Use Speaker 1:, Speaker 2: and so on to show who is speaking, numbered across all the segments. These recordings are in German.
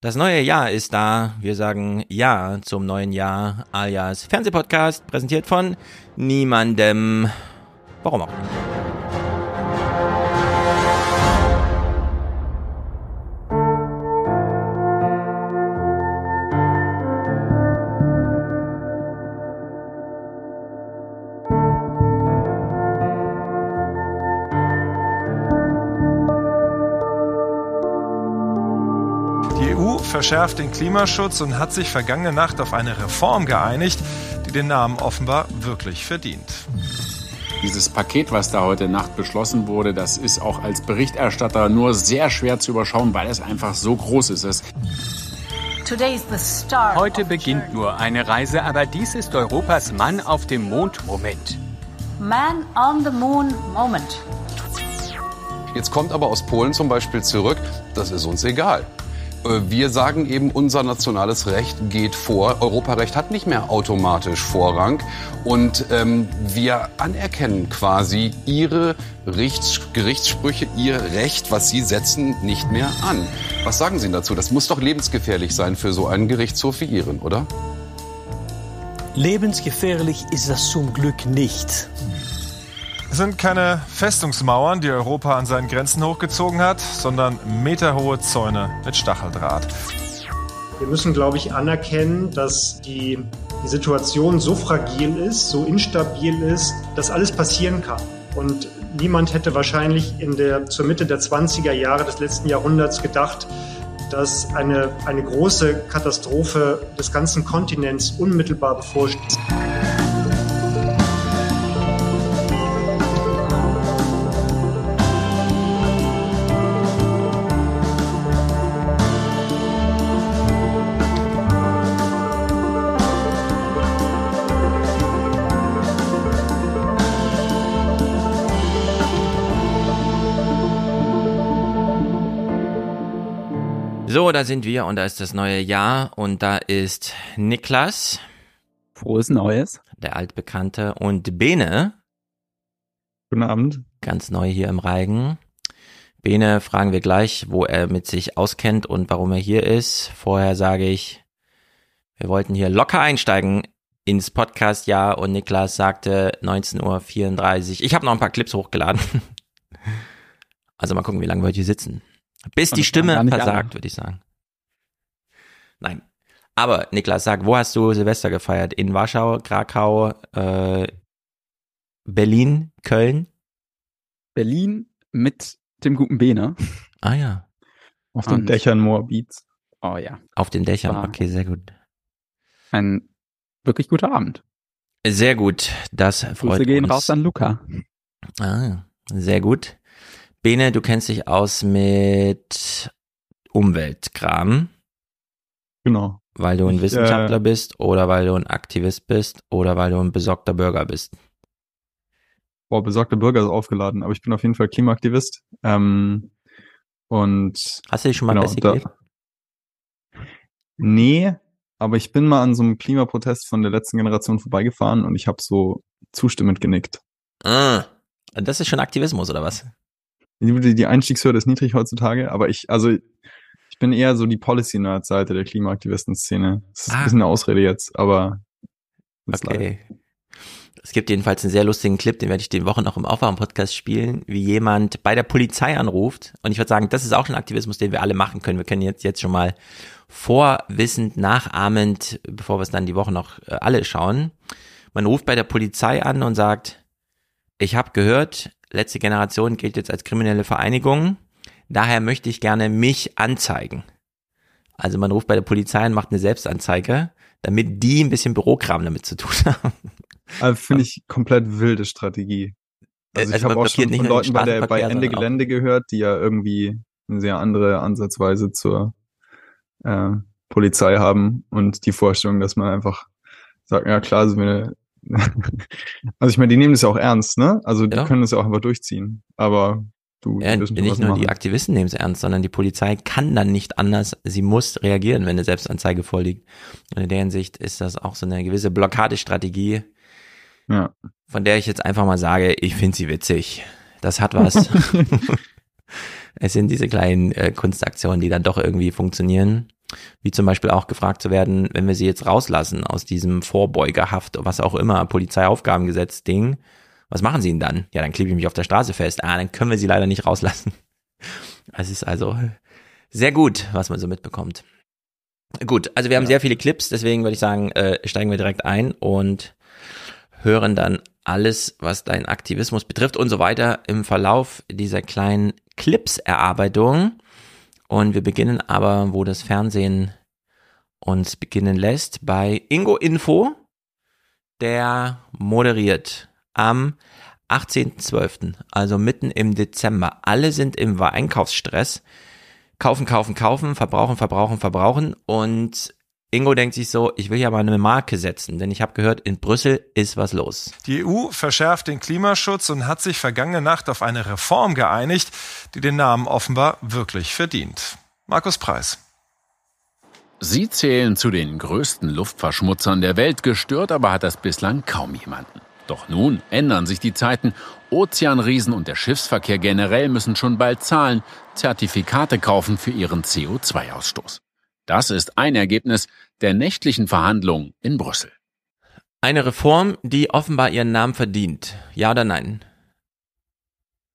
Speaker 1: Das neue Jahr ist da. Wir sagen Ja zum neuen Jahr, alias Fernsehpodcast, präsentiert von niemandem. Warum auch nicht.
Speaker 2: Verschärft den Klimaschutz und hat sich vergangene Nacht auf eine Reform geeinigt, die den Namen offenbar wirklich verdient.
Speaker 3: Dieses Paket, was da heute Nacht beschlossen wurde, das ist auch als Berichterstatter nur sehr schwer zu überschauen, weil es einfach so groß ist.
Speaker 4: Heute beginnt nur eine Reise, aber dies ist Europas Mann auf dem Mond-Moment.
Speaker 5: Man on the Moon Moment.
Speaker 6: Jetzt kommt aber aus Polen zum Beispiel zurück, das ist uns egal. Äh, wir sagen eben, unser nationales Recht geht vor. Europarecht hat nicht mehr automatisch Vorrang. Und ähm, wir anerkennen quasi ihre Richts Gerichtssprüche, ihr Recht, was sie setzen, nicht mehr an. Was sagen Sie dazu? Das muss doch lebensgefährlich sein für so einen Gerichtshof wie Ihren, oder?
Speaker 7: Lebensgefährlich ist das zum Glück nicht.
Speaker 2: Es sind keine Festungsmauern, die Europa an seinen Grenzen hochgezogen hat, sondern meterhohe Zäune mit Stacheldraht.
Speaker 8: Wir müssen, glaube ich, anerkennen, dass die, die Situation so fragil ist, so instabil ist, dass alles passieren kann. Und niemand hätte wahrscheinlich in der, zur Mitte der 20er Jahre des letzten Jahrhunderts gedacht, dass eine, eine große Katastrophe des ganzen Kontinents unmittelbar bevorsteht.
Speaker 1: So, da sind wir und da ist das neue Jahr und da ist Niklas.
Speaker 9: Frohes Neues.
Speaker 1: Der altbekannte und Bene.
Speaker 9: Guten Abend.
Speaker 1: Ganz neu hier im Reigen. Bene fragen wir gleich, wo er mit sich auskennt und warum er hier ist. Vorher sage ich, wir wollten hier locker einsteigen ins Podcast-Jahr und Niklas sagte 19.34 Uhr. Ich habe noch ein paar Clips hochgeladen. Also mal gucken, wie lange wir hier sitzen. Bis die Stimme versagt, würde ich sagen. Nein. Aber Niklas, sag, wo hast du Silvester gefeiert? In Warschau, Krakau, äh, Berlin, Köln?
Speaker 9: Berlin mit dem guten Bene.
Speaker 1: Ah ja.
Speaker 9: Auf den Dächern Moabits. Oh ja.
Speaker 1: Auf den Dächern, War okay, sehr gut.
Speaker 9: Ein wirklich guter Abend.
Speaker 1: Sehr gut, das freut Grüße
Speaker 9: gehen
Speaker 1: uns.
Speaker 9: raus an Luca.
Speaker 1: Ah, sehr gut. Bene, du kennst dich aus mit Umweltkram.
Speaker 9: Genau.
Speaker 1: Weil du ein ich, Wissenschaftler äh, bist oder weil du ein Aktivist bist oder weil du ein besorgter Bürger bist.
Speaker 9: Boah, besorgter Bürger ist aufgeladen, aber ich bin auf jeden Fall Klimaaktivist. Ähm, und
Speaker 1: Hast du dich schon mal genau, da,
Speaker 9: Nee, aber ich bin mal an so einem Klimaprotest von der letzten Generation vorbeigefahren und ich habe so zustimmend genickt.
Speaker 1: Ah, das ist schon Aktivismus oder was?
Speaker 9: Die, Einstiegshürde ist niedrig heutzutage, aber ich, also ich bin eher so die Policy-Nerd-Seite der Klimaaktivisten-Szene. Das ist ah. ein bisschen eine Ausrede jetzt, aber
Speaker 1: Okay. Es gibt jedenfalls einen sehr lustigen Clip, den werde ich den Wochen noch im Aufwachen-Podcast spielen, wie jemand bei der Polizei anruft. Und ich würde sagen, das ist auch schon Aktivismus, den wir alle machen können. Wir können jetzt, jetzt schon mal vorwissend, nachahmend, bevor wir es dann die Woche noch äh, alle schauen. Man ruft bei der Polizei an und sagt, ich habe gehört, letzte Generation gilt jetzt als kriminelle Vereinigung. Daher möchte ich gerne mich anzeigen. Also man ruft bei der Polizei und macht eine Selbstanzeige, damit die ein bisschen Bürokram damit zu tun haben.
Speaker 9: Also finde ich komplett wilde Strategie. Also, also ich habe auch schon von Leuten bei, der, bei Ende Gelände gehört, die ja irgendwie eine sehr andere Ansatzweise zur äh, Polizei haben und die Vorstellung, dass man einfach sagt, ja klar, sind wir also ich meine, die nehmen das ja auch ernst, ne? Also die ja. können das ja auch einfach durchziehen. Aber du,
Speaker 1: ja, nicht nur machen. die Aktivisten nehmen es ernst, sondern die Polizei kann dann nicht anders. Sie muss reagieren, wenn eine Selbstanzeige vorliegt. Und in der Hinsicht ist das auch so eine gewisse Blockadestrategie, ja. von der ich jetzt einfach mal sage, ich finde sie witzig. Das hat was. es sind diese kleinen äh, Kunstaktionen, die dann doch irgendwie funktionieren. Wie zum Beispiel auch gefragt zu werden, wenn wir sie jetzt rauslassen aus diesem Vorbeugerhaft, was auch immer, Polizeiaufgabengesetz-Ding, was machen sie denn dann? Ja, dann klebe ich mich auf der Straße fest. Ah, dann können wir sie leider nicht rauslassen. Es ist also sehr gut, was man so mitbekommt. Gut, also wir haben ja. sehr viele Clips, deswegen würde ich sagen, äh, steigen wir direkt ein und hören dann alles, was deinen Aktivismus betrifft und so weiter im Verlauf dieser kleinen Clips-Erarbeitung. Und wir beginnen aber, wo das Fernsehen uns beginnen lässt, bei Ingo Info, der moderiert am 18.12., also mitten im Dezember. Alle sind im Einkaufsstress. Kaufen, kaufen, kaufen, verbrauchen, verbrauchen, verbrauchen. Und Ingo denkt sich so, ich will ja mal eine Marke setzen, denn ich habe gehört, in Brüssel ist was los.
Speaker 2: Die EU verschärft den Klimaschutz und hat sich vergangene Nacht auf eine Reform geeinigt, die den Namen offenbar wirklich verdient. Markus Preis.
Speaker 3: Sie zählen zu den größten Luftverschmutzern der Welt, gestört aber hat das bislang kaum jemanden. Doch nun ändern sich die Zeiten. Ozeanriesen und der Schiffsverkehr generell müssen schon bald zahlen, Zertifikate kaufen für ihren CO2-Ausstoß. Das ist ein Ergebnis der nächtlichen Verhandlungen in Brüssel.
Speaker 1: Eine Reform, die offenbar ihren Namen verdient. Ja oder nein?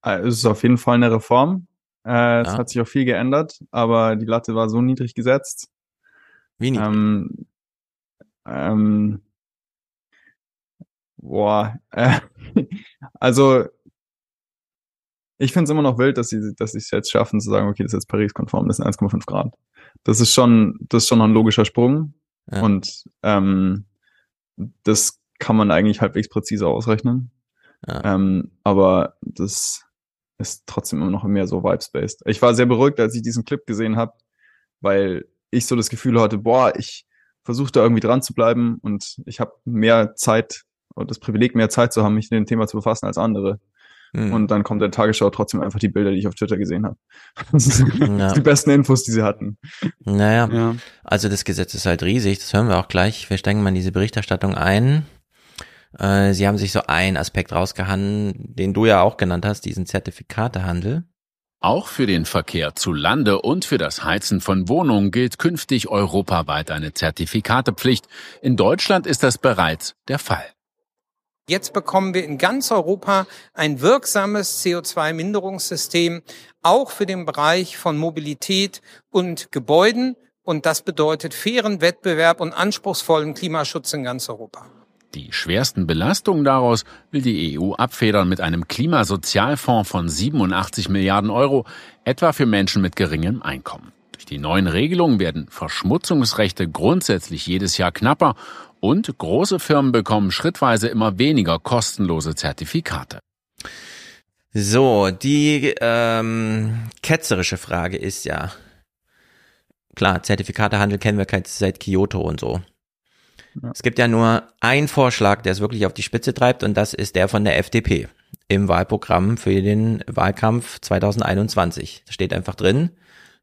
Speaker 9: Äh, es ist auf jeden Fall eine Reform. Äh, es ja. hat sich auch viel geändert, aber die Latte war so niedrig gesetzt.
Speaker 1: Wie niedrig?
Speaker 9: Ähm, ähm, boah, äh, also ich finde es immer noch wild, dass sie dass sie es jetzt schaffen zu sagen, okay, das ist jetzt Paris-konform, das sind 1,5 Grad. Das ist schon, das ist schon ein logischer Sprung. Ja. Und ähm, das kann man eigentlich halbwegs präzise ausrechnen. Ja. Ähm, aber das ist trotzdem immer noch mehr so Vibes-based. Ich war sehr beruhigt, als ich diesen Clip gesehen habe, weil ich so das Gefühl hatte, boah, ich versuche da irgendwie dran zu bleiben und ich habe mehr Zeit und das Privileg, mehr Zeit zu haben, mich mit dem Thema zu befassen als andere. Mhm. Und dann kommt der Tagesschau trotzdem einfach die Bilder, die ich auf Twitter gesehen habe. ja. Die besten Infos, die sie hatten.
Speaker 1: Naja, ja. also das Gesetz ist halt riesig, das hören wir auch gleich. Wir steigen mal in diese Berichterstattung ein. Äh, sie haben sich so einen Aspekt rausgehangen, den du ja auch genannt hast, diesen Zertifikatehandel.
Speaker 3: Auch für den Verkehr zu Lande und für das Heizen von Wohnungen gilt künftig europaweit eine Zertifikatepflicht. In Deutschland ist das bereits der Fall.
Speaker 10: Jetzt bekommen wir in ganz Europa ein wirksames CO2-Minderungssystem, auch für den Bereich von Mobilität und Gebäuden. Und das bedeutet fairen Wettbewerb und anspruchsvollen Klimaschutz in ganz Europa.
Speaker 3: Die schwersten Belastungen daraus will die EU abfedern mit einem Klimasozialfonds von 87 Milliarden Euro, etwa für Menschen mit geringem Einkommen. Durch die neuen Regelungen werden Verschmutzungsrechte grundsätzlich jedes Jahr knapper und große Firmen bekommen schrittweise immer weniger kostenlose Zertifikate.
Speaker 1: So, die ähm, ketzerische Frage ist ja, klar, Zertifikatehandel kennen wir seit Kyoto und so. Ja. Es gibt ja nur einen Vorschlag, der es wirklich auf die Spitze treibt, und das ist der von der FDP im Wahlprogramm für den Wahlkampf 2021. Da steht einfach drin,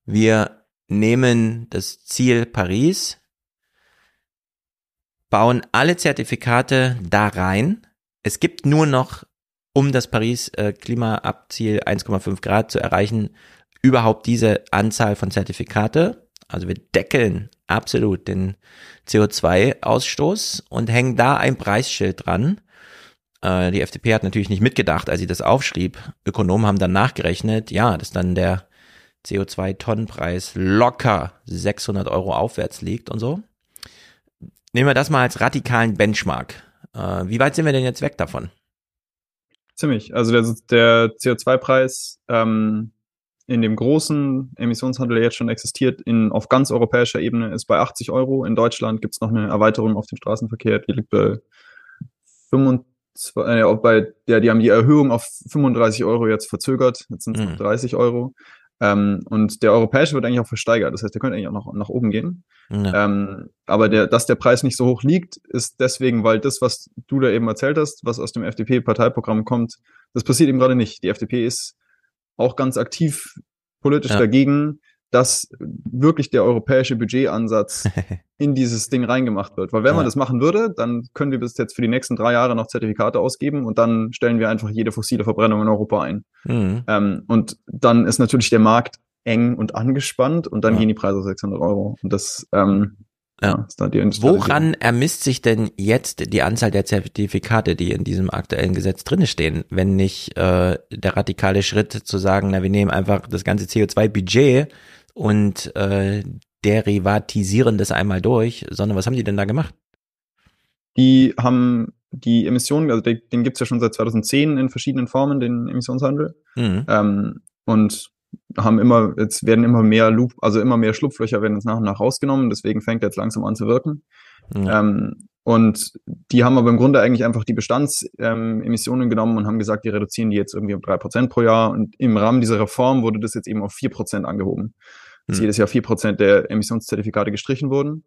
Speaker 1: wir nehmen das Ziel Paris bauen alle Zertifikate da rein. Es gibt nur noch, um das Paris-Klimaabziel äh, 1,5 Grad zu erreichen, überhaupt diese Anzahl von Zertifikate. Also wir deckeln absolut den CO2-Ausstoß und hängen da ein Preisschild dran. Äh, die FDP hat natürlich nicht mitgedacht, als sie das aufschrieb. Ökonomen haben dann nachgerechnet, ja, dass dann der CO2-Tonnenpreis locker 600 Euro aufwärts liegt und so. Nehmen wir das mal als radikalen Benchmark. Äh, wie weit sind wir denn jetzt weg davon?
Speaker 9: Ziemlich. Also der, der CO2-Preis ähm, in dem großen Emissionshandel, der jetzt schon existiert, in, auf ganz europäischer Ebene ist bei 80 Euro. In Deutschland gibt es noch eine Erweiterung auf den Straßenverkehr, die liegt bei 25, äh, bei, ja, die haben die Erhöhung auf 35 Euro jetzt verzögert. Jetzt sind es mhm. 30 Euro. Ähm, und der europäische wird eigentlich auch versteigert. Das heißt, der könnte eigentlich auch noch nach oben gehen. Ja. Ähm, aber der, dass der Preis nicht so hoch liegt, ist deswegen, weil das, was du da eben erzählt hast, was aus dem FDP-Parteiprogramm kommt, das passiert eben gerade nicht. Die FDP ist auch ganz aktiv politisch ja. dagegen, dass wirklich der europäische Budgetansatz in dieses Ding reingemacht wird. Weil wenn ja. man das machen würde, dann können wir bis jetzt für die nächsten drei Jahre noch Zertifikate ausgeben und dann stellen wir einfach jede fossile Verbrennung in Europa ein. Mhm. Ähm, und dann ist natürlich der Markt eng und angespannt und dann ja. gehen die Preise auf 600 Euro. Und das ähm,
Speaker 1: ja. Woran ermisst sich denn jetzt die Anzahl der Zertifikate, die in diesem aktuellen Gesetz drinne stehen, wenn nicht äh, der radikale Schritt zu sagen, na wir nehmen einfach das ganze CO2-Budget und äh, derivatisieren das einmal durch, sondern was haben die denn da gemacht?
Speaker 9: Die haben die Emissionen, also den, den gibt es ja schon seit 2010 in verschiedenen Formen, den Emissionshandel. Mhm. Ähm, und haben immer, jetzt werden immer mehr Loop, also immer mehr Schlupflöcher werden jetzt nach und nach rausgenommen, deswegen fängt er jetzt langsam an zu wirken. Ja. Ähm, und die haben aber im Grunde eigentlich einfach die Bestandsemissionen ähm, genommen und haben gesagt, die reduzieren die jetzt irgendwie um drei Prozent pro Jahr. Und im Rahmen dieser Reform wurde das jetzt eben auf vier Prozent angehoben. Dass hm. jedes Jahr vier Prozent der Emissionszertifikate gestrichen wurden.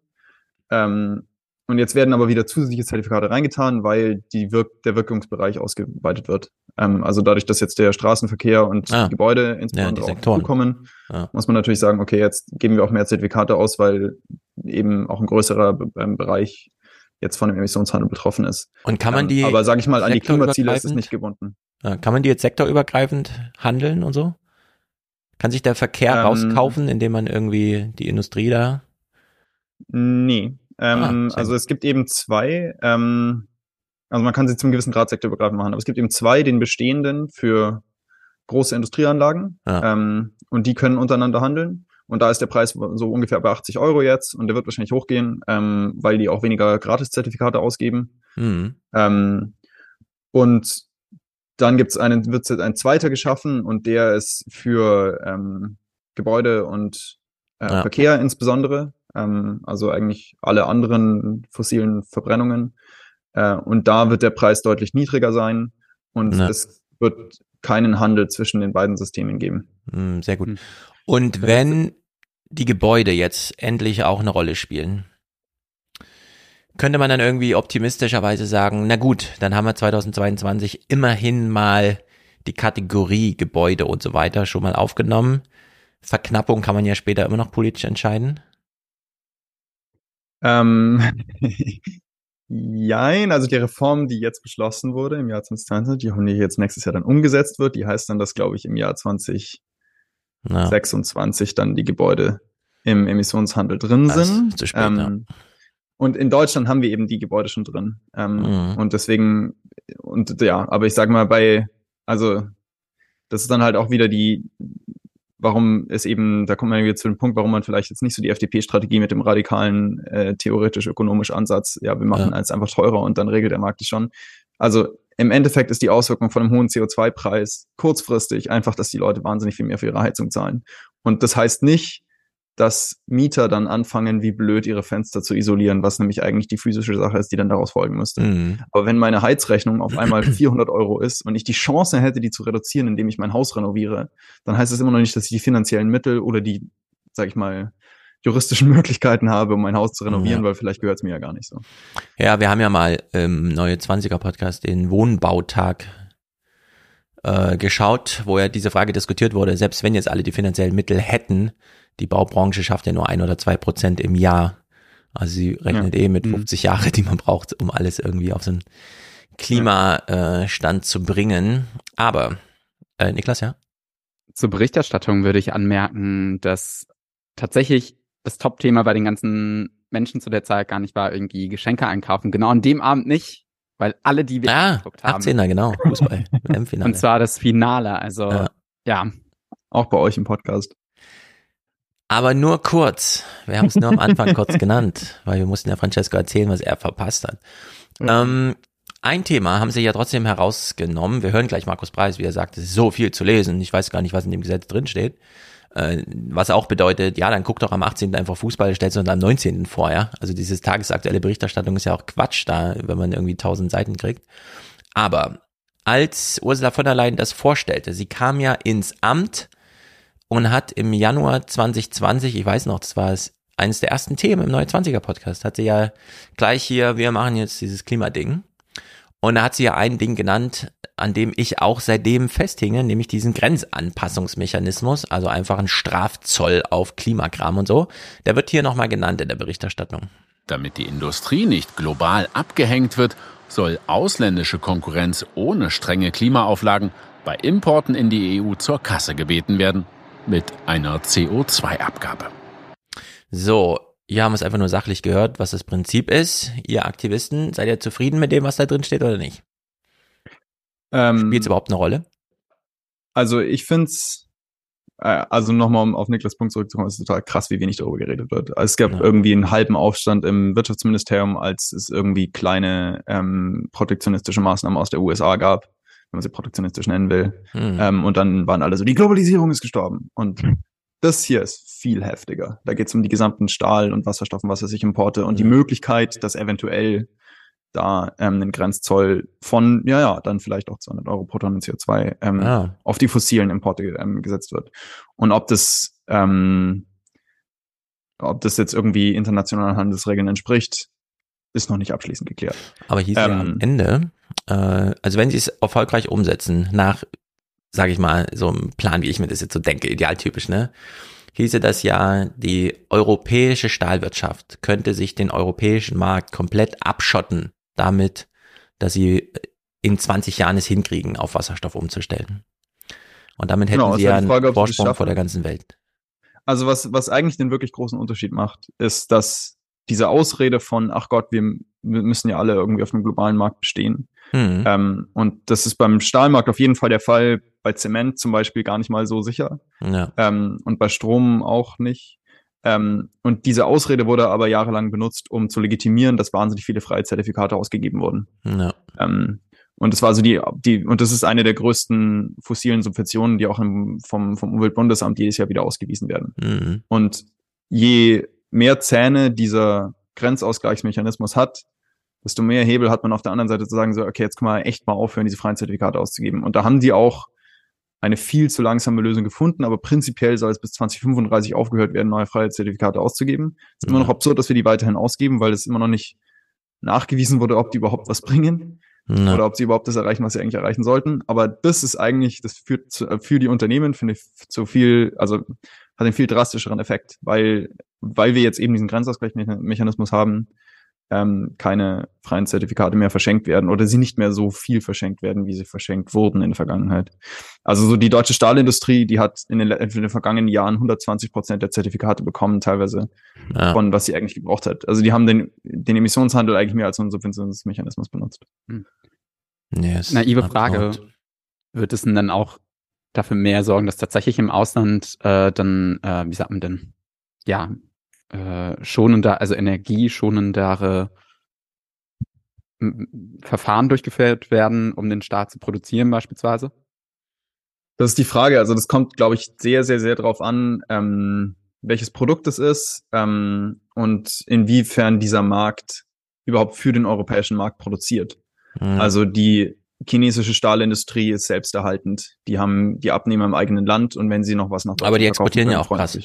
Speaker 9: Ähm, und jetzt werden aber wieder zusätzliche Zertifikate reingetan, weil die Wirk der Wirkungsbereich ausgeweitet wird. Ähm, also dadurch, dass jetzt der Straßenverkehr und ah, Gebäude insbesondere ja, auch kommen, ja. muss man natürlich sagen, okay, jetzt geben wir auch mehr Zertifikate aus, weil eben auch ein größerer ähm, Bereich jetzt von dem Emissionshandel betroffen ist.
Speaker 1: Und kann man ähm, die?
Speaker 9: Ähm, aber sage ich mal, an die Klimaziele ist es nicht gebunden.
Speaker 1: Kann man die jetzt sektorübergreifend handeln und so? Kann sich der Verkehr ähm, rauskaufen, indem man irgendwie die Industrie da?
Speaker 9: Nee, ähm, ah, also es gibt eben zwei, ähm, also man kann sie zum gewissen Grad sektorübergreifend machen, aber es gibt eben zwei, den bestehenden für große Industrieanlagen ah. ähm, und die können untereinander handeln. Und da ist der Preis so ungefähr bei 80 Euro jetzt und der wird wahrscheinlich hochgehen, ähm, weil die auch weniger Gratiszertifikate ausgeben. Mhm. Ähm, und dann gibt's einen, wird jetzt ein zweiter geschaffen und der ist für ähm, Gebäude und äh, ja. Verkehr insbesondere ähm, also eigentlich alle anderen fossilen Verbrennungen. Äh, und da wird der Preis deutlich niedriger sein und ja. es wird keinen Handel zwischen den beiden Systemen geben.
Speaker 1: Hm, sehr gut. Hm. Und wenn die Gebäude jetzt endlich auch eine Rolle spielen, könnte man dann irgendwie optimistischerweise sagen, na gut, dann haben wir 2022 immerhin mal die Kategorie Gebäude und so weiter schon mal aufgenommen. Verknappung kann man ja später immer noch politisch entscheiden.
Speaker 9: Ähm, Jein, also die Reform, die jetzt beschlossen wurde im Jahr 2020, die hoffentlich jetzt nächstes Jahr dann umgesetzt wird, die heißt dann, dass, glaube ich, im Jahr 2026 ja. dann die Gebäude im Emissionshandel drin das sind. Zu spät, ähm, ja. Und in Deutschland haben wir eben die Gebäude schon drin. Ähm, mhm. Und deswegen, und ja, aber ich sage mal, bei, also das ist dann halt auch wieder die, warum es eben, da kommt man wieder zu dem Punkt, warum man vielleicht jetzt nicht so die FDP-Strategie mit dem radikalen äh, theoretisch-ökonomisch Ansatz, ja, wir machen ja. alles einfach teurer und dann regelt der Markt es schon. Also im Endeffekt ist die Auswirkung von einem hohen CO2-Preis kurzfristig einfach, dass die Leute wahnsinnig viel mehr für ihre Heizung zahlen. Und das heißt nicht, dass Mieter dann anfangen, wie blöd ihre Fenster zu isolieren, was nämlich eigentlich die physische Sache ist, die dann daraus folgen müsste. Mhm. Aber wenn meine Heizrechnung auf einmal 400 Euro ist und ich die Chance hätte, die zu reduzieren, indem ich mein Haus renoviere, dann heißt es immer noch nicht, dass ich die finanziellen Mittel oder die, sag ich mal, juristischen Möglichkeiten habe, um mein Haus zu renovieren, ja. weil vielleicht gehört es mir ja gar nicht so.
Speaker 1: Ja, wir haben ja mal im Neue 20er Podcast den Wohnbautag äh, geschaut, wo ja diese Frage diskutiert wurde, selbst wenn jetzt alle die finanziellen Mittel hätten, die Baubranche schafft ja nur ein oder zwei Prozent im Jahr. Also sie rechnet ja. eh mit 50 mhm. Jahre, die man braucht, um alles irgendwie auf so einen Klimastand äh, zu bringen. Aber, äh, Niklas, ja?
Speaker 11: Zur Berichterstattung würde ich anmerken, dass tatsächlich das Top-Thema bei den ganzen Menschen zu der Zeit gar nicht war, irgendwie Geschenke einkaufen. Genau an dem Abend nicht, weil alle, die wir
Speaker 1: ah, geguckt haben. 18er, genau, Fußball,
Speaker 11: WM-Finale. Und zwar das Finale, also ja. ja.
Speaker 9: Auch bei euch im Podcast.
Speaker 1: Aber nur kurz. Wir haben es nur am Anfang kurz genannt, weil wir mussten ja Francesco erzählen, was er verpasst hat. Mhm. Ähm, ein Thema haben sie ja trotzdem herausgenommen. Wir hören gleich Markus Preis, wie er sagt, es ist so viel zu lesen. Ich weiß gar nicht, was in dem Gesetz drinsteht. Äh, was auch bedeutet, ja, dann guck doch am 18. einfach Fußball, stellst du dann am 19. vor, ja. Also dieses tagesaktuelle Berichterstattung ist ja auch Quatsch da, wenn man irgendwie tausend Seiten kriegt. Aber als Ursula von der Leyen das vorstellte, sie kam ja ins Amt und hat im Januar 2020, ich weiß noch, das war es eines der ersten Themen im Neue 20er Podcast, hat sie ja gleich hier, wir machen jetzt dieses Klimading. Und da hat sie ja ein Ding genannt, an dem ich auch seitdem festhinge, nämlich diesen Grenzanpassungsmechanismus, also einfach ein Strafzoll auf Klimakram und so. Der wird hier nochmal genannt in der Berichterstattung.
Speaker 3: Damit die Industrie nicht global abgehängt wird, soll ausländische Konkurrenz ohne strenge Klimaauflagen bei Importen in die EU zur Kasse gebeten werden. Mit einer CO2-Abgabe.
Speaker 1: So, hier haben wir es einfach nur sachlich gehört, was das Prinzip ist. Ihr Aktivisten, seid ihr zufrieden mit dem, was da drin steht oder nicht? Ähm, Spielt es überhaupt eine Rolle?
Speaker 9: Also ich finde es, äh, also nochmal um auf Niklas Punkt zurückzukommen, es ist total krass, wie wenig darüber geredet wird. Also es gab ja. irgendwie einen halben Aufstand im Wirtschaftsministerium, als es irgendwie kleine ähm, protektionistische Maßnahmen aus der USA gab, wenn man sie protektionistisch nennen will. Mhm. Ähm, und dann waren alle so, die Globalisierung ist gestorben. Und das hier ist viel heftiger. Da geht es um die gesamten Stahl- und Wasserstoff- und Wassersichimporte und die Möglichkeit, dass eventuell da ähm, ein Grenzzoll von, ja, ja, dann vielleicht auch 200 Euro pro Tonne CO2 ähm, ah. auf die fossilen Importe ähm, gesetzt wird. Und ob das, ähm, ob das jetzt irgendwie internationalen Handelsregeln entspricht, ist noch nicht abschließend geklärt.
Speaker 1: Aber hieß ähm, ja am Ende, äh, also wenn sie es erfolgreich umsetzen, nach sage ich mal, so ein Plan, wie ich mir das jetzt so denke, idealtypisch, ne? Hieße das ja, die europäische Stahlwirtschaft könnte sich den europäischen Markt komplett abschotten damit, dass sie in 20 Jahren es hinkriegen, auf Wasserstoff umzustellen. Und damit hätten genau, sie ja einen Frage, Vorsprung vor der ganzen Welt.
Speaker 9: Also was, was eigentlich den wirklich großen Unterschied macht, ist, dass diese Ausrede von, ach Gott, wir müssen ja alle irgendwie auf dem globalen Markt bestehen. Mhm. Ähm, und das ist beim Stahlmarkt auf jeden Fall der Fall bei Zement zum Beispiel gar nicht mal so sicher. Ja. Ähm, und bei Strom auch nicht. Ähm, und diese Ausrede wurde aber jahrelang benutzt, um zu legitimieren, dass wahnsinnig viele freie Zertifikate ausgegeben wurden. Ja. Ähm, und das war so die, die, und das ist eine der größten fossilen Subventionen, die auch im, vom, vom Umweltbundesamt jedes Jahr wieder ausgewiesen werden. Mhm. Und je mehr Zähne dieser Grenzausgleichsmechanismus hat, desto mehr Hebel hat man auf der anderen Seite zu sagen, so, okay, jetzt kann man echt mal aufhören, diese freien Zertifikate auszugeben. Und da haben die auch eine viel zu langsame Lösung gefunden, aber prinzipiell soll es bis 2035 aufgehört werden, neue Freiheitszertifikate auszugeben. Es ist immer noch absurd, dass wir die weiterhin ausgeben, weil es immer noch nicht nachgewiesen wurde, ob die überhaupt was bringen ja. oder ob sie überhaupt das erreichen, was sie eigentlich erreichen sollten. Aber das ist eigentlich, das führt zu, äh, für die Unternehmen, finde ich, zu viel, also hat einen viel drastischeren Effekt, weil, weil wir jetzt eben diesen Grenzausgleichsmechanismus haben, ähm, keine freien Zertifikate mehr verschenkt werden oder sie nicht mehr so viel verschenkt werden, wie sie verschenkt wurden in der Vergangenheit. Also so die deutsche Stahlindustrie, die hat in den, in den vergangenen Jahren 120 Prozent der Zertifikate bekommen, teilweise ja. von was sie eigentlich gebraucht hat. Also die haben den, den Emissionshandel eigentlich mehr als einen Subventionsmechanismus benutzt. Hm.
Speaker 11: Yes, Naive Frage. Wird es denn dann auch dafür mehr sorgen, dass tatsächlich im Ausland äh, dann, äh, wie sagt man denn, ja, äh, schonender, also energieschonendere Verfahren durchgeführt werden, um den Staat zu produzieren beispielsweise?
Speaker 9: Das ist die Frage. Also das kommt, glaube ich, sehr, sehr, sehr drauf an, ähm, welches Produkt es ist ähm, und inwiefern dieser Markt überhaupt für den europäischen Markt produziert. Mhm. Also die chinesische Stahlindustrie ist selbsterhaltend. Die haben die Abnehmer im eigenen Land und wenn sie noch was nach
Speaker 1: Aber die exportieren ja auch krass.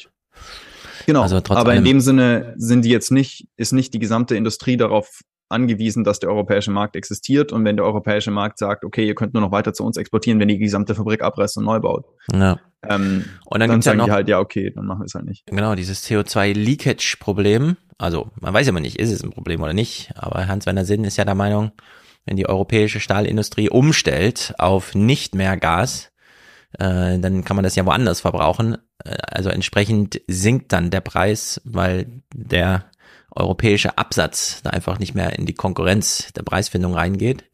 Speaker 9: Genau. Also aber in dem Sinne sind die jetzt nicht, ist nicht die gesamte Industrie darauf angewiesen, dass der europäische Markt existiert. Und wenn der europäische Markt sagt, okay, ihr könnt nur noch weiter zu uns exportieren, wenn die gesamte Fabrik abreißt und neu baut. Ja. Ähm, und dann, dann sagen ja noch, die halt, ja, okay, dann machen wir es halt nicht.
Speaker 1: Genau, dieses CO2-Leakage-Problem. Also, man weiß ja immer nicht, ist es ein Problem oder nicht. Aber Hans-Werner Sinn ist ja der Meinung, wenn die europäische Stahlindustrie umstellt auf nicht mehr Gas, äh, dann kann man das ja woanders verbrauchen. Äh, also entsprechend sinkt dann der Preis, weil der europäische Absatz da einfach nicht mehr in die Konkurrenz der Preisfindung reingeht.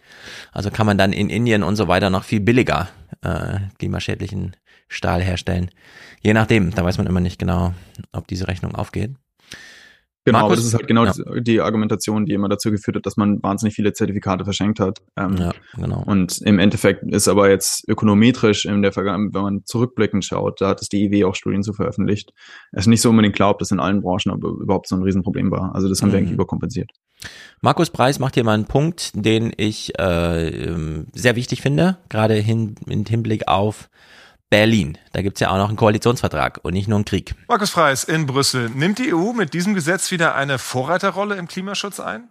Speaker 1: Also kann man dann in Indien und so weiter noch viel billiger äh, klimaschädlichen Stahl herstellen. Je nachdem, da weiß man immer nicht genau, ob diese Rechnung aufgeht.
Speaker 9: Genau, Markus, aber das ist halt genau ja. die Argumentation, die immer dazu geführt hat, dass man wahnsinnig viele Zertifikate verschenkt hat. Ähm, ja, genau. Und im Endeffekt ist aber jetzt ökonometrisch in der Vergangenheit, wenn man zurückblickend schaut, da hat es die IW auch Studien zu veröffentlicht. Es ist nicht so unbedingt klar, ob das in allen Branchen aber überhaupt so ein Riesenproblem war. Also das haben mhm. wir eigentlich überkompensiert.
Speaker 1: Markus Preis macht hier mal einen Punkt, den ich äh, ähm, sehr wichtig finde, gerade hin, im Hinblick auf Berlin. Da gibt's ja auch noch einen Koalitionsvertrag und nicht nur einen Krieg.
Speaker 2: Markus Freis in Brüssel. Nimmt die EU mit diesem Gesetz wieder eine Vorreiterrolle im Klimaschutz ein?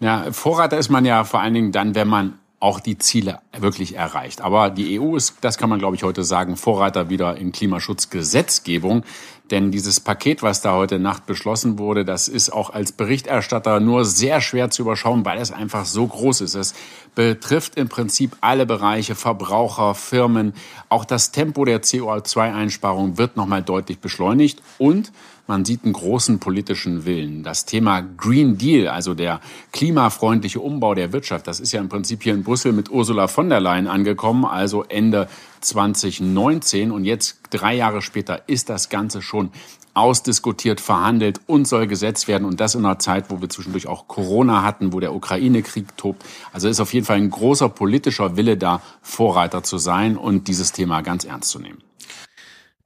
Speaker 3: Ja, Vorreiter ist man ja vor allen Dingen dann, wenn man auch die Ziele wirklich erreicht. Aber die EU ist, das kann man glaube ich heute sagen, Vorreiter wieder in Klimaschutzgesetzgebung. Denn dieses Paket, was da heute Nacht beschlossen wurde, das ist auch als Berichterstatter nur sehr schwer zu überschauen, weil es einfach so groß ist. Es betrifft im Prinzip alle Bereiche, Verbraucher, Firmen. Auch das Tempo der CO2-Einsparung wird nochmal deutlich beschleunigt und man sieht einen großen politischen Willen. Das Thema Green Deal, also der klimafreundliche Umbau der Wirtschaft, das ist ja im Prinzip hier in Brüssel mit Ursula von der Leyen angekommen, also Ende 2019. Und jetzt, drei Jahre später, ist das Ganze schon ausdiskutiert, verhandelt und soll gesetzt werden. Und das in einer Zeit, wo wir zwischendurch auch Corona hatten, wo der Ukraine-Krieg tobt. Also ist auf jeden Fall ein großer politischer Wille da, Vorreiter zu sein und dieses Thema ganz ernst zu nehmen.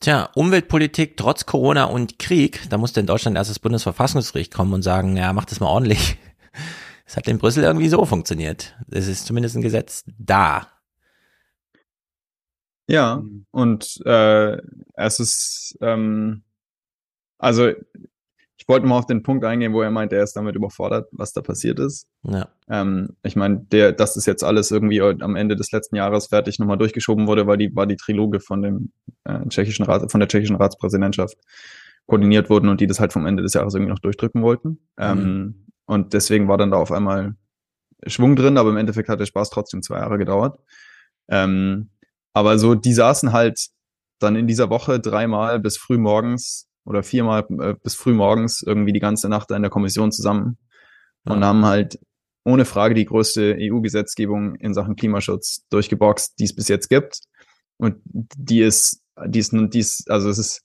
Speaker 1: Tja, Umweltpolitik trotz Corona und Krieg, da musste in Deutschland erst das Bundesverfassungsgericht kommen und sagen, ja, macht das mal ordentlich. Es hat in Brüssel irgendwie so funktioniert. Es ist zumindest ein Gesetz da.
Speaker 9: Ja, und äh, es ist, ähm, also ich wollte mal auf den Punkt eingehen, wo er meint, er ist damit überfordert, was da passiert ist. Ja. Ähm, ich meine, der, dass das jetzt alles irgendwie am Ende des letzten Jahres fertig nochmal durchgeschoben wurde, weil die, war die Triloge von dem äh, tschechischen Rat, von der tschechischen Ratspräsidentschaft koordiniert wurden und die das halt vom Ende des Jahres irgendwie noch durchdrücken wollten. Ähm, mhm. Ähm, und deswegen war dann da auf einmal Schwung drin, aber im Endeffekt hat der Spaß trotzdem zwei Jahre gedauert. Ähm, aber so, die saßen halt dann in dieser Woche dreimal bis früh morgens oder viermal äh, bis früh morgens irgendwie die ganze Nacht in der Kommission zusammen ja. und haben halt ohne Frage die größte EU-Gesetzgebung in Sachen Klimaschutz durchgeboxt, die es bis jetzt gibt. Und die ist, die ist, die ist, also es ist,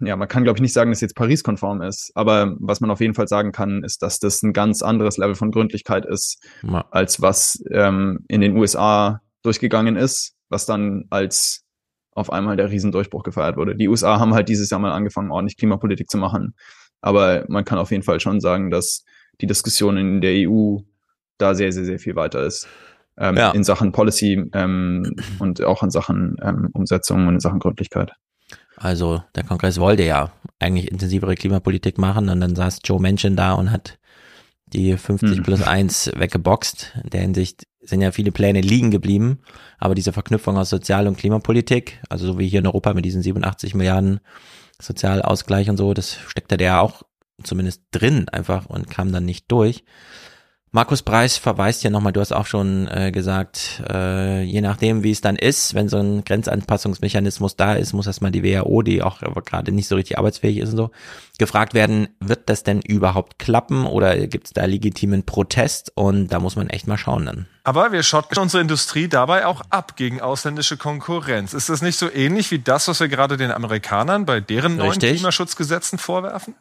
Speaker 9: ja, man kann glaube ich nicht sagen, dass es jetzt Paris-konform ist, aber was man auf jeden Fall sagen kann, ist, dass das ein ganz anderes Level von Gründlichkeit ist, ja. als was ähm, in den USA durchgegangen ist, was dann als auf einmal der Riesendurchbruch gefeiert wurde. Die USA haben halt dieses Jahr mal angefangen, ordentlich Klimapolitik zu machen. Aber man kann auf jeden Fall schon sagen, dass die Diskussion in der EU da sehr, sehr, sehr viel weiter ist. Ähm, ja. In Sachen Policy ähm, und auch in Sachen ähm, Umsetzung und in Sachen Gründlichkeit.
Speaker 1: Also der Kongress wollte ja eigentlich intensivere Klimapolitik machen und dann saß Joe Manchin da und hat die 50 hm. plus 1 weggeboxt. In der Hinsicht sind ja viele Pläne liegen geblieben, aber diese Verknüpfung aus Sozial- und Klimapolitik, also so wie hier in Europa mit diesen 87 Milliarden Sozialausgleich und so, das steckte der ja auch zumindest drin einfach und kam dann nicht durch. Markus Preis verweist ja nochmal, du hast auch schon äh, gesagt, äh, je nachdem, wie es dann ist, wenn so ein Grenzanpassungsmechanismus da ist, muss erstmal die WHO, die auch gerade nicht so richtig arbeitsfähig ist und so, gefragt werden, wird das denn überhaupt klappen oder gibt es da legitimen Protest? Und da muss man echt mal schauen dann.
Speaker 2: Aber wir schotten unsere Industrie dabei auch ab gegen ausländische Konkurrenz. Ist das nicht so ähnlich wie das, was wir gerade den Amerikanern bei deren neuen Richtig. Klimaschutzgesetzen vorwerfen?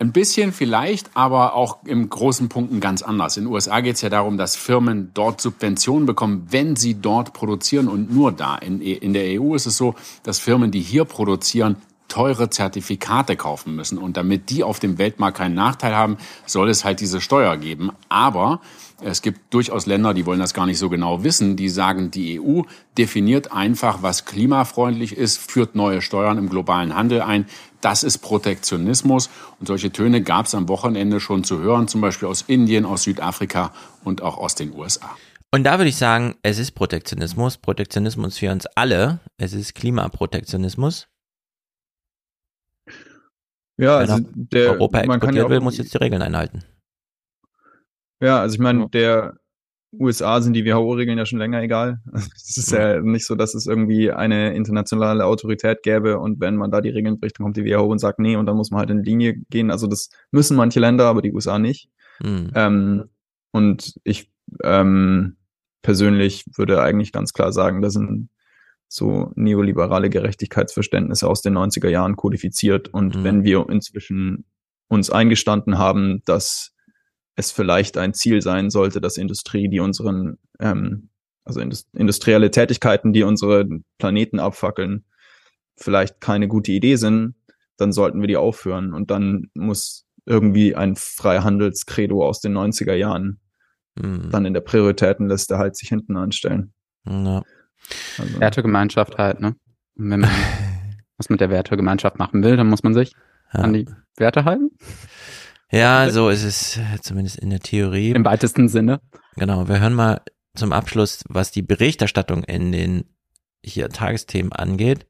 Speaker 3: Ein bisschen vielleicht, aber auch im großen Punkten ganz anders. In den USA geht es ja darum, dass Firmen dort Subventionen bekommen, wenn sie dort produzieren und nur da. In, in der EU ist es so, dass Firmen, die hier produzieren, teure Zertifikate kaufen müssen. Und damit die auf dem Weltmarkt keinen Nachteil haben, soll es halt diese Steuer geben. Aber es gibt durchaus Länder, die wollen das gar nicht so genau wissen. Die sagen, die EU definiert einfach, was klimafreundlich ist, führt neue Steuern im globalen Handel ein. Das ist Protektionismus. Und solche Töne gab es am Wochenende schon zu hören, zum Beispiel aus Indien, aus Südafrika und auch aus den USA.
Speaker 1: Und da würde ich sagen, es ist Protektionismus. Protektionismus für uns alle. Es ist Klimaprotektionismus. Ja, Wenn also der, Europa exportiert ja will, muss jetzt die Regeln einhalten.
Speaker 9: Ja, also ich meine, der USA sind die WHO-Regeln ja schon länger egal. Es ist ja. ja nicht so, dass es irgendwie eine internationale Autorität gäbe und wenn man da die Regeln bricht, dann kommt die WHO und sagt nee und dann muss man halt in Linie gehen. Also das müssen manche Länder, aber die USA nicht. Mhm. Ähm, und ich ähm, persönlich würde eigentlich ganz klar sagen, da sind so neoliberale Gerechtigkeitsverständnisse aus den 90er Jahren kodifiziert. Und mhm. wenn wir inzwischen uns eingestanden haben, dass es vielleicht ein Ziel sein sollte, dass Industrie, die unseren, ähm, also industrielle Tätigkeiten, die unsere Planeten abfackeln, vielleicht keine gute Idee sind, dann sollten wir die aufhören. Und dann muss irgendwie ein Freihandelskredo aus den 90er Jahren mhm. dann in der Prioritätenliste halt sich hinten anstellen.
Speaker 11: Ja. Also. Wertegemeinschaft halt, ne? Und wenn man was mit der Wertegemeinschaft machen will, dann muss man sich ja. an die Werte halten.
Speaker 1: Ja, so ist es zumindest in der Theorie.
Speaker 11: Im weitesten Sinne.
Speaker 1: Genau, wir hören mal zum Abschluss, was die Berichterstattung in den hier Tagesthemen angeht.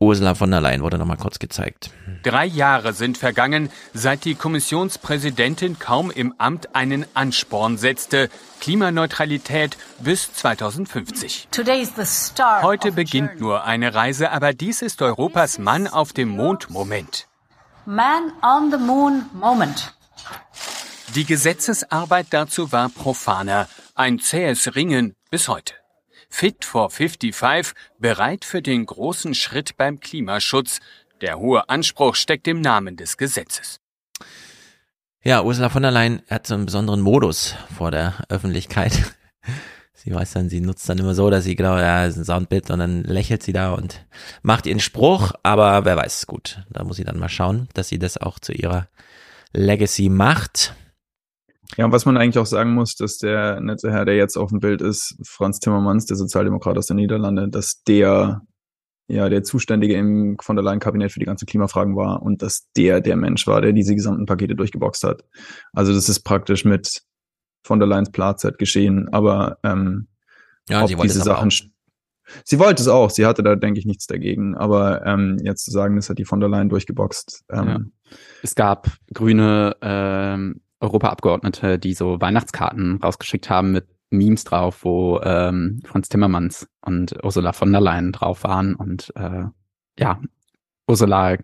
Speaker 1: Ursula von der Leyen wurde nochmal kurz gezeigt.
Speaker 4: Drei Jahre sind vergangen, seit die Kommissionspräsidentin kaum im Amt einen Ansporn setzte. Klimaneutralität bis 2050. Heute beginnt nur eine Reise, aber dies ist Europas Mann auf dem Mond Moment.
Speaker 5: Man on the Moon Moment.
Speaker 4: Die Gesetzesarbeit dazu war profaner, ein zähes Ringen bis heute. Fit for 55, bereit für den großen Schritt beim Klimaschutz. Der hohe Anspruch steckt im Namen des Gesetzes.
Speaker 1: Ja, Ursula von der Leyen hat so einen besonderen Modus vor der Öffentlichkeit. Sie weiß dann, sie nutzt dann immer so, dass sie genau, ja, ist ein Soundbild und dann lächelt sie da und macht ihren Spruch, aber wer weiß, gut, da muss sie dann mal schauen, dass sie das auch zu ihrer Legacy macht.
Speaker 9: Ja, und was man eigentlich auch sagen muss, dass der nette Herr, der jetzt auf dem Bild ist, Franz Timmermans, der Sozialdemokrat aus den Niederlanden, dass der ja der Zuständige im von der Leyen-Kabinett für die ganzen Klimafragen war und dass der der Mensch war, der diese gesamten Pakete durchgeboxt hat. Also das ist praktisch mit von der Leyen's Platzeit geschehen, aber ähm,
Speaker 1: ja, sie diese Sachen.
Speaker 9: Sie wollte es auch, sie hatte da, denke ich, nichts dagegen. Aber ähm, jetzt zu sagen, das hat die von der Leyen durchgeboxt. Ähm, ja.
Speaker 11: Es gab grüne ähm, Europaabgeordnete, die so Weihnachtskarten rausgeschickt haben mit Memes drauf, wo ähm, Franz Timmermans und Ursula von der Leyen drauf waren und äh, ja, Ursula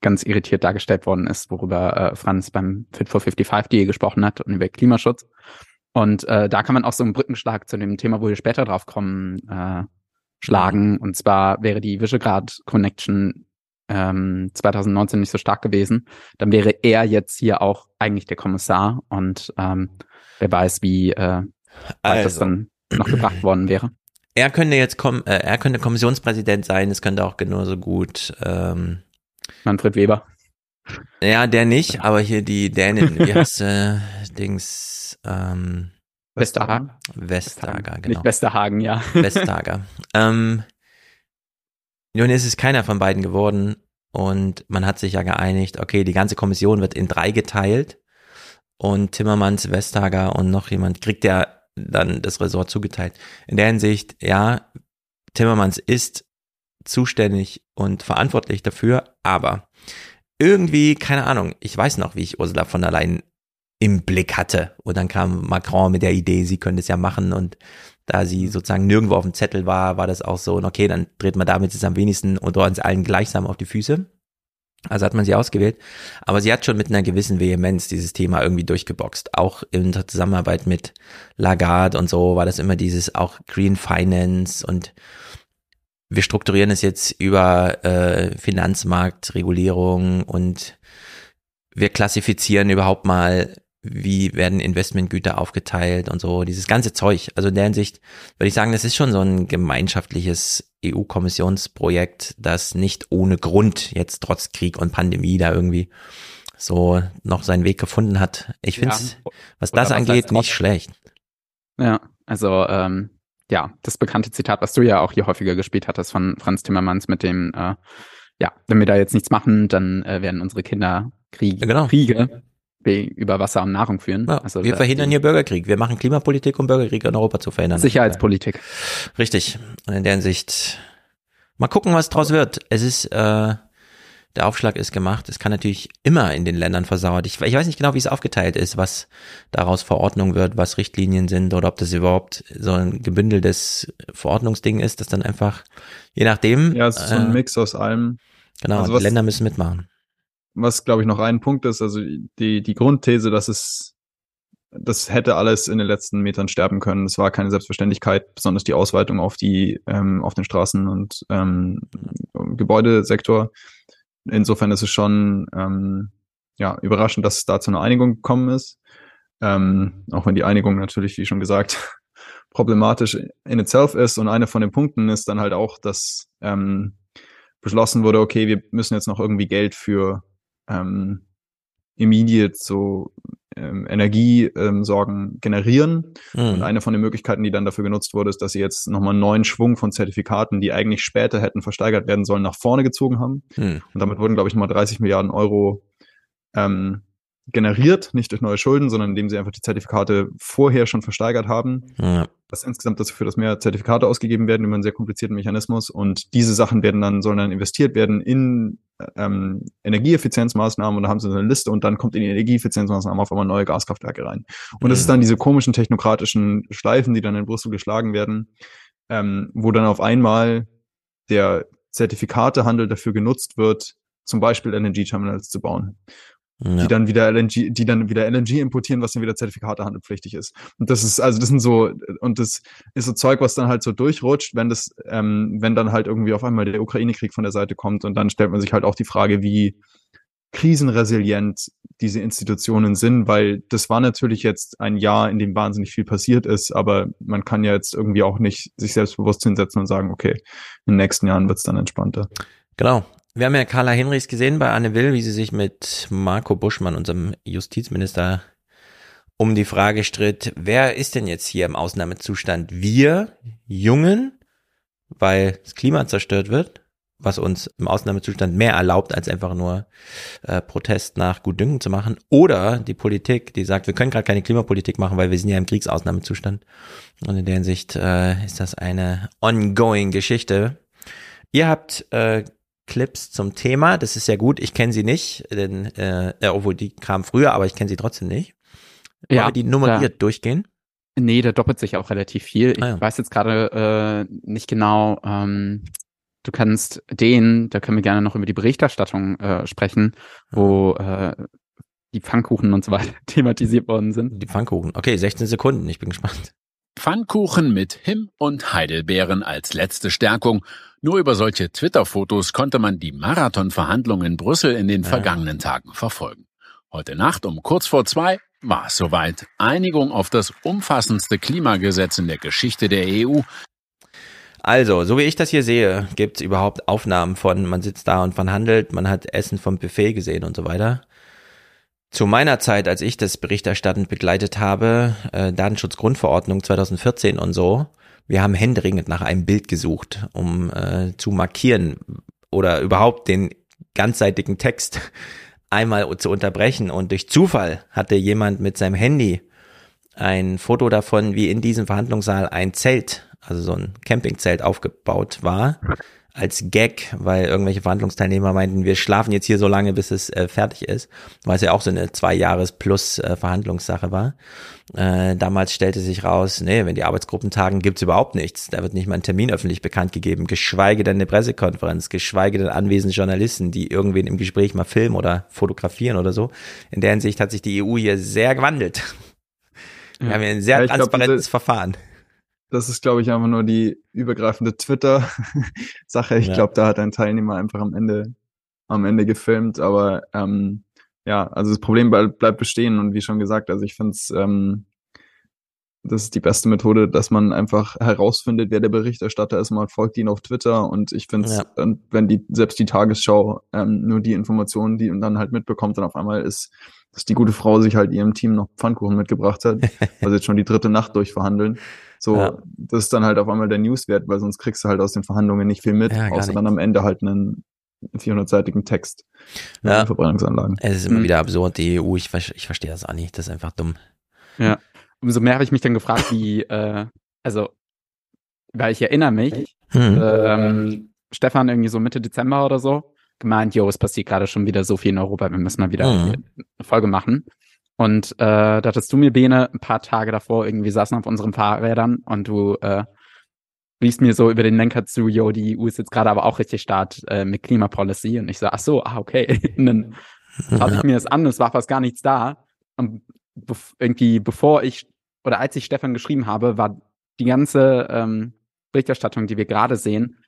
Speaker 11: ganz irritiert dargestellt worden ist, worüber äh, Franz beim Fit for 55 Deal gesprochen hat und über Klimaschutz. Und äh, da kann man auch so einen Brückenschlag zu dem Thema, wo wir später drauf kommen, äh, schlagen. Und zwar wäre die Visegrad Connection ähm, 2019 nicht so stark gewesen, dann wäre er jetzt hier auch eigentlich der Kommissar und ähm, wer weiß, wie äh, also. das dann noch gebracht worden wäre.
Speaker 1: Er könnte jetzt kom äh, er könnte Kommissionspräsident sein, es könnte auch genauso gut ähm,
Speaker 11: Manfred Weber.
Speaker 1: Ja, der nicht, aber hier die Dänin, wie heißt äh, Dings ähm,
Speaker 11: Westerhagen?
Speaker 1: Westerhagen, genau.
Speaker 11: Nicht Westerhagen, ja.
Speaker 1: Westerhagen. ähm, nun ist es keiner von beiden geworden und man hat sich ja geeinigt, okay, die ganze Kommission wird in drei geteilt und Timmermans, Vestager und noch jemand kriegt ja dann das Ressort zugeteilt. In der Hinsicht, ja, Timmermans ist zuständig und verantwortlich dafür, aber irgendwie, keine Ahnung, ich weiß noch, wie ich Ursula von der Leyen im Blick hatte. Und dann kam Macron mit der Idee, sie könnte es ja machen und da sie sozusagen nirgendwo auf dem Zettel war, war das auch so, okay, dann dreht man damit jetzt am wenigsten und uns allen gleichsam auf die Füße. Also hat man sie ausgewählt. Aber sie hat schon mit einer gewissen Vehemenz dieses Thema irgendwie durchgeboxt. Auch in der Zusammenarbeit mit Lagarde und so war das immer dieses auch Green Finance und wir strukturieren es jetzt über äh, Finanzmarktregulierung und wir klassifizieren überhaupt mal wie werden Investmentgüter aufgeteilt und so, dieses ganze Zeug. Also in der Hinsicht würde ich sagen, das ist schon so ein gemeinschaftliches EU-Kommissionsprojekt, das nicht ohne Grund jetzt trotz Krieg und Pandemie da irgendwie so noch seinen Weg gefunden hat. Ich finde es, ja. was das was angeht, nicht schlecht.
Speaker 11: Ja, also ähm, ja, das bekannte Zitat, was du ja auch hier häufiger gespielt hattest von Franz Timmermans mit dem, äh, ja, wenn wir da jetzt nichts machen, dann äh, werden unsere Kinder Krieg,
Speaker 1: genau.
Speaker 11: Kriege über Wasser und Nahrung führen.
Speaker 1: Ja, also wir verhindern hier Bürgerkrieg. Wir machen Klimapolitik, um Bürgerkrieg in Europa zu verhindern.
Speaker 11: Sicherheitspolitik.
Speaker 1: Richtig. Und in der Hinsicht mal gucken, was draus wird. Es ist, äh, der Aufschlag ist gemacht. Es kann natürlich immer in den Ländern versauert. Ich, ich weiß nicht genau, wie es aufgeteilt ist, was daraus Verordnung wird, was Richtlinien sind oder ob das überhaupt so ein gebündeltes Verordnungsding ist, das dann einfach, je nachdem.
Speaker 9: Ja, es ist so ein äh, Mix aus allem.
Speaker 1: Genau, also die Länder müssen mitmachen
Speaker 9: was glaube ich noch ein Punkt ist, also die, die Grundthese, dass es, das hätte alles in den letzten Metern sterben können. Es war keine Selbstverständlichkeit, besonders die Ausweitung auf die, ähm, auf den Straßen- und ähm, Gebäudesektor. Insofern ist es schon ähm, ja, überraschend, dass es da zu einer Einigung gekommen ist. Ähm, auch wenn die Einigung natürlich, wie schon gesagt, problematisch in itself ist. Und einer von den Punkten ist dann halt auch, dass ähm, beschlossen wurde, okay, wir müssen jetzt noch irgendwie Geld für ähm, immediate so ähm, Energiesorgen ähm, generieren. Mhm. Und eine von den Möglichkeiten, die dann dafür genutzt wurde, ist, dass sie jetzt nochmal einen neuen Schwung von Zertifikaten, die eigentlich später hätten versteigert werden sollen, nach vorne gezogen haben. Mhm. Und damit wurden, glaube ich, nochmal 30 Milliarden Euro ähm, generiert, nicht durch neue Schulden, sondern indem sie einfach die Zertifikate vorher schon versteigert haben. Ja. Was insgesamt dazu führt, dass mehr Zertifikate ausgegeben werden über einen sehr komplizierten Mechanismus. Und diese Sachen werden dann, sollen dann investiert werden in ähm, Energieeffizienzmaßnahmen und da haben sie eine Liste und dann kommt in die Energieeffizienzmaßnahmen auf einmal neue Gaskraftwerke rein. Und das ist dann diese komischen technokratischen Schleifen, die dann in Brüssel geschlagen werden, ähm, wo dann auf einmal der Zertifikatehandel dafür genutzt wird, zum Beispiel LNG-Terminals zu bauen ja. die dann wieder LNG, die dann wieder LNG importieren, was dann wieder Zertifikatehandelpflichtig ist. Und das ist, also das sind so, und das ist so Zeug, was dann halt so durchrutscht, wenn das, ähm, wenn dann halt irgendwie auf einmal der Ukraine-Krieg von der Seite kommt und dann stellt man sich halt auch die Frage, wie krisenresilient diese Institutionen sind, weil das war natürlich jetzt ein Jahr, in dem wahnsinnig viel passiert ist, aber man kann ja jetzt irgendwie auch nicht sich selbstbewusst hinsetzen und sagen, okay, in den nächsten Jahren wird es dann entspannter.
Speaker 1: Genau. Wir haben ja Carla Hinrichs gesehen bei Anne Will, wie sie sich mit Marco Buschmann, unserem Justizminister, um die Frage stritt, wer ist denn jetzt hier im Ausnahmezustand? Wir Jungen, weil das Klima zerstört wird, was uns im Ausnahmezustand mehr erlaubt, als einfach nur äh, Protest nach Gutdünken zu machen. Oder die Politik, die sagt, wir können gerade keine Klimapolitik machen, weil wir sind ja im Kriegsausnahmezustand. Und in der Hinsicht äh, ist das eine ongoing Geschichte. Ihr habt äh, Clips zum Thema. Das ist sehr gut. Ich kenne sie nicht, denn äh, obwohl die kamen früher, aber ich kenne sie trotzdem nicht. Wollen ja, wir die nummeriert da, durchgehen?
Speaker 11: Nee, da doppelt sich auch relativ viel. Ich ah, ja. weiß jetzt gerade äh, nicht genau. Ähm, du kannst den, da können wir gerne noch über die Berichterstattung äh, sprechen, wo äh, die Pfannkuchen und so weiter thematisiert worden sind.
Speaker 1: Die Pfannkuchen. Okay, 16 Sekunden. Ich bin gespannt.
Speaker 3: Pfannkuchen mit Him und Heidelbeeren als letzte Stärkung. Nur über solche Twitter-Fotos konnte man die Marathonverhandlungen in Brüssel in den vergangenen Tagen verfolgen. Heute Nacht um kurz vor zwei war es soweit. Einigung auf das umfassendste Klimagesetz in der Geschichte der EU.
Speaker 1: Also, so wie ich das hier sehe, gibt es überhaupt Aufnahmen von, man sitzt da und verhandelt, man hat Essen vom Buffet gesehen und so weiter. Zu meiner Zeit, als ich das berichterstattend begleitet habe, äh, Datenschutzgrundverordnung 2014 und so, wir haben händeringend nach einem Bild gesucht, um äh, zu markieren oder überhaupt den ganzseitigen Text einmal zu unterbrechen. Und durch Zufall hatte jemand mit seinem Handy ein Foto davon, wie in diesem Verhandlungssaal ein Zelt, also so ein Campingzelt aufgebaut war als Gag, weil irgendwelche Verhandlungsteilnehmer meinten, wir schlafen jetzt hier so lange, bis es äh, fertig ist, weil es ja auch so eine zwei Jahres plus äh, Verhandlungssache war. Äh, damals stellte sich raus, nee, wenn die Arbeitsgruppen tagen, gibt's überhaupt nichts. Da wird nicht mal ein Termin öffentlich bekannt gegeben, geschweige denn eine Pressekonferenz, geschweige denn anwesende Journalisten, die irgendwen im Gespräch mal filmen oder fotografieren oder so. In der Hinsicht hat sich die EU hier sehr gewandelt. Wir ja. haben hier ein sehr ja, transparentes glaub, Verfahren.
Speaker 9: Das ist, glaube ich, einfach nur die übergreifende Twitter-Sache. Ich ja. glaube, da hat ein Teilnehmer einfach am Ende, am Ende gefilmt. Aber ähm, ja, also das Problem bleibt bestehen und wie schon gesagt, also ich finde es, ähm, das ist die beste Methode, dass man einfach herausfindet, wer der Berichterstatter ist. Man folgt ihn auf Twitter und ich finde es, ja. wenn die selbst die Tagesschau ähm, nur die Informationen, die man dann halt mitbekommt, dann auf einmal ist, dass die gute Frau sich halt ihrem Team noch Pfannkuchen mitgebracht hat, weil sie jetzt schon die dritte Nacht durchverhandeln. So, ja. das ist dann halt auf einmal der Newswert, weil sonst kriegst du halt aus den Verhandlungen nicht viel mit, ja, außer nicht. dann am Ende halt einen 400-seitigen Text
Speaker 1: ja. Verbrennungsanlagen. Es ist immer mhm. wieder absurd, die EU, ich, ich verstehe das auch nicht, das ist einfach dumm.
Speaker 11: Ja, umso mehr habe ich mich dann gefragt, wie, äh, also, weil ich erinnere mich, mhm. ähm, Stefan irgendwie so Mitte Dezember oder so, gemeint, jo, es passiert gerade schon wieder so viel in Europa, wir müssen mal wieder mhm. eine Folge machen. Und äh, da hattest du mir, Bene, ein paar Tage davor irgendwie saßen auf unseren Fahrrädern und du äh, riefst mir so über den Lenker zu, yo, die EU ist jetzt gerade aber auch richtig start äh, mit Klimapolicy. Und ich so, ach so, ah, okay. Und dann schaute ich mir das an, es war fast gar nichts da. Und bef irgendwie bevor ich oder als ich Stefan geschrieben habe, war die ganze ähm, Berichterstattung, die wir gerade sehen,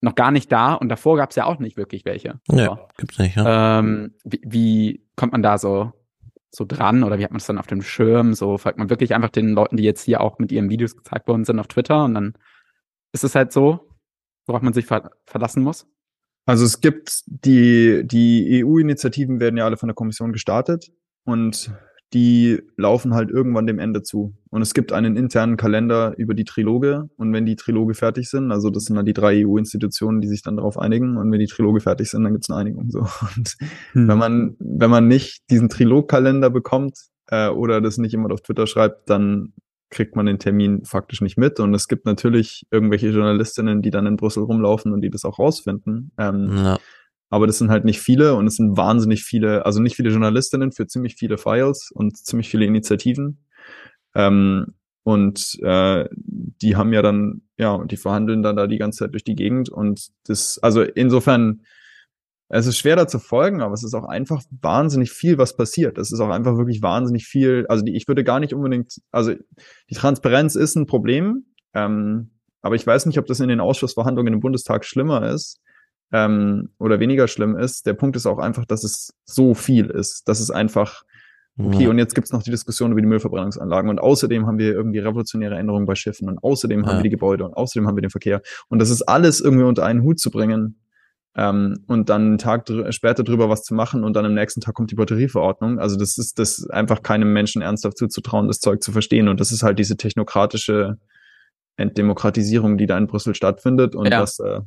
Speaker 11: noch gar nicht da und davor gab es ja auch nicht wirklich welche.
Speaker 1: Ja, so. gibt's nicht, ja.
Speaker 11: Ähm, wie, wie kommt man da so so dran oder wie hat man es dann auf dem Schirm? So folgt man wirklich einfach den Leuten, die jetzt hier auch mit ihren Videos gezeigt worden sind auf Twitter und dann ist es halt so, worauf man sich ver verlassen muss?
Speaker 9: Also es gibt die, die EU-Initiativen werden ja alle von der Kommission gestartet und die laufen halt irgendwann dem Ende zu. Und es gibt einen internen Kalender über die Triloge. Und wenn die Triloge fertig sind, also das sind dann die drei EU-Institutionen, die sich dann darauf einigen. Und wenn die Triloge fertig sind, dann gibt es eine Einigung. So. Und hm. wenn man, wenn man nicht diesen Trilogkalender bekommt äh, oder das nicht jemand auf Twitter schreibt, dann kriegt man den Termin faktisch nicht mit. Und es gibt natürlich irgendwelche Journalistinnen, die dann in Brüssel rumlaufen und die das auch rausfinden. Ähm, ja. Aber das sind halt nicht viele und es sind wahnsinnig viele, also nicht viele Journalistinnen für ziemlich viele Files und ziemlich viele Initiativen. Ähm, und äh, die haben ja dann, ja, die verhandeln dann da die ganze Zeit durch die Gegend. Und das, also insofern, es ist schwer da zu folgen, aber es ist auch einfach wahnsinnig viel, was passiert. Es ist auch einfach wirklich wahnsinnig viel. Also die, ich würde gar nicht unbedingt, also die Transparenz ist ein Problem, ähm, aber ich weiß nicht, ob das in den Ausschussverhandlungen im Bundestag schlimmer ist ähm, oder weniger schlimm ist. Der Punkt ist auch einfach, dass es so viel ist. Das ist einfach, okay, und jetzt gibt's noch die Diskussion über die Müllverbrennungsanlagen und außerdem haben wir irgendwie revolutionäre Änderungen bei Schiffen und außerdem ja. haben wir die Gebäude und außerdem haben wir den Verkehr. Und das ist alles irgendwie unter einen Hut zu bringen ähm, und dann einen Tag dr später drüber was zu machen und dann am nächsten Tag kommt die Batterieverordnung. Also das ist das einfach keinem Menschen ernsthaft zuzutrauen, das Zeug zu verstehen. Und das ist halt diese technokratische Entdemokratisierung, die da in Brüssel stattfindet und ja. das äh,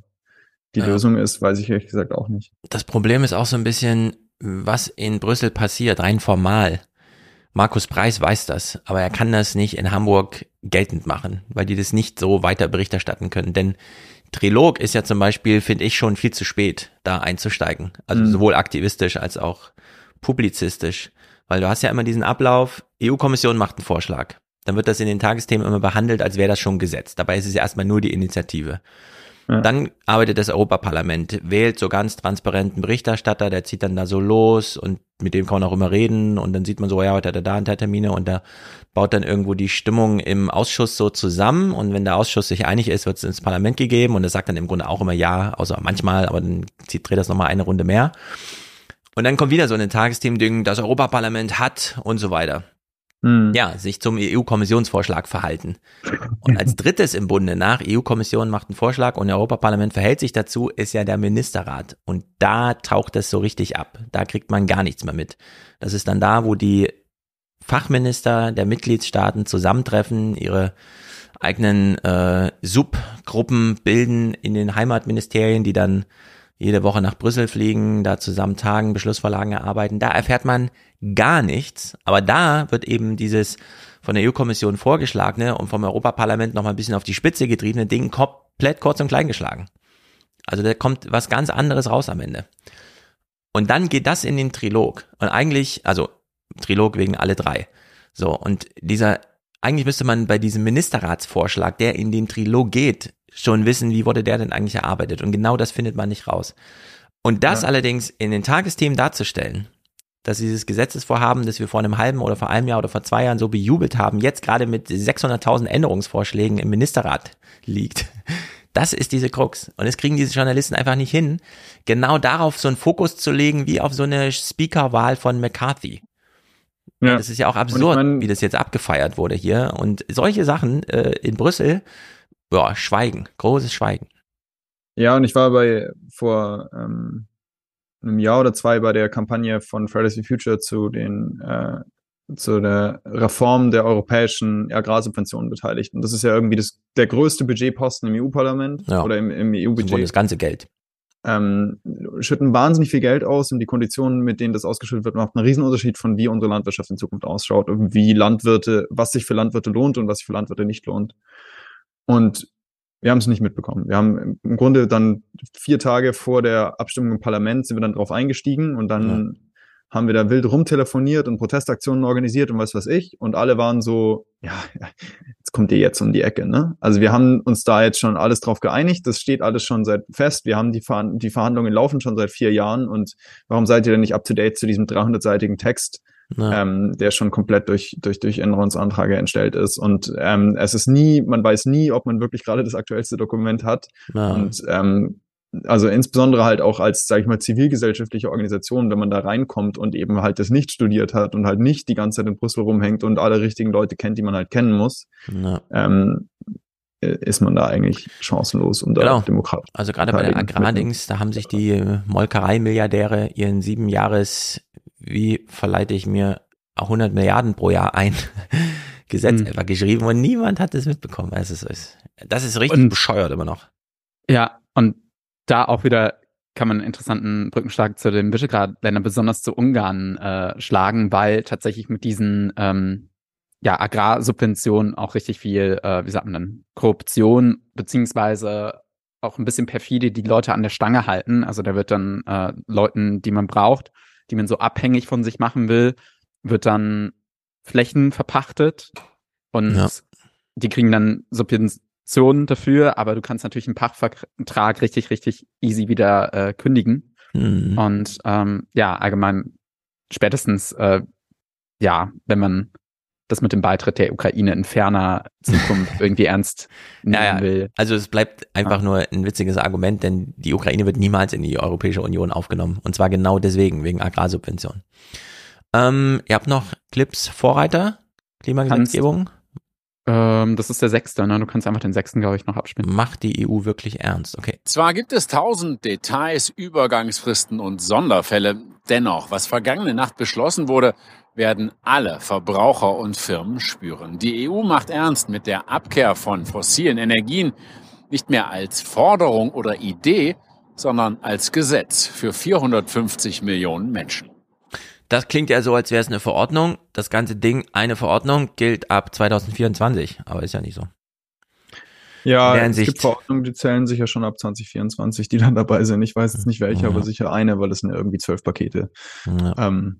Speaker 9: die ja. Lösung ist, weiß ich ehrlich gesagt auch nicht.
Speaker 1: Das Problem ist auch so ein bisschen, was in Brüssel passiert, rein formal. Markus Preis weiß das, aber er kann das nicht in Hamburg geltend machen, weil die das nicht so weiter Bericht erstatten können. Denn Trilog ist ja zum Beispiel, finde ich, schon viel zu spät, da einzusteigen. Also mhm. sowohl aktivistisch als auch publizistisch. Weil du hast ja immer diesen Ablauf, EU-Kommission macht einen Vorschlag. Dann wird das in den Tagesthemen immer behandelt, als wäre das schon Gesetz. Dabei ist es ja erstmal nur die Initiative. Ja. Dann arbeitet das Europaparlament, wählt so ganz transparenten Berichterstatter, der zieht dann da so los und mit dem kann man auch immer reden und dann sieht man so, ja, heute hat er da ein paar Termine und da baut dann irgendwo die Stimmung im Ausschuss so zusammen und wenn der Ausschuss sich einig ist, wird es ins Parlament gegeben und er sagt dann im Grunde auch immer ja, außer manchmal, aber dann zieht, dreht das nochmal eine Runde mehr. Und dann kommt wieder so ein Tagesthemen-Ding, das Europaparlament hat und so weiter hm. ja, sich zum EU-Kommissionsvorschlag verhalten. Und als drittes im Bunde nach EU-Kommission macht einen Vorschlag und Europaparlament verhält sich dazu, ist ja der Ministerrat. Und da taucht es so richtig ab. Da kriegt man gar nichts mehr mit. Das ist dann da, wo die Fachminister der Mitgliedstaaten zusammentreffen, ihre eigenen äh, Subgruppen bilden in den Heimatministerien, die dann jede Woche nach Brüssel fliegen, da zusammen tagen, Beschlussvorlagen erarbeiten. Da erfährt man gar nichts. Aber da wird eben dieses von der EU-Kommission vorgeschlagene und vom Europaparlament noch mal ein bisschen auf die Spitze getriebene Ding komplett kurz und klein geschlagen. Also da kommt was ganz anderes raus am Ende. Und dann geht das in den Trilog. Und eigentlich, also Trilog wegen alle drei. So, und dieser, eigentlich müsste man bei diesem Ministerratsvorschlag, der in den Trilog geht, schon wissen, wie wurde der denn eigentlich erarbeitet. Und genau das findet man nicht raus. Und das ja. allerdings in den Tagesthemen darzustellen, dass dieses Gesetzesvorhaben, das wir vor einem halben oder vor einem Jahr oder vor zwei Jahren so bejubelt haben, jetzt gerade mit 600.000 Änderungsvorschlägen im Ministerrat liegt. Das ist diese Krux. Und es kriegen diese Journalisten einfach nicht hin, genau darauf so einen Fokus zu legen, wie auf so eine Speakerwahl von McCarthy. Ja. Das ist ja auch absurd, ich mein, wie das jetzt abgefeiert wurde hier. Und solche Sachen äh, in Brüssel, ja, Schweigen, großes Schweigen.
Speaker 9: Ja, und ich war bei vor ähm, einem Jahr oder zwei bei der Kampagne von Fridays for Future zu den äh, zu der Reform der europäischen Agrarsubventionen beteiligt. Und das ist ja irgendwie das, der größte Budgetposten im EU-Parlament ja. oder im, im EU-Budget.
Speaker 1: Das ganze Geld.
Speaker 9: Ähm, schütten wahnsinnig viel Geld aus und die Konditionen, mit denen das ausgeschüttet wird, macht einen Riesenunterschied von wie unsere Landwirtschaft in Zukunft ausschaut und wie Landwirte, was sich für Landwirte lohnt und was sich für Landwirte nicht lohnt. Und wir haben es nicht mitbekommen. Wir haben im Grunde dann vier Tage vor der Abstimmung im Parlament sind wir dann drauf eingestiegen und dann ja. haben wir da wild rumtelefoniert und Protestaktionen organisiert und was weiß ich. Und alle waren so, ja, jetzt kommt ihr jetzt um die Ecke, ne? Also wir haben uns da jetzt schon alles drauf geeinigt. Das steht alles schon seit fest. Wir haben die, Verhand die Verhandlungen laufen schon seit vier Jahren. Und warum seid ihr denn nicht up to date zu diesem 300-seitigen Text? Ähm, der schon komplett durch, durch, durch Änderungsanträge entstellt ist. Und ähm, es ist nie, man weiß nie, ob man wirklich gerade das aktuellste Dokument hat. Ja. Und ähm, also insbesondere halt auch als, sage ich mal, zivilgesellschaftliche Organisation, wenn man da reinkommt und eben halt das nicht studiert hat und halt nicht die ganze Zeit in Brüssel rumhängt und alle richtigen Leute kennt, die man halt kennen muss, ja. ähm, ist man da eigentlich chancenlos und genau. demokratisch.
Speaker 1: Also gerade bei der Agrardings, da haben sich die Molkerei-Milliardäre ihren sieben Jahres wie verleite ich mir 100 Milliarden pro Jahr ein Gesetz mhm. einfach geschrieben und niemand hat es mitbekommen. Das ist, das ist richtig und, bescheuert immer noch.
Speaker 11: Ja, und da auch wieder kann man einen interessanten Brückenschlag zu den Visegrad-Ländern, besonders zu Ungarn, äh, schlagen, weil tatsächlich mit diesen ähm, ja, Agrarsubventionen auch richtig viel, äh, wie sagt man denn, Korruption beziehungsweise auch ein bisschen perfide die Leute an der Stange halten. Also da wird dann äh, Leuten, die man braucht, die man so abhängig von sich machen will, wird dann Flächen verpachtet und ja. die kriegen dann Subventionen dafür, aber du kannst natürlich einen Pachtvertrag richtig, richtig easy wieder äh, kündigen. Mhm. Und ähm, ja, allgemein spätestens, äh, ja, wenn man das mit dem Beitritt der Ukraine in ferner Zukunft irgendwie ernst nehmen ja, ja. will.
Speaker 1: Also es bleibt einfach ja. nur ein witziges Argument, denn die Ukraine wird niemals in die Europäische Union aufgenommen. Und zwar genau deswegen, wegen Agrarsubventionen. Ähm, ihr habt noch Clips Vorreiter, Klimagesetzgebung?
Speaker 11: Ähm, das ist der sechste, ne? Du kannst einfach den sechsten, glaube ich, noch abspielen.
Speaker 1: Macht die EU wirklich ernst, okay.
Speaker 3: Zwar gibt es tausend Details, Übergangsfristen und Sonderfälle, dennoch, was vergangene Nacht beschlossen wurde, werden alle Verbraucher und Firmen spüren. Die EU macht ernst mit der Abkehr von fossilen Energien, nicht mehr als Forderung oder Idee, sondern als Gesetz für 450 Millionen Menschen.
Speaker 1: Das klingt ja so, als wäre es eine Verordnung. Das ganze Ding, eine Verordnung, gilt ab 2024, aber ist ja nicht so.
Speaker 9: Ja, es gibt Verordnungen, die zählen sicher schon ab 2024, die dann dabei sind. Ich weiß jetzt nicht welche, ja. aber sicher eine, weil es sind irgendwie zwölf Pakete. Ja. Ähm,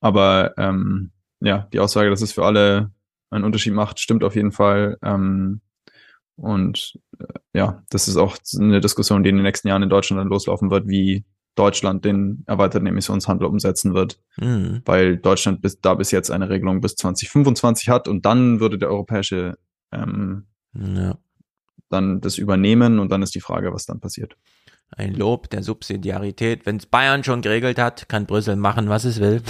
Speaker 9: aber ähm, ja, die Aussage, dass es für alle einen Unterschied macht, stimmt auf jeden Fall. Ähm, und äh, ja, das ist auch eine Diskussion, die in den nächsten Jahren in Deutschland dann loslaufen wird, wie Deutschland den erweiterten Emissionshandel umsetzen wird, mhm. weil Deutschland bis, da bis jetzt eine Regelung bis 2025 hat und dann würde der europäische ähm, ja. dann das übernehmen und dann ist die Frage, was dann passiert.
Speaker 1: Ein Lob der Subsidiarität. Wenn es Bayern schon geregelt hat, kann Brüssel machen, was es will.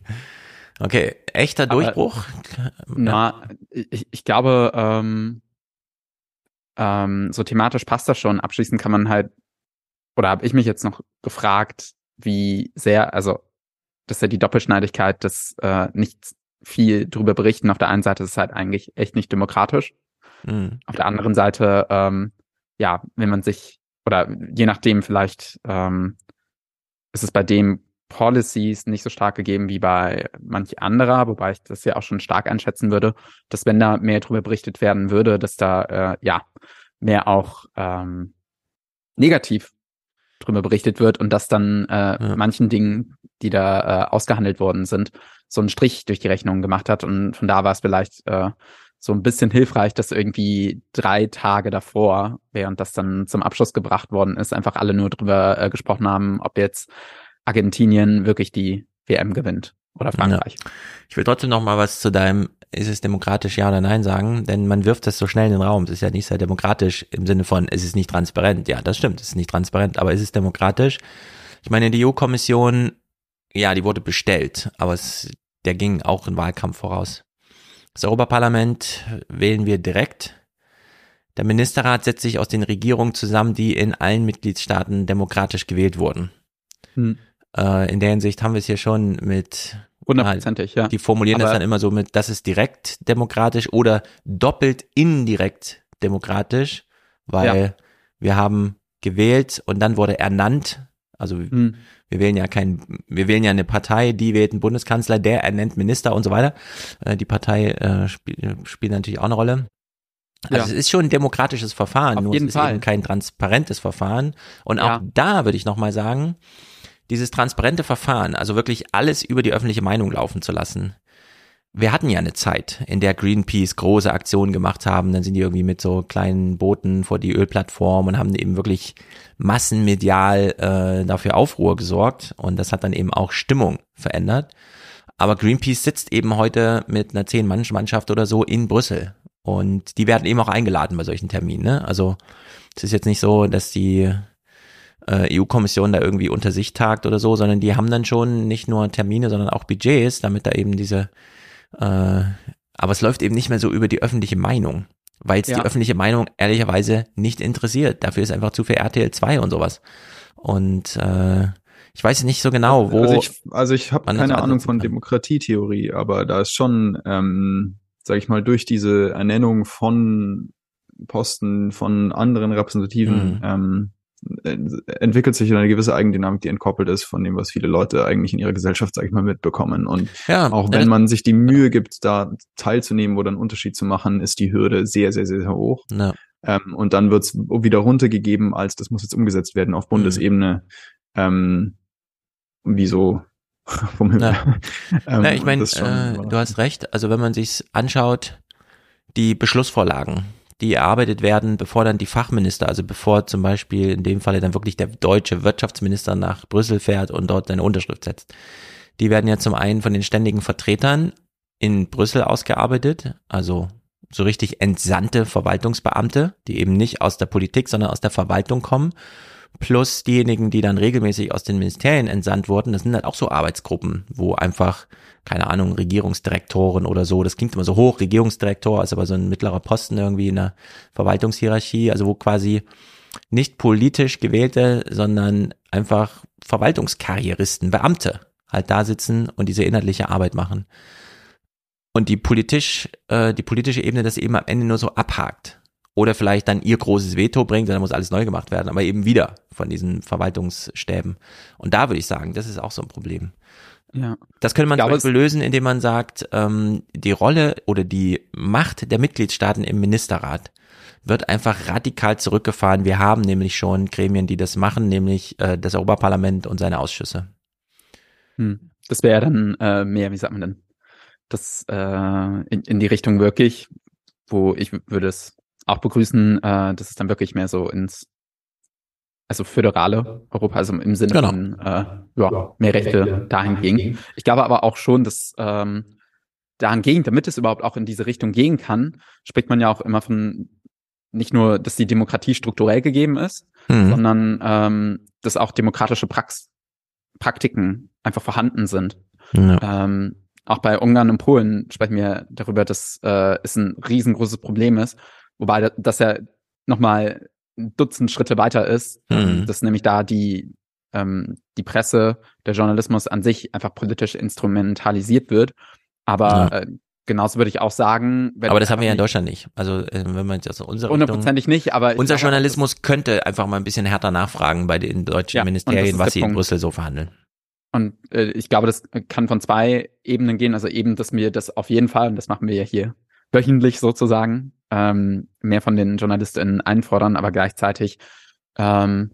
Speaker 1: okay, echter Aber, Durchbruch.
Speaker 11: Na, ich, ich glaube, ähm, ähm, so thematisch passt das schon. Abschließend kann man halt, oder habe ich mich jetzt noch gefragt, wie sehr, also das ist ja die Doppelschneidigkeit, dass äh, nicht viel drüber berichten. Auf der einen Seite ist es halt eigentlich echt nicht demokratisch. Mhm. Auf der anderen Seite, ähm, ja, wenn man sich oder je nachdem vielleicht ähm, ist es bei dem Policies nicht so stark gegeben wie bei manch anderer, wobei ich das ja auch schon stark einschätzen würde, dass wenn da mehr drüber berichtet werden würde, dass da äh, ja mehr auch ähm, negativ drüber berichtet wird und dass dann äh, ja. manchen Dingen, die da äh, ausgehandelt worden sind, so einen Strich durch die Rechnung gemacht hat und von da war es vielleicht äh, so ein bisschen hilfreich, dass irgendwie drei Tage davor, während das dann zum Abschluss gebracht worden ist, einfach alle nur drüber äh, gesprochen haben, ob jetzt Argentinien wirklich die WM gewinnt oder Frankreich. Ja.
Speaker 1: Ich will trotzdem noch mal was zu deinem ist es demokratisch ja oder nein sagen, denn man wirft das so schnell in den Raum. Es ist ja nicht sehr demokratisch im Sinne von, es ist nicht transparent. Ja, das stimmt, es ist nicht transparent, aber es ist demokratisch. Ich meine, die EU-Kommission, ja, die wurde bestellt, aber es, der ging auch in Wahlkampf voraus. Das Europaparlament wählen wir direkt. Der Ministerrat setzt sich aus den Regierungen zusammen, die in allen Mitgliedstaaten demokratisch gewählt wurden. Hm. Äh, in der Hinsicht haben wir es hier schon mit
Speaker 11: Hundertprozentig, ja.
Speaker 1: Die formulieren Aber das dann immer so mit, das ist direkt demokratisch oder doppelt indirekt demokratisch, weil ja. wir haben gewählt und dann wurde ernannt. Also hm. Wir wählen ja kein, wir wählen ja eine Partei, die wählt einen Bundeskanzler, der ernennt Minister und so weiter. Äh, die Partei äh, spiel, spielt natürlich auch eine Rolle. Also ja. es ist schon ein demokratisches Verfahren,
Speaker 11: Auf
Speaker 1: nur
Speaker 11: jeden
Speaker 1: es ist
Speaker 11: Fall.
Speaker 1: eben kein transparentes Verfahren. Und auch ja. da würde ich nochmal sagen, dieses transparente Verfahren, also wirklich alles über die öffentliche Meinung laufen zu lassen, wir hatten ja eine Zeit, in der Greenpeace große Aktionen gemacht haben. Dann sind die irgendwie mit so kleinen Booten vor die Ölplattform und haben eben wirklich massenmedial äh, dafür Aufruhr gesorgt. Und das hat dann eben auch Stimmung verändert. Aber Greenpeace sitzt eben heute mit einer zehn Mann Mannschaft oder so in Brüssel. Und die werden eben auch eingeladen bei solchen Terminen. Ne? Also es ist jetzt nicht so, dass die äh, EU-Kommission da irgendwie unter sich tagt oder so, sondern die haben dann schon nicht nur Termine, sondern auch Budgets, damit da eben diese äh, aber es läuft eben nicht mehr so über die öffentliche Meinung, weil es ja. die öffentliche Meinung ehrlicherweise nicht interessiert. Dafür ist einfach zu viel RTL 2 und sowas. Und äh, Ich weiß nicht so genau, wo.
Speaker 9: Also ich, also ich habe keine Ahnung von. Demokratietheorie, aber da ist schon, ähm, sag ich mal, durch diese Ernennung von Posten von anderen Repräsentativen mhm. ähm, entwickelt sich eine gewisse Eigendynamik, die entkoppelt ist von dem, was viele Leute eigentlich in ihrer Gesellschaft, sag ich mal, mitbekommen. Und ja, auch wenn man sich die Mühe gibt, da teilzunehmen oder einen Unterschied zu machen, ist die Hürde sehr, sehr, sehr, sehr hoch. Ja. Ähm, und dann wird es wieder runtergegeben, als das muss jetzt umgesetzt werden auf Bundesebene. Mhm. Ähm, wie so vom
Speaker 1: Himmel. Ja. ähm, ja ich meine, äh, du hast recht. Also wenn man sich anschaut, die Beschlussvorlagen, die erarbeitet werden, bevor dann die Fachminister, also bevor zum Beispiel in dem Falle dann wirklich der deutsche Wirtschaftsminister nach Brüssel fährt und dort seine Unterschrift setzt. Die werden ja zum einen von den ständigen Vertretern in Brüssel ausgearbeitet, also so richtig entsandte Verwaltungsbeamte, die eben nicht aus der Politik, sondern aus der Verwaltung kommen plus diejenigen, die dann regelmäßig aus den Ministerien entsandt wurden, das sind halt auch so Arbeitsgruppen, wo einfach, keine Ahnung, Regierungsdirektoren oder so, das klingt immer so hoch, Regierungsdirektor ist aber so ein mittlerer Posten irgendwie in der Verwaltungshierarchie, also wo quasi nicht politisch gewählte, sondern einfach Verwaltungskarrieristen, Beamte halt da sitzen und diese inhaltliche Arbeit machen. Und die politisch, äh, die politische Ebene das eben am Ende nur so abhakt oder vielleicht dann ihr großes Veto bringt, dann muss alles neu gemacht werden, aber eben wieder von diesen Verwaltungsstäben. Und da würde ich sagen, das ist auch so ein Problem. Ja. Das könnte man zum Beispiel lösen, indem man sagt, ähm, die Rolle oder die Macht der Mitgliedstaaten im Ministerrat wird einfach radikal zurückgefahren. Wir haben nämlich schon Gremien, die das machen, nämlich äh, das Europaparlament und seine Ausschüsse.
Speaker 11: Hm. Das wäre dann äh, mehr, wie sagt man denn, das äh, in, in die Richtung wirklich, wo ich würde es auch begrüßen, äh, dass es dann wirklich mehr so ins also föderale Europa, also im Sinne genau. von äh, ja, mehr Rechte dahin ging. Ich glaube aber auch schon, dass ähm, dahingehend, damit es überhaupt auch in diese Richtung gehen kann, spricht man ja auch immer von nicht nur, dass die Demokratie strukturell gegeben ist, mhm. sondern ähm, dass auch demokratische Prax Praktiken einfach vorhanden sind. Ja. Ähm, auch bei Ungarn und Polen sprechen wir darüber, dass äh, es ein riesengroßes Problem ist Wobei das ja nochmal ein Dutzend Schritte weiter ist, mhm. dass nämlich da die, ähm, die Presse, der Journalismus an sich einfach politisch instrumentalisiert wird. Aber ja. äh, genauso würde ich auch sagen.
Speaker 1: aber das haben wir ja in Deutschland nicht. Also äh, wenn man jetzt aus unserer
Speaker 11: Hundertprozentig nicht, aber
Speaker 1: unser Journalismus könnte einfach mal ein bisschen härter nachfragen bei den deutschen ja, Ministerien, was sie Punkt. in Brüssel so verhandeln.
Speaker 11: Und äh, ich glaube, das kann von zwei Ebenen gehen. Also eben, dass wir das auf jeden Fall, und das machen wir ja hier wöchentlich sozusagen, ähm, mehr von den JournalistInnen einfordern, aber gleichzeitig ähm,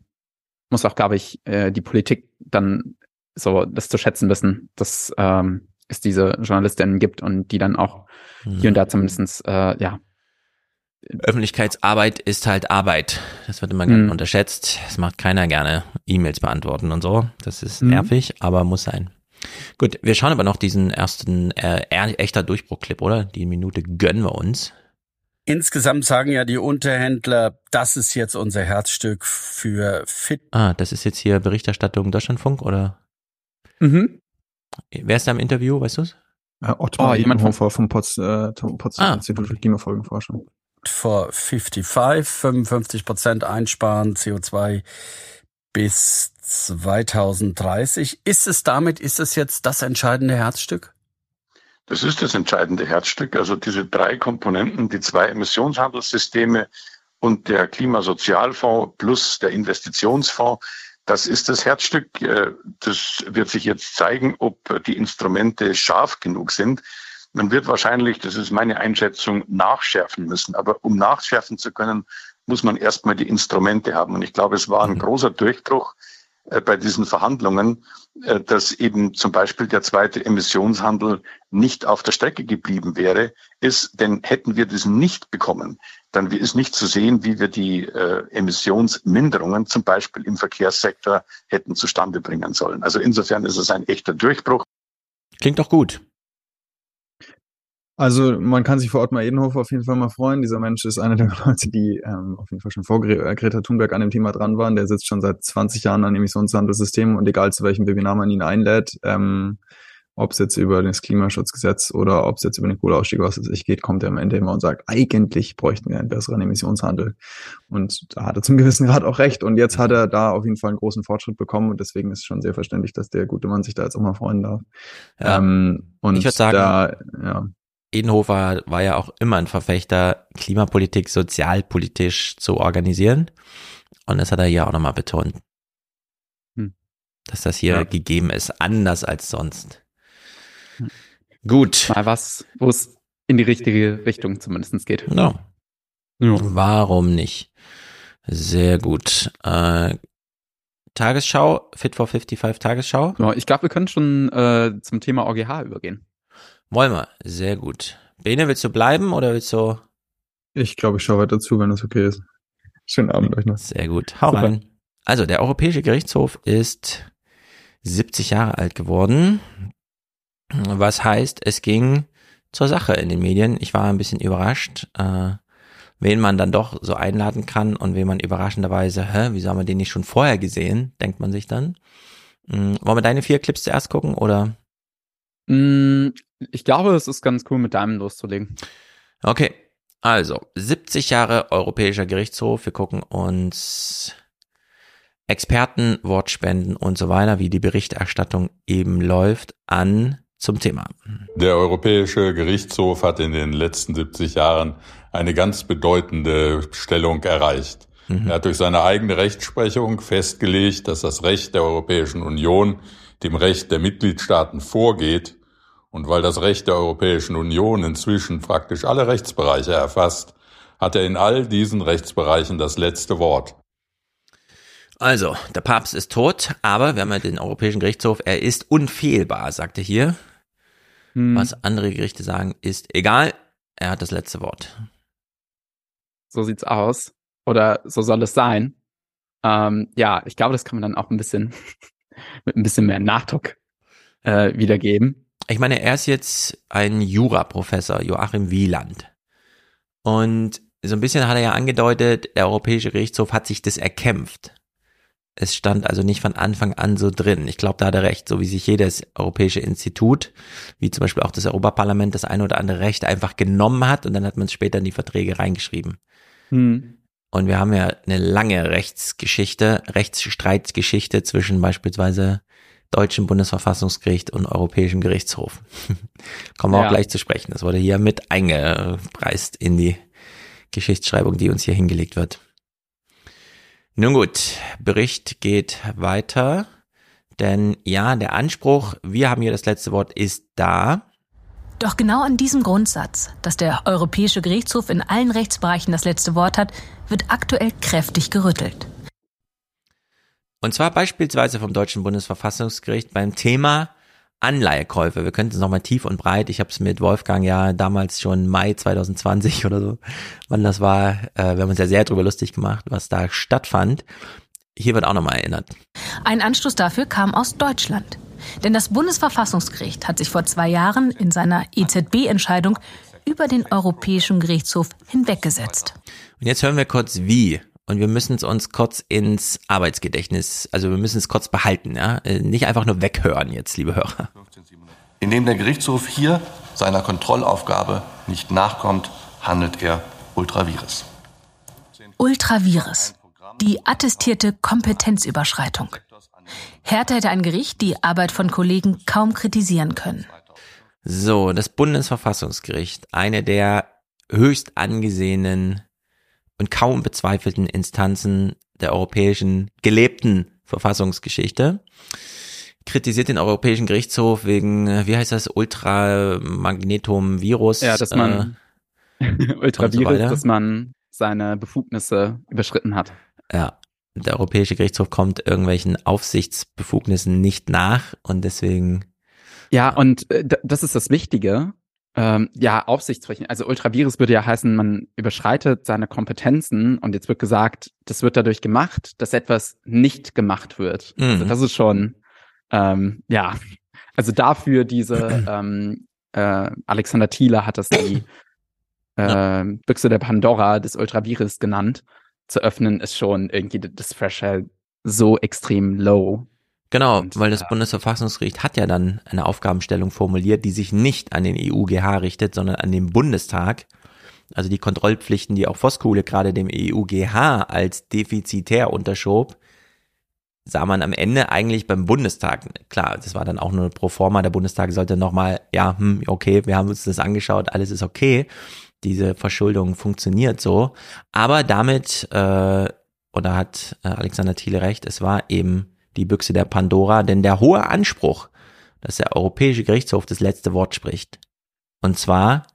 Speaker 11: muss auch, glaube ich, äh, die Politik dann so das zu schätzen wissen, dass ähm, es diese JournalistInnen gibt und die dann auch mhm. hier und da zumindestens äh, ja,
Speaker 1: Öffentlichkeitsarbeit ist halt Arbeit. Das wird immer gerne mhm. unterschätzt. Das macht keiner gerne. E-Mails beantworten und so. Das ist mhm. nervig, aber muss sein. Gut, wir schauen aber noch diesen ersten äh, echter Durchbruchclip, oder? Die Minute gönnen wir uns.
Speaker 12: Insgesamt sagen ja die Unterhändler, das ist jetzt unser Herzstück für Fit.
Speaker 1: Ah, das ist jetzt hier Berichterstattung Deutschlandfunk oder? Mhm. Wer ist da im Interview, weißt du es?
Speaker 9: Äh, Ottmar oh, jemand vom, vom Pots, äh, Potsdam ah, Institut für Klimafolgenforschung.
Speaker 12: For 55, 55 Prozent einsparen CO2 bis 2030. Ist es damit, ist es jetzt das entscheidende Herzstück?
Speaker 13: Das ist das entscheidende Herzstück. Also diese drei Komponenten, die zwei Emissionshandelssysteme und der Klimasozialfonds plus der Investitionsfonds, das ist das Herzstück. Äh, das wird sich jetzt zeigen, ob die Instrumente scharf genug sind. Man wird wahrscheinlich, das ist meine Einschätzung, nachschärfen müssen. Aber um nachschärfen zu können, muss man erstmal die Instrumente haben. Und ich glaube, es war ein mhm. großer Durchbruch bei diesen Verhandlungen, äh, dass eben zum Beispiel der zweite Emissionshandel nicht auf der Strecke geblieben wäre, ist, denn hätten wir diesen nicht bekommen, dann ist nicht zu sehen, wie wir die äh, Emissionsminderungen zum Beispiel im Verkehrssektor hätten zustande bringen sollen. Also insofern ist es ein echter Durchbruch.
Speaker 1: Klingt doch gut.
Speaker 9: Also man kann sich vor Ottmar Edenhofer auf jeden Fall mal freuen. Dieser Mensch ist einer der Leute, die ähm, auf jeden Fall schon vor äh, Greta Thunberg an dem Thema dran waren. Der sitzt schon seit 20 Jahren an Emissionshandelssystemen und egal zu welchem Webinar man ihn einlädt, ähm, ob es jetzt über das Klimaschutzgesetz oder ob es jetzt über den Kohleausstieg was es sich geht, kommt er am Ende immer und sagt, eigentlich bräuchten wir einen besseren Emissionshandel. Und da hat er zum gewissen Grad auch recht. Und jetzt hat er da auf jeden Fall einen großen Fortschritt bekommen und deswegen ist schon sehr verständlich, dass der gute Mann sich da jetzt auch mal freuen darf. Ja. Ähm, und
Speaker 1: ich würde sagen, da, ja. Edenhofer war ja auch immer ein Verfechter, Klimapolitik sozialpolitisch zu organisieren. Und das hat er hier auch nochmal betont. Hm. Dass das hier ja. gegeben ist, anders als sonst. Gut.
Speaker 11: Mal was, wo es in die richtige Richtung zumindest geht.
Speaker 1: No. Ja. Warum nicht? Sehr gut. Äh, Tagesschau, Fit for 55 Tagesschau.
Speaker 11: Ja, ich glaube, wir können schon äh, zum Thema OGH übergehen.
Speaker 1: Wollen wir. Sehr gut. Bene, willst du bleiben oder willst du?
Speaker 9: Ich glaube, ich schaue weiter zu, wenn das okay ist. Schönen Abend euch noch.
Speaker 1: Sehr gut. Hau rein. Also, der Europäische Gerichtshof ist 70 Jahre alt geworden. Was heißt, es ging zur Sache in den Medien. Ich war ein bisschen überrascht, äh, wen man dann doch so einladen kann und wen man überraschenderweise, hä, wieso haben wir den nicht schon vorher gesehen, denkt man sich dann. Mhm. Wollen wir deine vier Clips zuerst gucken oder?
Speaker 11: Ich glaube, es ist ganz cool, mit deinem loszulegen.
Speaker 1: Okay, also 70 Jahre Europäischer Gerichtshof. Wir gucken uns Experten, Wortspenden und so weiter, wie die Berichterstattung eben läuft, an zum Thema.
Speaker 14: Der Europäische Gerichtshof hat in den letzten 70 Jahren eine ganz bedeutende Stellung erreicht. Mhm. Er hat durch seine eigene Rechtsprechung festgelegt, dass das Recht der Europäischen Union dem Recht der Mitgliedstaaten vorgeht. Und weil das Recht der Europäischen Union inzwischen praktisch alle Rechtsbereiche erfasst, hat er in all diesen Rechtsbereichen das letzte Wort.
Speaker 1: Also, der Papst ist tot, aber wir haben ja den Europäischen Gerichtshof, er ist unfehlbar, sagte hier. Hm. Was andere Gerichte sagen, ist egal, er hat das letzte Wort.
Speaker 11: So sieht's aus. Oder so soll es sein. Ähm, ja, ich glaube, das kann man dann auch ein bisschen mit ein bisschen mehr Nachdruck äh, wiedergeben.
Speaker 1: Ich meine, er ist jetzt ein Juraprofessor, Joachim Wieland. Und so ein bisschen hat er ja angedeutet, der Europäische Gerichtshof hat sich das erkämpft. Es stand also nicht von Anfang an so drin. Ich glaube, da hat er recht, so wie sich jedes europäische Institut, wie zum Beispiel auch das Europaparlament, das eine oder andere Recht einfach genommen hat und dann hat man es später in die Verträge reingeschrieben. Hm. Und wir haben ja eine lange Rechtsgeschichte, Rechtsstreitsgeschichte zwischen beispielsweise deutschen Bundesverfassungsgericht und Europäischem Gerichtshof. Kommen wir ja. auch gleich zu sprechen. Das wurde hier mit eingepreist in die Geschichtsschreibung, die uns hier hingelegt wird. Nun gut, Bericht geht weiter. Denn ja, der Anspruch, wir haben hier das letzte Wort, ist da.
Speaker 15: Doch genau an diesem Grundsatz, dass der Europäische Gerichtshof in allen Rechtsbereichen das letzte Wort hat, wird aktuell kräftig gerüttelt.
Speaker 1: Und zwar beispielsweise vom Deutschen Bundesverfassungsgericht beim Thema Anleihekäufe. Wir könnten es nochmal tief und breit. Ich habe es mit Wolfgang ja damals schon Mai 2020 oder so, wann das war. Äh, wir haben uns ja sehr darüber lustig gemacht, was da stattfand. Hier wird auch nochmal erinnert.
Speaker 15: Ein Anstoß dafür kam aus Deutschland. Denn das Bundesverfassungsgericht hat sich vor zwei Jahren in seiner EZB-Entscheidung über den Europäischen Gerichtshof hinweggesetzt.
Speaker 1: Und jetzt hören wir kurz wie. Und wir müssen es uns kurz ins Arbeitsgedächtnis, also wir müssen es kurz behalten, ja? Äh, nicht einfach nur weghören jetzt, liebe Hörer.
Speaker 16: Indem der Gerichtshof hier seiner Kontrollaufgabe nicht nachkommt, handelt er ultravirus.
Speaker 15: Ultravirus. Die attestierte Kompetenzüberschreitung. Härter hätte ein Gericht die Arbeit von Kollegen kaum kritisieren können.
Speaker 1: So, das Bundesverfassungsgericht, eine der höchst angesehenen und kaum bezweifelten Instanzen der europäischen gelebten Verfassungsgeschichte, kritisiert den Europäischen Gerichtshof wegen, wie heißt das, Ultramagnetum-Virus.
Speaker 11: Ja, dass man äh, Ultravirus, so dass man seine Befugnisse überschritten hat.
Speaker 1: Ja, der Europäische Gerichtshof kommt irgendwelchen Aufsichtsbefugnissen nicht nach und deswegen.
Speaker 11: Ja, und äh, das ist das Wichtige ähm, ja, Aufsichtsflächen. Also Ultravirus würde ja heißen, man überschreitet seine Kompetenzen und jetzt wird gesagt, das wird dadurch gemacht, dass etwas nicht gemacht wird. Also mhm. Also das ist schon, ähm, ja, also dafür diese, ähm, äh, Alexander Thiele hat das die äh, ja. Büchse der Pandora des Ultravirus genannt, zu öffnen, ist schon irgendwie das Threshold so extrem low.
Speaker 1: Genau, und, weil das ja. Bundesverfassungsgericht hat ja dann eine Aufgabenstellung formuliert, die sich nicht an den EUGH richtet, sondern an den Bundestag. Also die Kontrollpflichten, die auch Voskuhle gerade dem EUGH als defizitär unterschob, sah man am Ende eigentlich beim Bundestag, klar, das war dann auch nur pro forma, der Bundestag sollte nochmal, ja, hm, okay, wir haben uns das angeschaut, alles ist okay, diese Verschuldung funktioniert so, aber damit, äh, oder hat äh, Alexander Thiele recht, es war eben die Büchse der Pandora, denn der hohe Anspruch, dass der Europäische Gerichtshof das letzte Wort spricht, und zwar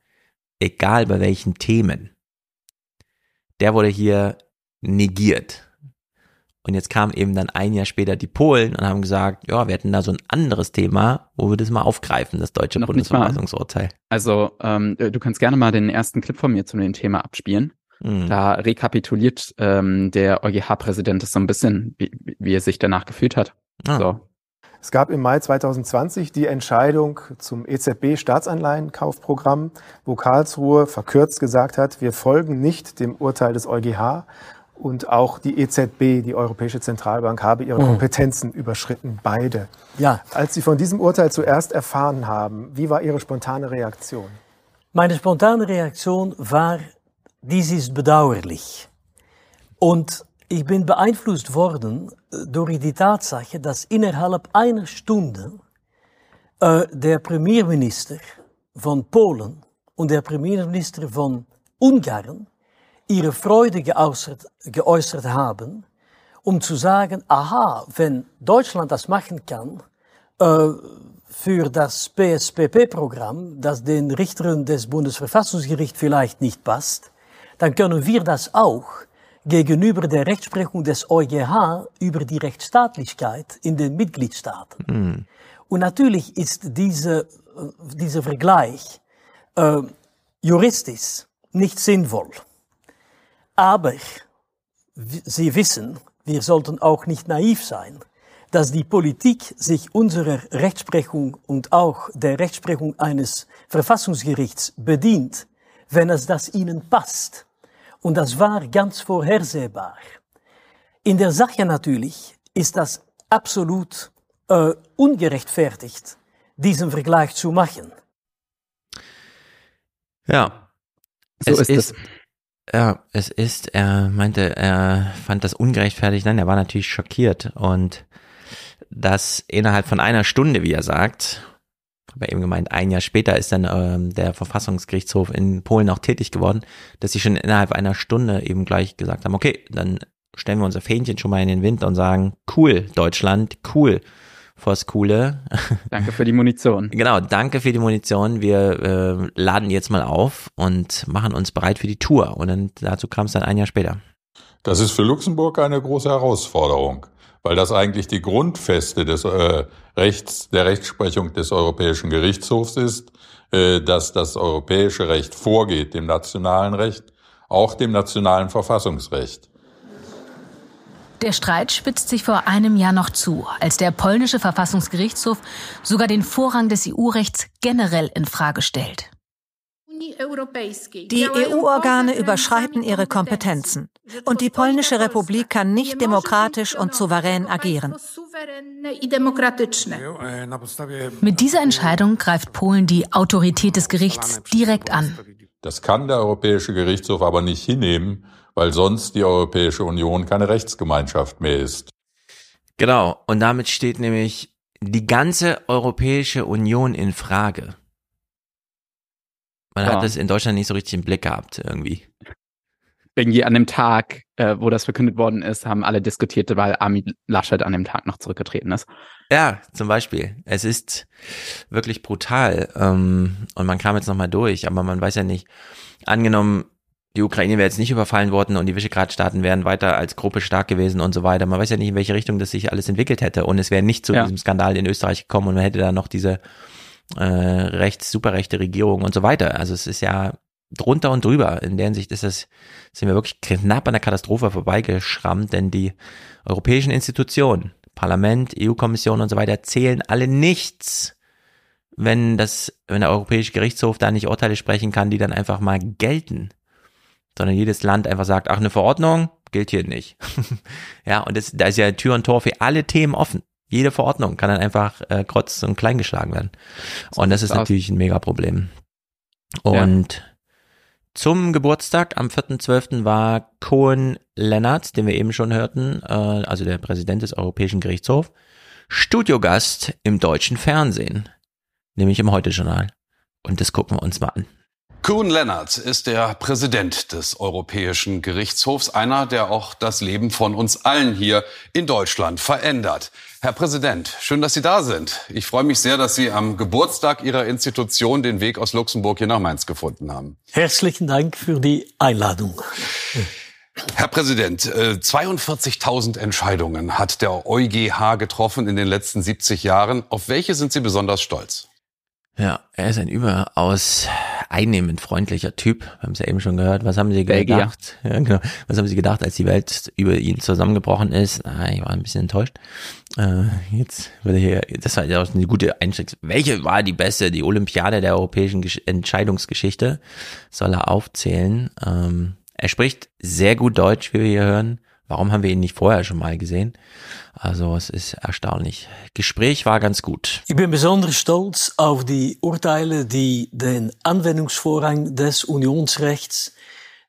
Speaker 1: egal bei welchen Themen, der wurde hier negiert. Und jetzt kam eben dann ein Jahr später die Polen und haben gesagt, ja, wir hätten da so ein anderes Thema, wo wir das mal aufgreifen, das deutsche Bundesverfassungsurteil.
Speaker 11: Also ähm, du kannst gerne mal den ersten Clip von mir zu dem Thema abspielen. Mhm. Da rekapituliert ähm, der EuGH-Präsident das so ein bisschen, wie, wie er sich danach gefühlt hat. Ah. So.
Speaker 17: Es gab im Mai 2020 die Entscheidung zum EZB-Staatsanleihenkaufprogramm, wo Karlsruhe verkürzt gesagt hat, wir folgen nicht dem Urteil des EuGH und auch die EZB, die Europäische Zentralbank, habe ihre mhm. Kompetenzen überschritten, beide. Ja. Als Sie von diesem Urteil zuerst erfahren haben, wie war Ihre spontane Reaktion?
Speaker 7: Meine spontane Reaktion war, dies ist bedauerlich. Und ich bin beeinflusst worden äh, durch die Tatsache, dass innerhalb einer Stunde äh, der Premierminister von Polen und der Premierminister von Ungarn ihre Freude geäußert, geäußert haben, um zu sagen, aha, wenn Deutschland das machen kann, äh, für das PSPP-Programm, das den Richtern des Bundesverfassungsgerichts vielleicht nicht passt, dann können wir das auch gegenüber der Rechtsprechung des EuGH über die Rechtsstaatlichkeit in den Mitgliedstaaten. Mhm. Und natürlich ist diese, dieser Vergleich äh, juristisch nicht sinnvoll. Aber Sie wissen, wir sollten auch nicht naiv sein, dass die Politik sich unserer Rechtsprechung und auch der Rechtsprechung eines Verfassungsgerichts bedient, wenn es das ihnen passt. Und das war ganz vorhersehbar. In der Sache natürlich ist das absolut äh, ungerechtfertigt, diesen Vergleich zu machen.
Speaker 1: Ja, so es ist, ist ja, es ist, er meinte, er fand das ungerechtfertigt. Nein, er war natürlich schockiert und das innerhalb von einer Stunde, wie er sagt, habe eben gemeint, ein Jahr später ist dann ähm, der Verfassungsgerichtshof in Polen auch tätig geworden, dass sie schon innerhalb einer Stunde eben gleich gesagt haben, okay, dann stellen wir unser Fähnchen schon mal in den Wind und sagen, cool, Deutschland, cool, vors Coole.
Speaker 11: Danke für die Munition.
Speaker 1: genau, danke für die Munition. Wir äh, laden jetzt mal auf und machen uns bereit für die Tour. Und dann dazu kam es dann ein Jahr später.
Speaker 14: Das ist für Luxemburg eine große Herausforderung weil das eigentlich die Grundfeste des äh, Rechts, der Rechtsprechung des Europäischen Gerichtshofs ist, äh, dass das europäische Recht vorgeht dem nationalen Recht, auch dem nationalen Verfassungsrecht.
Speaker 15: Der Streit spitzt sich vor einem Jahr noch zu, als der polnische Verfassungsgerichtshof sogar den Vorrang des EU-Rechts generell in Frage stellt.
Speaker 18: Die EU-Organe überschreiten ihre Kompetenzen und die polnische Republik kann nicht demokratisch und souverän agieren.
Speaker 15: Mit dieser Entscheidung greift Polen die Autorität des Gerichts direkt an.
Speaker 14: Das kann der Europäische Gerichtshof aber nicht hinnehmen, weil sonst die Europäische Union keine Rechtsgemeinschaft mehr ist.
Speaker 1: Genau, und damit steht nämlich die ganze Europäische Union in Frage. Man ja. hat das in Deutschland nicht so richtig im Blick gehabt, irgendwie.
Speaker 11: Irgendwie an dem Tag, äh, wo das verkündet worden ist, haben alle diskutiert, weil Armin Laschet an dem Tag noch zurückgetreten ist.
Speaker 1: Ja, zum Beispiel. Es ist wirklich brutal. Ähm, und man kam jetzt nochmal durch, aber man weiß ja nicht, angenommen, die Ukraine wäre jetzt nicht überfallen worden und die Visegrad-Staaten wären weiter als Gruppe stark gewesen und so weiter. Man weiß ja nicht, in welche Richtung das sich alles entwickelt hätte. Und es wäre nicht zu ja. diesem Skandal in Österreich gekommen und man hätte da noch diese äh, rechts, superrechte Regierung und so weiter. Also es ist ja drunter und drüber. In der Hinsicht ist es, sind wir wirklich knapp an der Katastrophe vorbeigeschrammt, denn die europäischen Institutionen, Parlament, EU-Kommission und so weiter, zählen alle nichts, wenn das, wenn der Europäische Gerichtshof da nicht Urteile sprechen kann, die dann einfach mal gelten. Sondern jedes Land einfach sagt, ach, eine Verordnung gilt hier nicht. ja, und das, da ist ja Tür und Tor für alle Themen offen. Jede Verordnung kann dann einfach äh, kreuz und klein geschlagen werden. und das ist natürlich ein Megaproblem. Und ja. zum Geburtstag am 4.12. war Cohen Lennart, den wir eben schon hörten, äh, also der Präsident des Europäischen Gerichtshofs, Studiogast im deutschen Fernsehen, nämlich im Heute-Journal. Und das gucken wir uns mal an.
Speaker 6: Kuhn Lennart ist der Präsident des Europäischen Gerichtshofs, einer, der auch das Leben von uns allen hier in Deutschland verändert. Herr Präsident, schön, dass Sie da sind. Ich freue mich sehr, dass Sie am Geburtstag Ihrer Institution den Weg aus Luxemburg hier nach Mainz gefunden haben.
Speaker 7: Herzlichen Dank für die Einladung.
Speaker 6: Herr Präsident, 42.000 äh, Entscheidungen hat der EuGH getroffen in den letzten 70 Jahren. Auf welche sind Sie besonders stolz?
Speaker 1: Ja, er ist ein überaus einnehmend freundlicher Typ. Wir haben es ja eben schon gehört. Was haben Sie gedacht? Ja, genau. Was haben Sie gedacht, als die Welt über ihn zusammengebrochen ist? Ah, ich war ein bisschen enttäuscht. Äh, jetzt würde hier, das war ja auch eine gute Einstieg. Welche war die beste, die Olympiade der europäischen Entscheidungsgeschichte? Soll er aufzählen? Ähm, er spricht sehr gut Deutsch, wie wir hier hören. Warum haben wir ihn nicht vorher schon mal gesehen? Also es ist erstaunlich. Gespräch war ganz gut.
Speaker 7: Ich bin besonders stolz auf die Urteile, die den Anwendungsvorrang des Unionsrechts,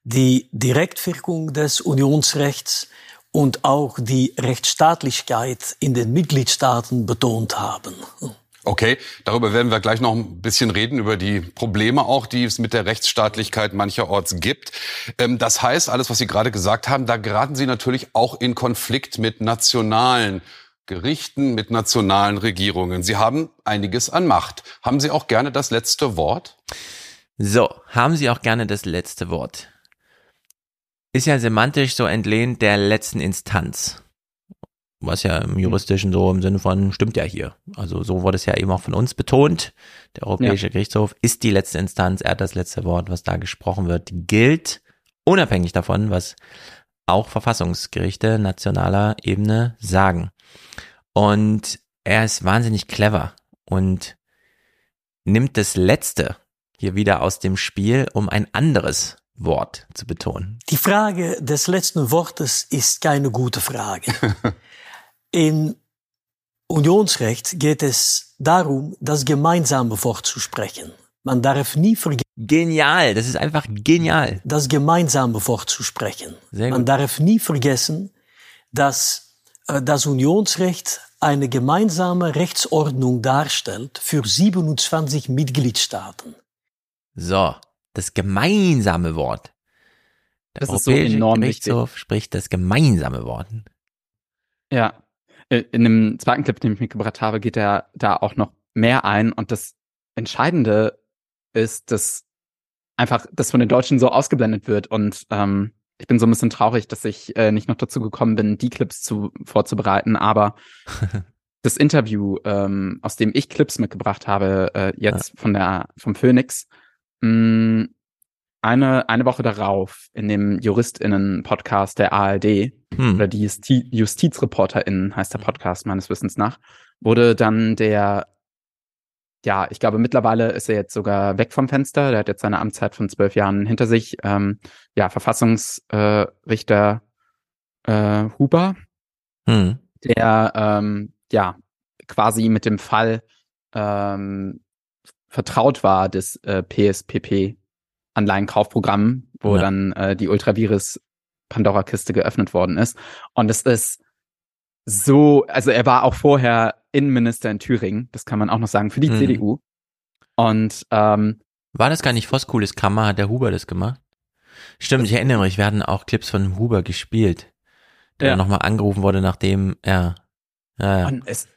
Speaker 7: die Direktwirkung des Unionsrechts und auch die Rechtsstaatlichkeit in den Mitgliedstaaten betont haben.
Speaker 6: Okay, darüber werden wir gleich noch ein bisschen reden, über die Probleme auch, die es mit der Rechtsstaatlichkeit mancherorts gibt. Ähm, das heißt, alles, was Sie gerade gesagt haben, da geraten Sie natürlich auch in Konflikt mit nationalen Gerichten, mit nationalen Regierungen. Sie haben einiges an Macht. Haben Sie auch gerne das letzte Wort?
Speaker 1: So, haben Sie auch gerne das letzte Wort. Ist ja semantisch so entlehnt der letzten Instanz was ja im juristischen so im Sinne von stimmt ja hier. Also so wurde es ja eben auch von uns betont. Der Europäische ja. Gerichtshof ist die letzte Instanz, er hat das letzte Wort, was da gesprochen wird, gilt unabhängig davon, was auch Verfassungsgerichte nationaler Ebene sagen. Und er ist wahnsinnig clever und nimmt das letzte hier wieder aus dem Spiel, um ein anderes Wort zu betonen.
Speaker 7: Die Frage des letzten Wortes ist keine gute Frage. In Unionsrecht geht es darum, das gemeinsame Wort zu sprechen. Man darf nie vergessen.
Speaker 1: Genial, das ist einfach genial.
Speaker 7: Das gemeinsame Wort zu sprechen. Man darf nie vergessen, dass äh, das Unionsrecht eine gemeinsame Rechtsordnung darstellt für 27 Mitgliedstaaten.
Speaker 1: So, das gemeinsame Wort.
Speaker 11: Der das Europäische ist so enorm Gerichtshof
Speaker 1: wichtig. spricht das gemeinsame Wort.
Speaker 11: Ja, in dem zweiten Clip, den ich mitgebracht habe, geht er da auch noch mehr ein. Und das Entscheidende ist, dass einfach das von den Deutschen so ausgeblendet wird. Und ähm, ich bin so ein bisschen traurig, dass ich äh, nicht noch dazu gekommen bin, die Clips zu, vorzubereiten. Aber das Interview, ähm, aus dem ich Clips mitgebracht habe, äh, jetzt ja. von der vom Phoenix, mh, mm, eine, eine Woche darauf in dem JuristInnen-Podcast der ARD, hm. oder die Justi JustizreporterInnen heißt der Podcast meines Wissens nach, wurde dann der, ja, ich glaube mittlerweile ist er jetzt sogar weg vom Fenster, der hat jetzt seine Amtszeit von zwölf Jahren hinter sich, ähm, ja, Verfassungsrichter äh, Huber, hm. der, ähm, ja, quasi mit dem Fall ähm, vertraut war des äh, PSPP Anleihenkaufprogramm, wo ja. dann äh, die Ultravirus Pandora-Kiste geöffnet worden ist. Und es ist so, also er war auch vorher Innenminister in Thüringen, das kann man auch noch sagen, für die mhm. CDU. Und ähm,
Speaker 1: war das gar nicht Voskuhles Kammer, hat der Huber das gemacht? Stimmt, ich erinnere mich, wir hatten auch Clips von Huber gespielt, der ja. nochmal angerufen wurde, nachdem, ja.
Speaker 11: ja, ja. Und es,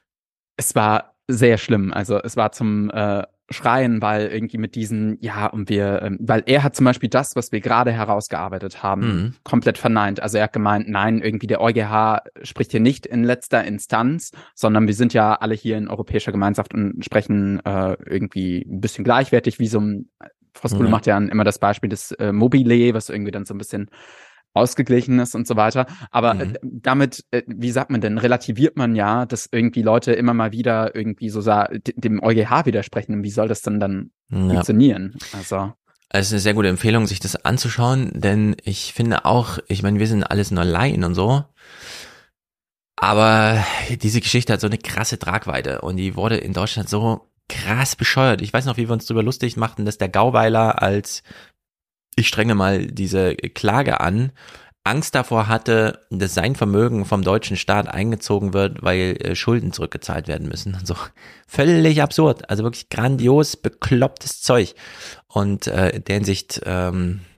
Speaker 11: es war sehr schlimm. Also es war zum äh, schreien, weil irgendwie mit diesen, ja, und wir, ähm, weil er hat zum Beispiel das, was wir gerade herausgearbeitet haben, mhm. komplett verneint. Also er hat gemeint, nein, irgendwie der EuGH spricht hier nicht in letzter Instanz, sondern wir sind ja alle hier in europäischer Gemeinschaft und sprechen äh, irgendwie ein bisschen gleichwertig, wie so ein Frau Skule mhm. macht ja immer das Beispiel des äh, Mobile, was irgendwie dann so ein bisschen ausgeglichen ist und so weiter. Aber äh, mhm. damit, äh, wie sagt man denn, relativiert man ja, dass irgendwie Leute immer mal wieder irgendwie so dem EuGH widersprechen. Und wie soll das denn dann ja. funktionieren? Also.
Speaker 1: Es ist eine sehr gute Empfehlung, sich das anzuschauen, denn ich finde auch, ich meine, wir sind alles nur Laien und so. Aber diese Geschichte hat so eine krasse Tragweite und die wurde in Deutschland so krass bescheuert. Ich weiß noch, wie wir uns darüber lustig machten, dass der Gauweiler als ich strenge mal diese Klage an, Angst davor hatte, dass sein Vermögen vom deutschen Staat eingezogen wird, weil äh, Schulden zurückgezahlt werden müssen. So völlig absurd, also wirklich grandios beklopptes Zeug. Und äh, in der Hinsicht ähm, äh,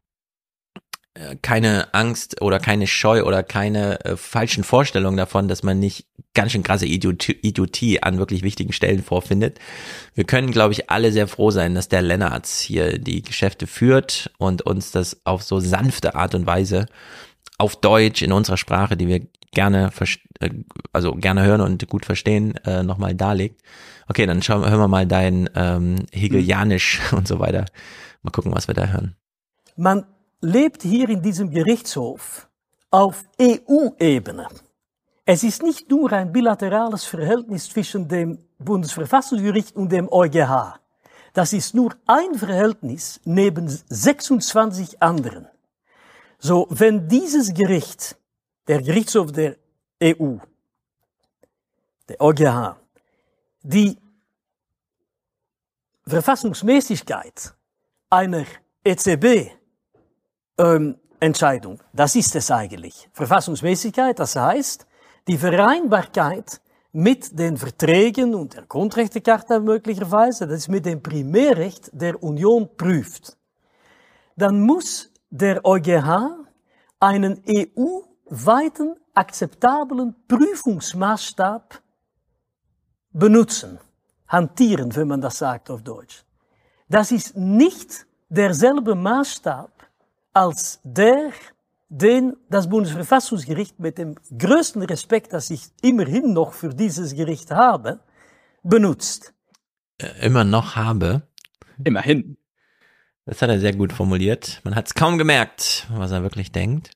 Speaker 1: keine Angst oder keine Scheu oder keine äh, falschen Vorstellungen davon, dass man nicht ganz schön krasse Idiotie, Idiotie an wirklich wichtigen Stellen vorfindet. Wir können, glaube ich, alle sehr froh sein, dass der Lennartz hier die Geschäfte führt und uns das auf so sanfte Art und Weise auf Deutsch in unserer Sprache, die wir gerne, äh, also gerne hören und gut verstehen, äh, nochmal darlegt. Okay, dann schauen, hören wir mal dein ähm, Hegelianisch und so weiter. Mal gucken, was wir da hören.
Speaker 7: Man lebt hier in diesem Gerichtshof auf EU-Ebene. Es ist nicht nur ein bilaterales Verhältnis zwischen dem Bundesverfassungsgericht und dem EuGH. Das ist nur ein Verhältnis neben 26 anderen. So, wenn dieses Gericht, der Gerichtshof der EU, der EuGH, die Verfassungsmäßigkeit einer EZB ähm, Entscheidung, das ist es eigentlich. Verfassungsmäßigkeit, das heißt, die Vereinbarkeit mit den Verträgen und der Grundrechtecharta möglicherweise, das ist mit dem Primärrecht der Union prüft. Dann muss der EuGH einen EU-weiten akzeptablen Prüfungsmaßstab benutzen, hantieren, wenn man das sagt auf Deutsch. Das ist nicht derselbe Maßstab als der, den das Bundesverfassungsgericht mit dem größten Respekt, das ich immerhin noch für dieses Gericht habe, benutzt.
Speaker 1: Äh, immer noch habe.
Speaker 11: Immerhin.
Speaker 1: Das hat er sehr gut formuliert. Man hat es kaum gemerkt, was er wirklich denkt.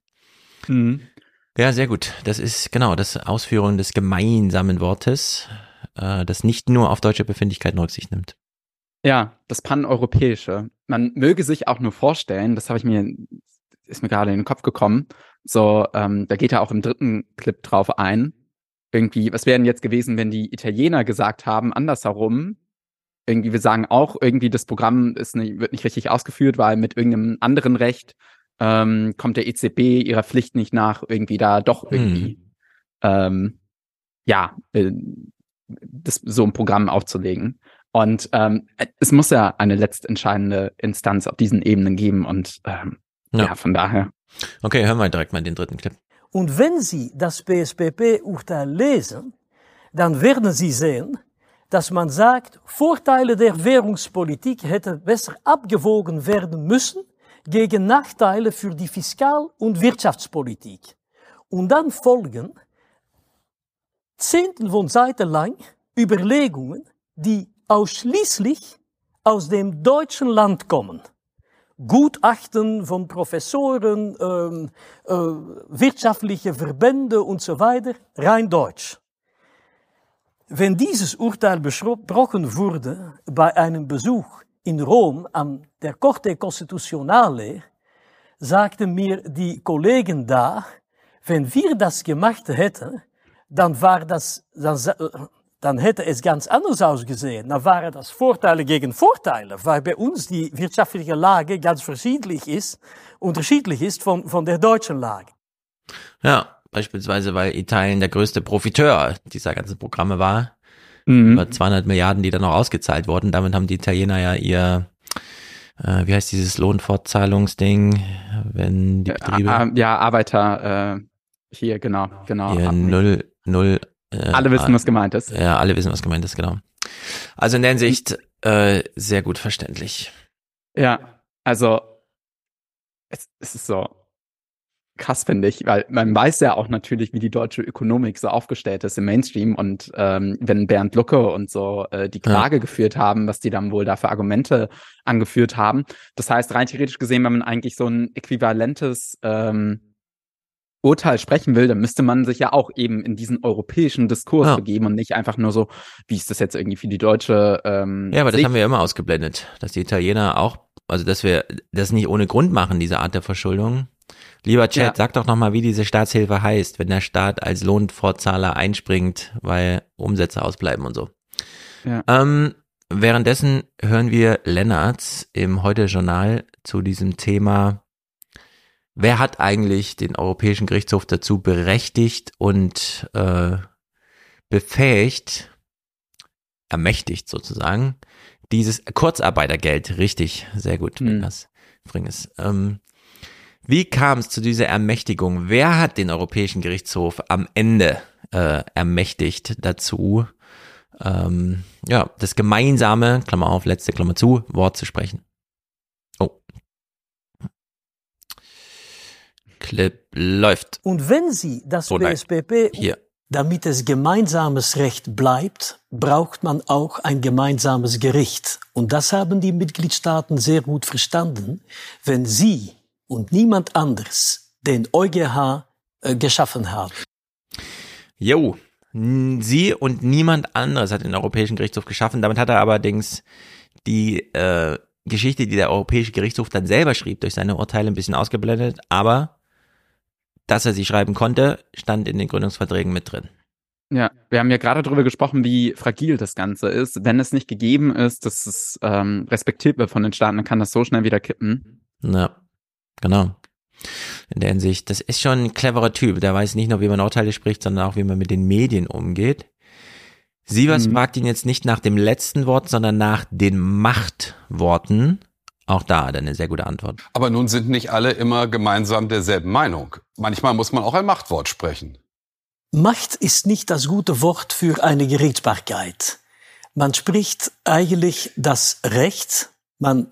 Speaker 1: Mhm. Ja, sehr gut. Das ist genau das Ausführung des gemeinsamen Wortes, äh, das nicht nur auf deutsche Befindlichkeiten Rücksicht nimmt.
Speaker 11: Ja, das Paneuropäische. Man möge sich auch nur vorstellen, das habe ich mir, ist mir gerade in den Kopf gekommen, so, ähm, da geht er auch im dritten Clip drauf ein. Irgendwie, was wäre denn jetzt gewesen, wenn die Italiener gesagt haben, andersherum, irgendwie, wir sagen auch, irgendwie das Programm ist nicht, wird nicht richtig ausgeführt, weil mit irgendeinem anderen Recht ähm, kommt der EZB ihrer Pflicht nicht nach, irgendwie da doch irgendwie, hm. ähm, ja, äh, das, so ein Programm aufzulegen. Und ähm, es muss ja eine letztentscheidende Instanz auf diesen Ebenen geben und ähm, ja. ja, von daher.
Speaker 1: Okay, hören wir direkt mal den dritten Clip.
Speaker 7: Und wenn Sie das PSPP-Urteil lesen, dann werden Sie sehen, dass man sagt, Vorteile der Währungspolitik hätten besser abgewogen werden müssen gegen Nachteile für die Fiskal- und Wirtschaftspolitik. Und dann folgen Zehntel von Seiten lang Überlegungen, die ausschließlich aus dem deutschen Land kommen. Gutachten von Professoren, ähm, äh, wirtschaftliche Verbände und so weiter, rein deutsch. Wenn dieses Urteil besprochen wurde bei einem Besuch in Rom an der Corte Constitutionale, sagten mir die Kollegen da, wenn wir das gemacht hätten, dann war das, dann, dann hätte es ganz anders ausgesehen. Dann waren das Vorteile gegen Vorteile, weil bei uns die wirtschaftliche Lage ganz verschiedentlich ist, unterschiedlich ist von, von der deutschen Lage.
Speaker 1: Ja, Beispielsweise, weil Italien der größte Profiteur dieser ganzen Programme war. Mhm. Über 200 Milliarden, die dann noch ausgezahlt wurden. Damit haben die Italiener ja ihr, äh, wie heißt dieses Lohnfortzahlungsding, wenn die Betriebe...
Speaker 11: Ja, Arbeiter, äh, hier, genau, genau.
Speaker 1: Hier null, null...
Speaker 11: Äh, alle wissen, was gemeint ist.
Speaker 1: Ja, alle wissen, was gemeint ist, genau. Also in der Hinsicht äh, sehr gut verständlich.
Speaker 11: Ja, also es, es ist so, krass, finde ich, weil man weiß ja auch natürlich, wie die deutsche Ökonomik so aufgestellt ist im Mainstream und ähm, wenn Bernd Lucke und so äh, die Klage ja. geführt haben, was die dann wohl da für Argumente angeführt haben. Das heißt, rein theoretisch gesehen, wenn man eigentlich so ein äquivalentes ähm, Urteil sprechen will, dann müsste man sich ja auch eben in diesen europäischen Diskurs ja. begeben und nicht einfach nur so, wie ist das jetzt irgendwie für die deutsche ähm,
Speaker 1: Ja, aber Sicht? das haben wir immer ausgeblendet, dass die Italiener auch, also dass wir das nicht ohne Grund machen, diese Art der Verschuldung Lieber Chat, ja. sag doch nochmal, wie diese Staatshilfe heißt, wenn der Staat als Lohnvorzahler einspringt, weil Umsätze ausbleiben und so. Ja. Ähm, währenddessen hören wir Lennartz im Heute-Journal zu diesem Thema, wer hat eigentlich den Europäischen Gerichtshof dazu berechtigt und äh, befähigt, ermächtigt sozusagen, dieses Kurzarbeitergeld, richtig, sehr gut, hm. das Fringes, ähm, wie kam es zu dieser Ermächtigung? Wer hat den Europäischen Gerichtshof am Ende äh, ermächtigt dazu, ähm, ja, das gemeinsame, Klammer auf, letzte Klammer zu, Wort zu sprechen? Oh. Clip läuft.
Speaker 7: Und wenn Sie das oh BSPP, hier. damit es gemeinsames Recht bleibt, braucht man auch ein gemeinsames Gericht. Und das haben die Mitgliedstaaten sehr gut verstanden. Wenn Sie und niemand anders den EuGH äh, geschaffen haben.
Speaker 1: Jo, sie und niemand anderes hat den Europäischen Gerichtshof geschaffen. Damit hat er allerdings die äh, Geschichte, die der Europäische Gerichtshof dann selber schrieb, durch seine Urteile ein bisschen ausgeblendet. Aber dass er sie schreiben konnte, stand in den Gründungsverträgen mit drin.
Speaker 11: Ja, wir haben ja gerade darüber gesprochen, wie fragil das Ganze ist. Wenn es nicht gegeben ist, dass es ähm, respektiert wird von den Staaten, dann kann das so schnell wieder kippen.
Speaker 1: Ja. Genau. In der Hinsicht, das ist schon ein cleverer Typ. Der weiß nicht nur, wie man Urteile spricht, sondern auch, wie man mit den Medien umgeht. Sievers mhm. fragt ihn jetzt nicht nach dem letzten Wort, sondern nach den Machtworten. Auch da hat er eine sehr gute Antwort.
Speaker 6: Aber nun sind nicht alle immer gemeinsam derselben Meinung. Manchmal muss man auch ein Machtwort sprechen.
Speaker 7: Macht ist nicht das gute Wort für eine Gerichtsbarkeit. Man spricht eigentlich das Recht, man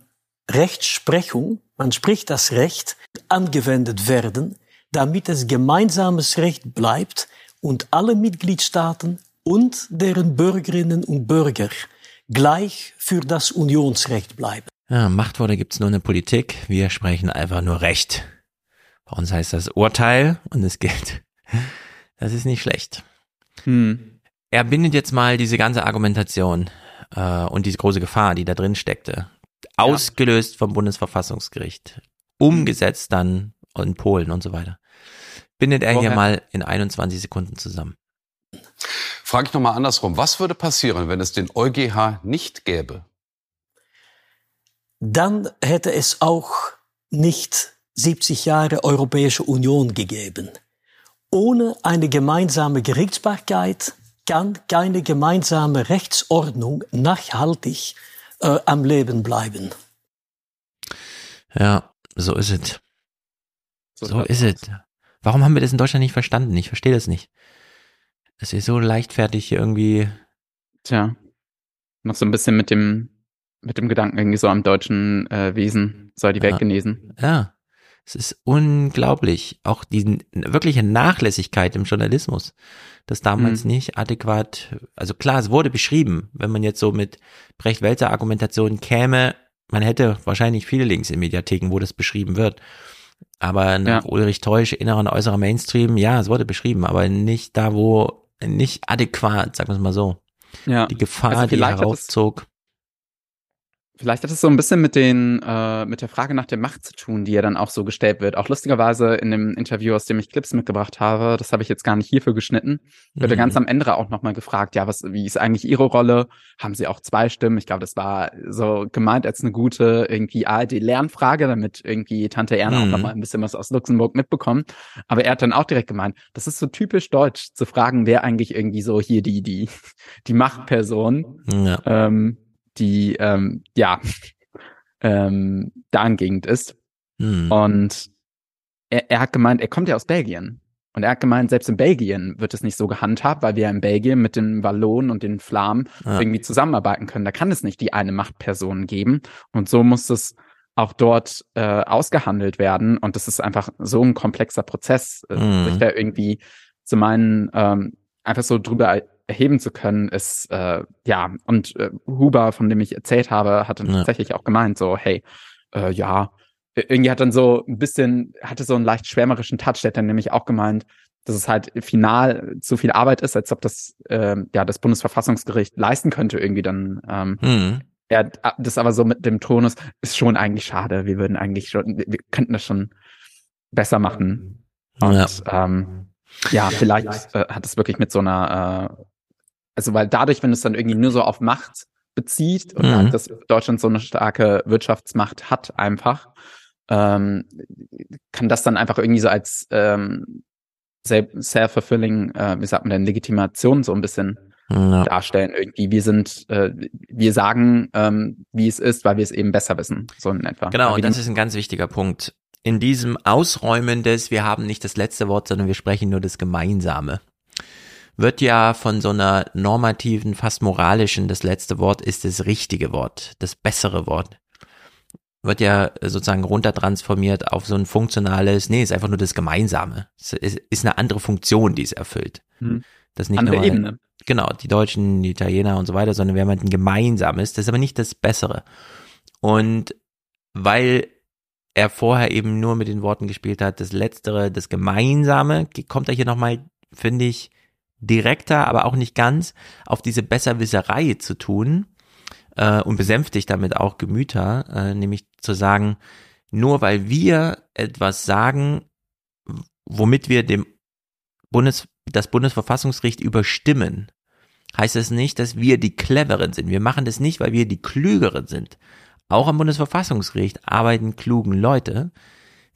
Speaker 7: Rechtsprechung man spricht das Recht, angewendet werden, damit es gemeinsames Recht bleibt und alle Mitgliedstaaten und deren Bürgerinnen und Bürger gleich für das Unionsrecht bleiben.
Speaker 1: Ja, Machtworte gibt's nur in der Politik. Wir sprechen einfach nur Recht. Bei uns heißt das Urteil und es gilt. Das ist nicht schlecht. Hm. Er bindet jetzt mal diese ganze Argumentation äh, und diese große Gefahr, die da drin steckte, ausgelöst vom Bundesverfassungsgericht, umgesetzt dann in Polen und so weiter. Bindet er Woher? hier mal in 21 Sekunden zusammen.
Speaker 6: Frage ich nochmal andersrum. Was würde passieren, wenn es den EuGH nicht gäbe?
Speaker 7: Dann hätte es auch nicht 70 Jahre Europäische Union gegeben. Ohne eine gemeinsame Gerichtsbarkeit kann keine gemeinsame Rechtsordnung nachhaltig äh, am Leben bleiben.
Speaker 1: Ja, so ist es. So, so ist es. Warum haben wir das in Deutschland nicht verstanden? Ich verstehe das nicht. Es ist so leichtfertig irgendwie.
Speaker 11: Tja, noch so ein bisschen mit dem mit dem Gedanken irgendwie so am deutschen äh, Wesen soll die Welt ja. genesen.
Speaker 1: Ja, es ist unglaublich. Auch die wirkliche Nachlässigkeit im Journalismus das damals mhm. nicht adäquat, also klar, es wurde beschrieben, wenn man jetzt so mit Brecht-Welzer Argumentation käme, man hätte wahrscheinlich viele Links in Mediatheken, wo das beschrieben wird. Aber nach ja. Ulrich Teusch, innerer und äußerer Mainstream, ja, es wurde beschrieben, aber nicht da, wo, nicht adäquat, sagen wir es mal so. Ja. Die Gefahr, also die heraufzog.
Speaker 11: Vielleicht hat es so ein bisschen mit den äh, mit der Frage nach der Macht zu tun, die ja dann auch so gestellt wird. Auch lustigerweise in dem Interview, aus dem ich Clips mitgebracht habe, das habe ich jetzt gar nicht hierfür geschnitten, wird mhm. ganz am Ende auch nochmal gefragt, ja, was, wie ist eigentlich Ihre Rolle? Haben Sie auch zwei Stimmen? Ich glaube, das war so gemeint als eine gute irgendwie ARD-Lernfrage, damit irgendwie Tante Erna mhm. auch nochmal ein bisschen was aus Luxemburg mitbekommt. Aber er hat dann auch direkt gemeint, das ist so typisch deutsch, zu fragen, wer eigentlich irgendwie so hier die die die Machtperson. Ja. Ähm, die ähm, ja ähm, dahingehend ist. Hm. Und er, er hat gemeint, er kommt ja aus Belgien. Und er hat gemeint, selbst in Belgien wird es nicht so gehandhabt, weil wir ja in Belgien mit den Wallonen und den Flamen ja. irgendwie zusammenarbeiten können. Da kann es nicht die eine Machtperson geben. Und so muss es auch dort äh, ausgehandelt werden. Und das ist einfach so ein komplexer Prozess, mhm. sich da irgendwie zu meinen, ähm, einfach so drüber erheben zu können, ist äh, ja und äh, Huber, von dem ich erzählt habe, hat dann ja. tatsächlich auch gemeint, so hey, äh, ja, irgendwie hat dann so ein bisschen hatte so einen leicht schwärmerischen Touch, der hat dann nämlich auch gemeint, dass es halt final zu viel Arbeit ist, als ob das äh, ja das Bundesverfassungsgericht leisten könnte irgendwie dann. Ähm, mhm. Er das aber so mit dem Tonus ist schon eigentlich schade. Wir würden eigentlich schon, wir könnten das schon besser machen. Und ja, ähm, ja vielleicht äh, hat es wirklich mit so einer, äh, also weil dadurch, wenn es dann irgendwie nur so auf Macht bezieht und mhm. dass Deutschland so eine starke Wirtschaftsmacht hat einfach, ähm, kann das dann einfach irgendwie so als ähm, self-fulfilling, äh, wie sagt man denn, Legitimation so ein bisschen ja. darstellen. Irgendwie, wir sind, äh, wir sagen, ähm, wie es ist, weil wir es eben besser wissen, so in etwa.
Speaker 1: Genau, und das ist ein ganz wichtiger Punkt. In diesem Ausräumen des, wir haben nicht das letzte Wort, sondern wir sprechen nur das Gemeinsame, wird ja von so einer normativen, fast moralischen, das letzte Wort ist das richtige Wort, das bessere Wort wird ja sozusagen runtertransformiert auf so ein funktionales, nee, ist einfach nur das Gemeinsame. Es ist eine andere Funktion, die es erfüllt. Hm. Das nicht andere nur, Ebene genau, die Deutschen, die Italiener und so weiter, sondern wir haben halt ein gemeinsames, das ist aber nicht das Bessere. Und weil er vorher eben nur mit den Worten gespielt hat, das Letztere, das Gemeinsame, kommt er hier nochmal, finde ich, direkter, aber auch nicht ganz, auf diese Besserwisserei zu tun äh, und besänftigt damit auch Gemüter, äh, nämlich zu sagen, nur weil wir etwas sagen, womit wir dem Bundes, das Bundesverfassungsgericht überstimmen, heißt es nicht, dass wir die Cleveren sind. Wir machen das nicht, weil wir die Klügeren sind. Auch am Bundesverfassungsgericht arbeiten klugen Leute.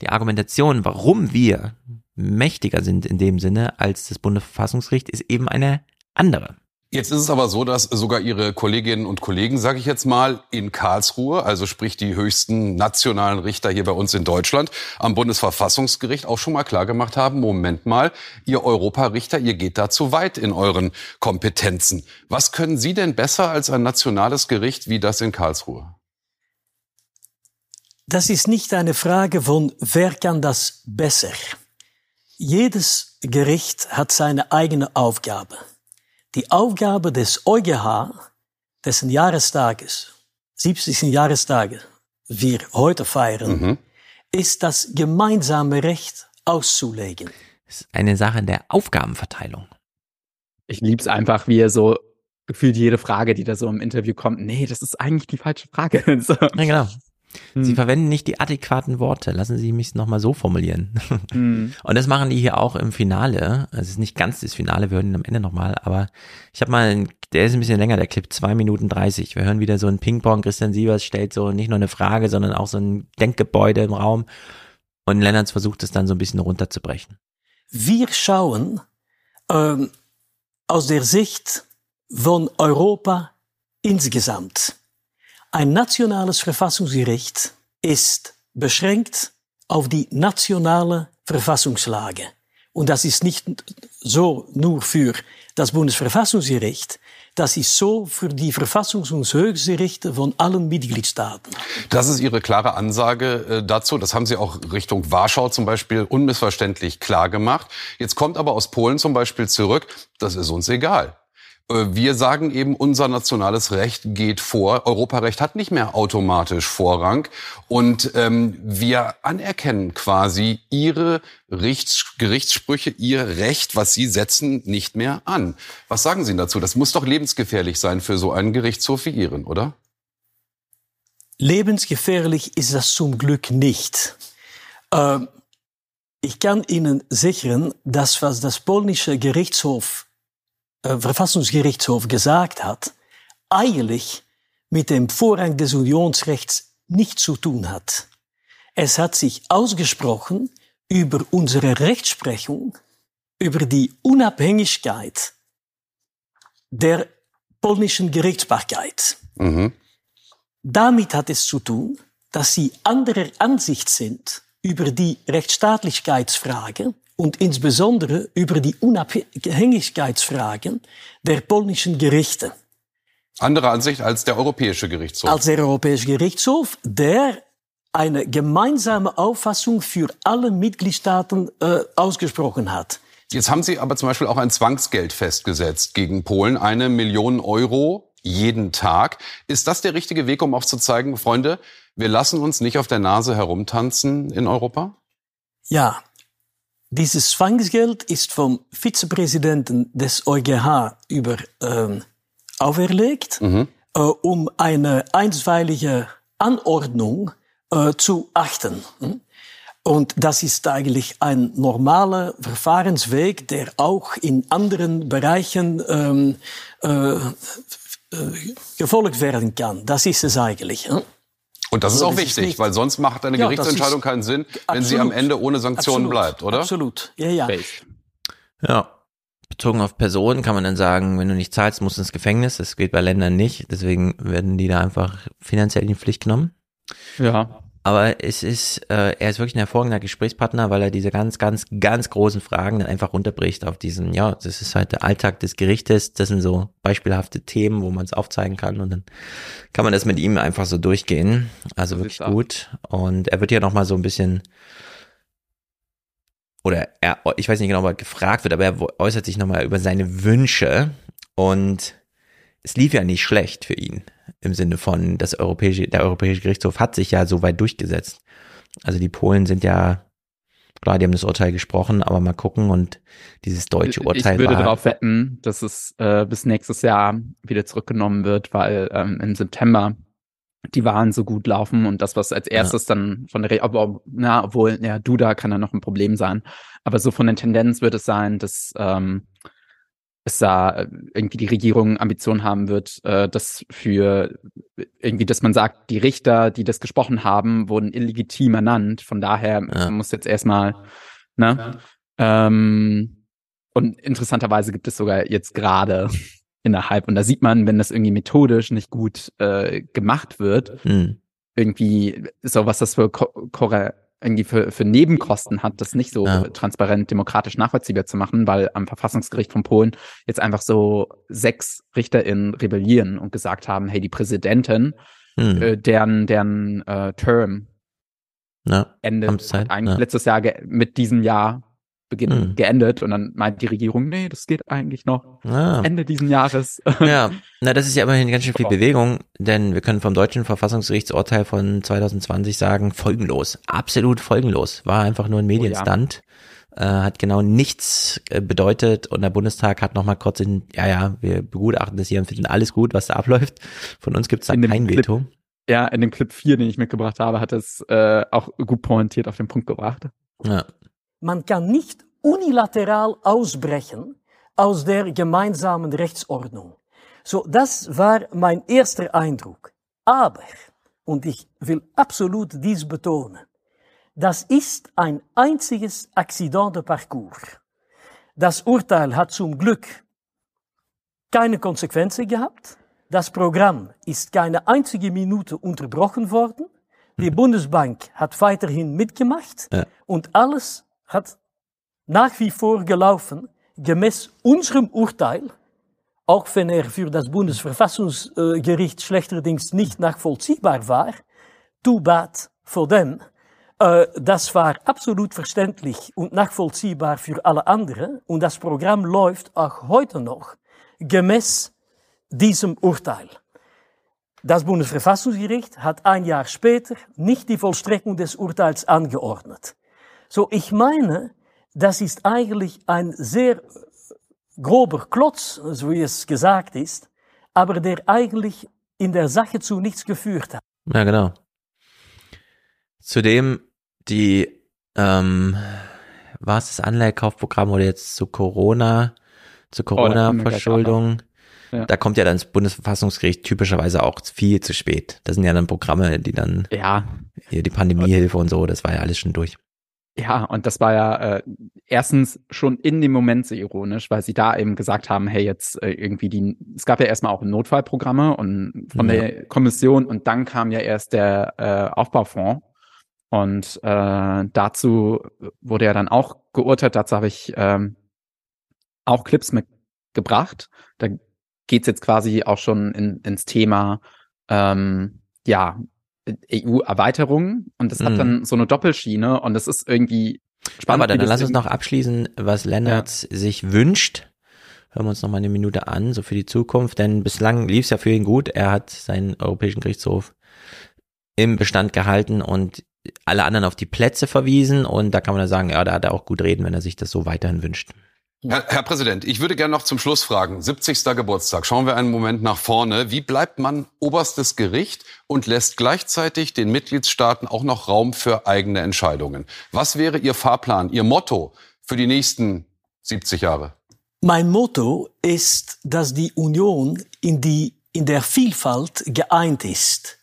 Speaker 1: Die Argumentation, warum wir mächtiger sind in dem Sinne als das Bundesverfassungsgericht, ist eben eine andere.
Speaker 6: Jetzt ist es aber so, dass sogar Ihre Kolleginnen und Kollegen, sage ich jetzt mal, in Karlsruhe, also sprich die höchsten nationalen Richter hier bei uns in Deutschland, am Bundesverfassungsgericht auch schon mal klargemacht haben, Moment mal, ihr Europarichter, ihr geht da zu weit in euren Kompetenzen. Was können Sie denn besser als ein nationales Gericht wie das in Karlsruhe?
Speaker 7: Das ist nicht eine Frage von, wer kann das besser. Jedes Gericht hat seine eigene Aufgabe. Die Aufgabe des EuGH, dessen Jahrestages, 70. Jahrestage wir heute feiern, mhm. ist das gemeinsame Recht auszulegen.
Speaker 1: Das ist eine Sache der Aufgabenverteilung.
Speaker 11: Ich lieb's einfach, wie er so gefühlt jede Frage, die da so im Interview kommt, nee, das ist eigentlich die falsche Frage. so.
Speaker 1: Ja, genau. Sie hm. verwenden nicht die adäquaten Worte. Lassen Sie mich nochmal so formulieren. Hm. Und das machen die hier auch im Finale. Es ist nicht ganz das Finale, wir hören ihn am Ende nochmal, aber ich habe mal, einen, der ist ein bisschen länger, der Clip, zwei Minuten dreißig. Wir hören wieder so ein Ping-Pong. Christian Sievers stellt so nicht nur eine Frage, sondern auch so ein Denkgebäude im Raum. Und Lennartz versucht es dann so ein bisschen runterzubrechen.
Speaker 7: Wir schauen ähm, aus der Sicht von Europa insgesamt. Ein nationales Verfassungsgericht ist beschränkt auf die nationale Verfassungslage. Und das ist nicht so nur für das Bundesverfassungsgericht, das ist so für die Verfassungs- und Höchstgerichte von allen Mitgliedstaaten.
Speaker 6: Das ist Ihre klare Ansage äh, dazu. Das haben Sie auch Richtung Warschau zum Beispiel unmissverständlich klar gemacht. Jetzt kommt aber aus Polen zum Beispiel zurück, das ist uns egal. Äh, wir sagen eben, unser nationales Recht geht vor. Europarecht hat nicht mehr automatisch Vorrang. Und ähm, wir anerkennen quasi Ihre Richts Gerichtssprüche, Ihr Recht, was Sie setzen, nicht mehr an. Was sagen Sie dazu? Das muss doch lebensgefährlich sein für so einen Gerichtshof wie Ihren, oder?
Speaker 7: Lebensgefährlich ist das zum Glück nicht. Ähm, ich kann Ihnen sichern, dass was das polnische Gerichtshof Verfassungsgerichtshof gesagt hat, eigentlich mit dem Vorrang des Unionsrechts nichts zu tun hat. Es hat sich ausgesprochen über unsere Rechtsprechung, über die Unabhängigkeit der polnischen Gerichtsbarkeit. Mhm. Damit hat es zu tun, dass sie anderer Ansicht sind über die Rechtsstaatlichkeitsfrage und insbesondere über die Unabhängigkeitsfragen der polnischen Gerichte.
Speaker 6: Andere Ansicht als der Europäische Gerichtshof.
Speaker 7: Als der Europäische Gerichtshof, der eine gemeinsame Auffassung für alle Mitgliedstaaten äh, ausgesprochen hat.
Speaker 6: Jetzt haben Sie aber zum Beispiel auch ein Zwangsgeld festgesetzt gegen Polen, eine Million Euro jeden Tag. Ist das der richtige Weg, um aufzuzeigen, Freunde, wir lassen uns nicht auf der Nase herumtanzen in Europa?
Speaker 7: Ja, dieses Zwangsgeld ist vom Vizepräsidenten des EuGH über ähm, auferlegt, mhm. äh, um eine einstweilige Anordnung äh, zu achten. Hm? Und das ist eigentlich ein normaler Verfahrensweg, der auch in anderen Bereichen ähm, äh, äh, gefolgt werden kann. Das ist es eigentlich.
Speaker 6: Und das ist also, auch wichtig, ist weil sonst macht eine ja, Gerichtsentscheidung keinen Sinn, wenn absolut, sie am Ende ohne Sanktionen
Speaker 7: absolut,
Speaker 6: bleibt, oder?
Speaker 7: Absolut, ja, ja.
Speaker 1: Ja. Bezogen auf Personen kann man dann sagen, wenn du nicht zahlst, musst du ins Gefängnis. Das geht bei Ländern nicht. Deswegen werden die da einfach finanziell in die Pflicht genommen.
Speaker 11: Ja.
Speaker 1: Aber es ist, äh, er ist wirklich ein hervorragender Gesprächspartner, weil er diese ganz, ganz, ganz großen Fragen dann einfach runterbricht auf diesen, ja, das ist halt der Alltag des Gerichtes, das sind so beispielhafte Themen, wo man es aufzeigen kann und dann kann man das mit ihm einfach so durchgehen. Also wirklich gut. Und er wird ja nochmal so ein bisschen, oder er, ich weiß nicht genau, ob er gefragt wird, aber er äußert sich nochmal über seine Wünsche und es lief ja nicht schlecht für ihn im Sinne von, das europäische, der Europäische Gerichtshof hat sich ja so weit durchgesetzt. Also die Polen sind ja, klar, die haben das Urteil gesprochen, aber mal gucken und dieses deutsche Urteil.
Speaker 11: Ich würde darauf wetten, dass es äh, bis nächstes Jahr wieder zurückgenommen wird, weil ähm, im September die Wahlen so gut laufen und das, was als erstes ja. dann von der, Re ob, na, obwohl, ja, Duda kann da noch ein Problem sein, aber so von der Tendenz wird es sein, dass ähm, es da äh, irgendwie die Regierung Ambitionen haben wird, äh, das für irgendwie, dass man sagt, die Richter, die das gesprochen haben, wurden illegitim ernannt. Von daher ja. muss jetzt erstmal, ne? Ja. Ähm, und interessanterweise gibt es sogar jetzt gerade innerhalb, und da sieht man, wenn das irgendwie methodisch nicht gut äh, gemacht wird, hm. irgendwie so was das für Ko irgendwie für, für Nebenkosten hat, das nicht so ja. transparent demokratisch nachvollziehbar zu machen, weil am Verfassungsgericht von Polen jetzt einfach so sechs RichterInnen rebellieren und gesagt haben, hey, die Präsidentin, hm. äh, deren, deren äh, Term ja, endet eigentlich ja. letztes Jahr mit diesem Jahr Beginn hm. geendet und dann meint die Regierung, nee, das geht eigentlich noch ah. Ende diesen Jahres.
Speaker 1: Ja, na, das ist ja immerhin ganz schön viel Bewegung, denn wir können vom deutschen Verfassungsgerichtsurteil von 2020 sagen, folgenlos, absolut folgenlos, war einfach nur ein Medienstand. Oh, ja. äh, hat genau nichts äh, bedeutet und der Bundestag hat nochmal kurz in, ja, ja, wir begutachten das hier und finden alles gut, was da abläuft. Von uns gibt es da kein
Speaker 11: Clip,
Speaker 1: Veto.
Speaker 11: Ja, in dem Clip 4, den ich mitgebracht habe, hat es äh, auch gut pointiert auf den Punkt gebracht.
Speaker 7: Ja, man kann nicht unilateral ausbrechen aus der gemeinsamen Rechtsordnung. So, das war mein erster Eindruck. Aber, und ich will absolut dies betonen, das ist ein einziges Accident de Parcours. Das Urteil hat zum Glück keine Konsequenzen gehabt. Das Programm ist keine einzige Minute unterbrochen worden. Die hm. Bundesbank hat weiterhin mitgemacht ja. und alles hat nach wie vor gelaufen, gemäß unserem Urteil, auch wenn er für das Bundesverfassungsgericht schlechterdings nicht nachvollziehbar war, too bad for them. Äh, das war absolut verständlich und nachvollziehbar für alle anderen und das Programm läuft auch heute noch gemäß diesem Urteil. Das Bundesverfassungsgericht hat ein Jahr später nicht die Vollstreckung des Urteils angeordnet. So, ich meine, das ist eigentlich ein sehr grober Klotz, so wie es gesagt ist, aber der eigentlich in der Sache zu nichts geführt hat.
Speaker 1: Ja, genau. Zudem die, ähm, war es das Anleihekaufprogramm oder jetzt zu Corona, zur oh, Corona-Verschuldung? Oh, ja. Da kommt ja dann das Bundesverfassungsgericht typischerweise auch viel zu spät. Das sind ja dann Programme, die dann,
Speaker 11: ja,
Speaker 1: hier die Pandemiehilfe und so, das war ja alles schon durch.
Speaker 11: Ja, und das war ja äh, erstens schon in dem Moment so ironisch, weil sie da eben gesagt haben, hey, jetzt äh, irgendwie die, es gab ja erstmal auch Notfallprogramme und von ja. der Kommission und dann kam ja erst der äh, Aufbaufonds. Und äh, dazu wurde ja dann auch geurteilt, dazu habe ich ähm, auch Clips mitgebracht. Da geht's jetzt quasi auch schon in, ins Thema ähm, ja, EU-Erweiterung und das mhm. hat dann so eine Doppelschiene und das ist irgendwie spannend.
Speaker 1: Aber dann lass uns noch abschließen, was Lennart ja. sich wünscht. Hören wir uns noch mal eine Minute an, so für die Zukunft, denn bislang lief es ja für ihn gut. Er hat seinen Europäischen Gerichtshof im Bestand gehalten und alle anderen auf die Plätze verwiesen und da kann man ja sagen, ja, da hat er auch gut reden, wenn er sich das so weiterhin wünscht.
Speaker 6: Herr, Herr, Präsident, ich würde gerne noch zum Schluss fragen. 70. Geburtstag. Schauen wir einen Moment nach vorne. Wie bleibt man oberstes Gericht und lässt gleichzeitig den Mitgliedstaaten auch noch Raum für eigene Entscheidungen? Was wäre Ihr Fahrplan, Ihr Motto für die nächsten 70 Jahre?
Speaker 7: Mein Motto ist, dass die Union in, die, in der Vielfalt geeint ist.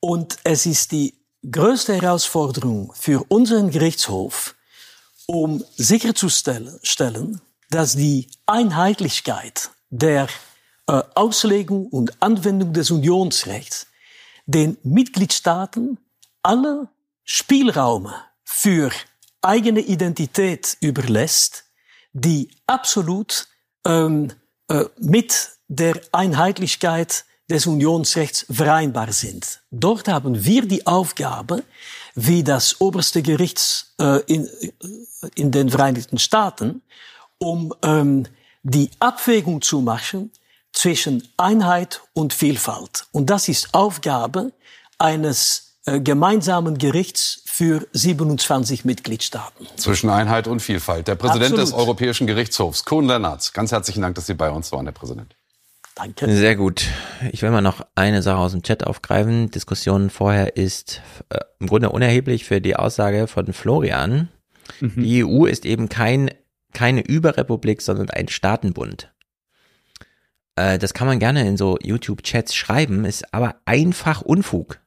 Speaker 7: Und es ist die größte Herausforderung für unseren Gerichtshof, um sicherzustellen, dass die Einheitlichkeit der äh, Auslegung und Anwendung des Unionsrechts den Mitgliedstaaten alle Spielräume für eigene Identität überlässt, die absolut ähm, äh, mit der Einheitlichkeit des Unionsrechts vereinbar sind. Dort haben wir die Aufgabe, wie das oberste Gericht äh, in, in den Vereinigten Staaten, um ähm, die Abwägung zu machen zwischen Einheit und Vielfalt. Und das ist Aufgabe eines äh, gemeinsamen Gerichts für 27 Mitgliedstaaten.
Speaker 6: Zwischen Einheit und Vielfalt. Der Präsident Absolut. des Europäischen Gerichtshofs, Kuhn Lennartz. Ganz herzlichen Dank, dass Sie bei uns waren, Herr Präsident.
Speaker 1: Danke. Sehr gut. Ich will mal noch eine Sache aus dem Chat aufgreifen. Diskussion vorher ist äh, im Grunde unerheblich für die Aussage von Florian. Mhm. Die EU ist eben kein keine Überrepublik, sondern ein Staatenbund. Äh, das kann man gerne in so YouTube-Chats schreiben, ist aber einfach Unfug.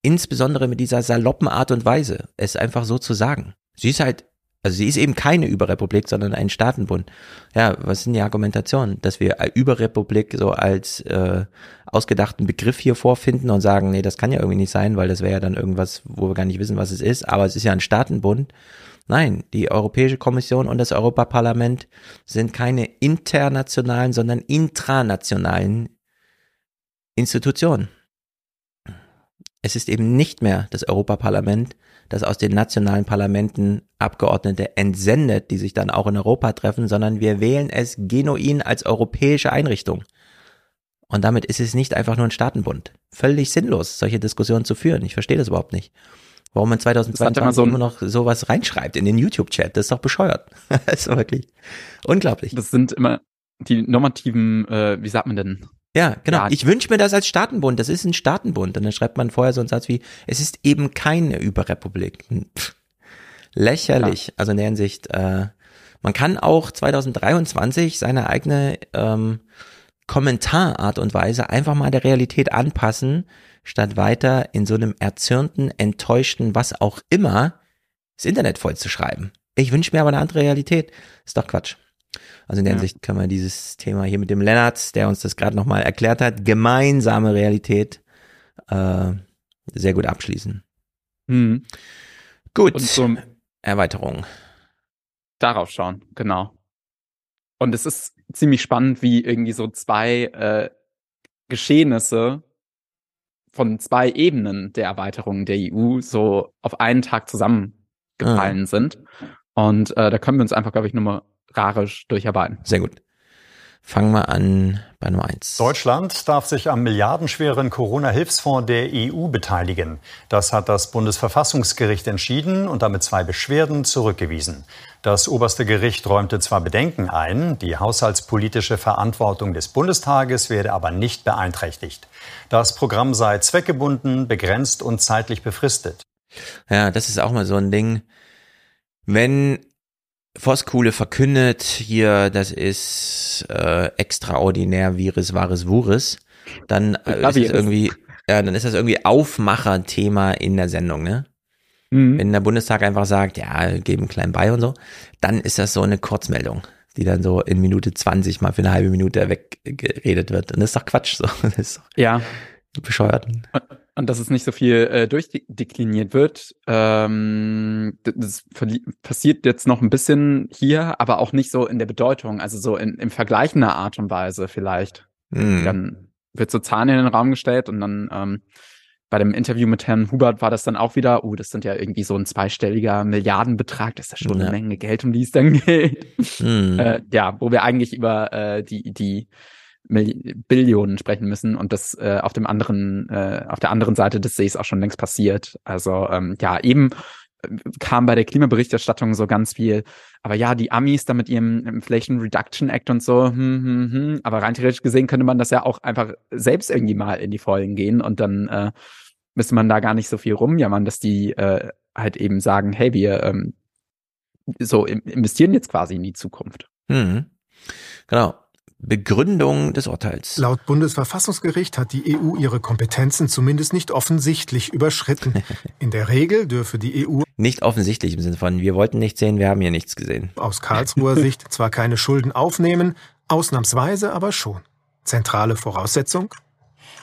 Speaker 1: Insbesondere mit dieser saloppen Art und Weise, es einfach so zu sagen. Sie ist halt, also sie ist eben keine Überrepublik, sondern ein Staatenbund. Ja, was sind die Argumentationen? Dass wir Überrepublik so als äh, ausgedachten Begriff hier vorfinden und sagen, nee, das kann ja irgendwie nicht sein, weil das wäre ja dann irgendwas, wo wir gar nicht wissen, was es ist, aber es ist ja ein Staatenbund. Nein, die Europäische Kommission und das Europaparlament sind keine internationalen, sondern intranationalen Institutionen. Es ist eben nicht mehr das Europaparlament, das aus den nationalen Parlamenten Abgeordnete entsendet, die sich dann auch in Europa treffen, sondern wir wählen es genuin als europäische Einrichtung. Und damit ist es nicht einfach nur ein Staatenbund. Völlig sinnlos, solche Diskussionen zu führen. Ich verstehe das überhaupt nicht. Warum man 2022 so immer noch sowas reinschreibt in den YouTube-Chat, das ist doch bescheuert. das ist wirklich unglaublich.
Speaker 11: Das sind immer die normativen, äh, wie sagt man denn?
Speaker 1: Ja, genau. Ja. Ich wünsche mir das als Staatenbund. Das ist ein Staatenbund. Und dann schreibt man vorher so einen Satz wie, es ist eben keine Überrepublik. Pff, lächerlich. Ja. Also in der Hinsicht, äh, man kann auch 2023 seine eigene ähm, Kommentarart und Weise einfach mal der Realität anpassen statt weiter in so einem erzürnten, enttäuschten, was auch immer, das Internet voll zu schreiben. Ich wünsche mir aber eine andere Realität. Ist doch Quatsch. Also in der ja. Hinsicht können wir dieses Thema hier mit dem Lennart, der uns das gerade nochmal erklärt hat, gemeinsame Realität, äh, sehr gut abschließen.
Speaker 11: Mhm.
Speaker 1: Gut. Und zum Erweiterung.
Speaker 11: Darauf schauen, genau. Und es ist ziemlich spannend, wie irgendwie so zwei äh, Geschehnisse von zwei Ebenen der Erweiterung der EU so auf einen Tag zusammengefallen ah. sind. Und äh, da können wir uns einfach, glaube ich, numerarisch durcharbeiten.
Speaker 1: Sehr gut. Fangen wir an bei Nummer eins.
Speaker 19: Deutschland darf sich am milliardenschweren Corona-Hilfsfonds der EU beteiligen. Das hat das Bundesverfassungsgericht entschieden und damit zwei Beschwerden zurückgewiesen. Das oberste Gericht räumte zwar Bedenken ein, die haushaltspolitische Verantwortung des Bundestages werde aber nicht beeinträchtigt. Das Programm sei zweckgebunden, begrenzt und zeitlich befristet.
Speaker 1: Ja, das ist auch mal so ein Ding. Wenn Voskuhle verkündet, hier, das ist äh, extraordinär Virus, Wahres, Wures, dann äh, ist es irgendwie, ja, dann ist das irgendwie Aufmacher-Thema in der Sendung, ne? Mhm. Wenn der Bundestag einfach sagt, ja, geben klein bei und so, dann ist das so eine Kurzmeldung, die dann so in Minute 20 mal für eine halbe Minute weggeredet wird. Und das ist doch Quatsch, so. Das ist doch
Speaker 11: ja.
Speaker 1: bescheuert
Speaker 11: und dass es nicht so viel äh, durchdekliniert wird. Ähm, das passiert jetzt noch ein bisschen hier, aber auch nicht so in der Bedeutung, also so in, in vergleichender Art und Weise vielleicht. Mhm. Dann wird so Zahlen in den Raum gestellt und dann ähm, bei dem Interview mit Herrn Hubert war das dann auch wieder, oh, das sind ja irgendwie so ein zweistelliger Milliardenbetrag, das ist ja schon ja. eine Menge Geld, um die es dann geht. Mhm. Äh, ja, wo wir eigentlich über äh, die, die Billionen sprechen müssen und das äh, auf dem anderen, äh, auf der anderen Seite des Sees auch schon längst passiert. Also ähm, ja, eben kam bei der Klimaberichterstattung so ganz viel. Aber ja, die Amis da mit ihrem Inflation Reduction Act und so, hm, hm, hm. aber rein theoretisch gesehen könnte man das ja auch einfach selbst irgendwie mal in die Vollen gehen und dann äh, müsste man da gar nicht so viel rumjammern, dass die äh, halt eben sagen, hey, wir ähm, so investieren jetzt quasi in die Zukunft.
Speaker 1: Mhm. Genau. Begründung des Urteils.
Speaker 20: Laut Bundesverfassungsgericht hat die EU ihre Kompetenzen zumindest nicht offensichtlich überschritten. In der Regel dürfe die EU
Speaker 1: nicht offensichtlich im Sinne von wir wollten nichts sehen, wir haben hier nichts gesehen.
Speaker 20: Aus Karlsruher Sicht zwar keine Schulden aufnehmen, ausnahmsweise aber schon. Zentrale Voraussetzung?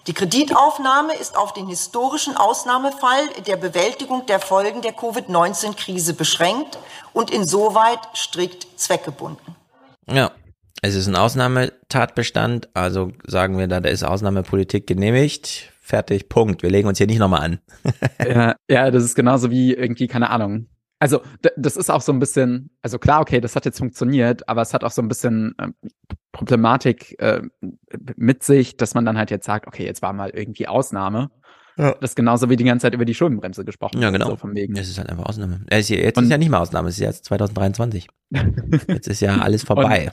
Speaker 21: Die Kreditaufnahme ist auf den historischen Ausnahmefall der Bewältigung der Folgen der Covid-19-Krise beschränkt und insoweit strikt zweckgebunden.
Speaker 1: Ja, es ist ein Ausnahmetatbestand, also sagen wir da, da ist Ausnahmepolitik genehmigt. Fertig, Punkt. Wir legen uns hier nicht nochmal an.
Speaker 11: ja, ja, das ist genauso wie irgendwie, keine Ahnung. Also, das ist auch so ein bisschen, also klar, okay, das hat jetzt funktioniert, aber es hat auch so ein bisschen äh, Problematik äh, mit sich, dass man dann halt jetzt sagt, okay, jetzt war mal irgendwie Ausnahme. Ja. Das ist genauso wie die ganze Zeit über die Schuldenbremse gesprochen.
Speaker 1: Ja, genau. So
Speaker 11: von wegen.
Speaker 1: Es ist halt einfach Ausnahme. Äh, jetzt ist ja nicht mehr Ausnahme, es ist jetzt 2023. jetzt ist ja alles vorbei.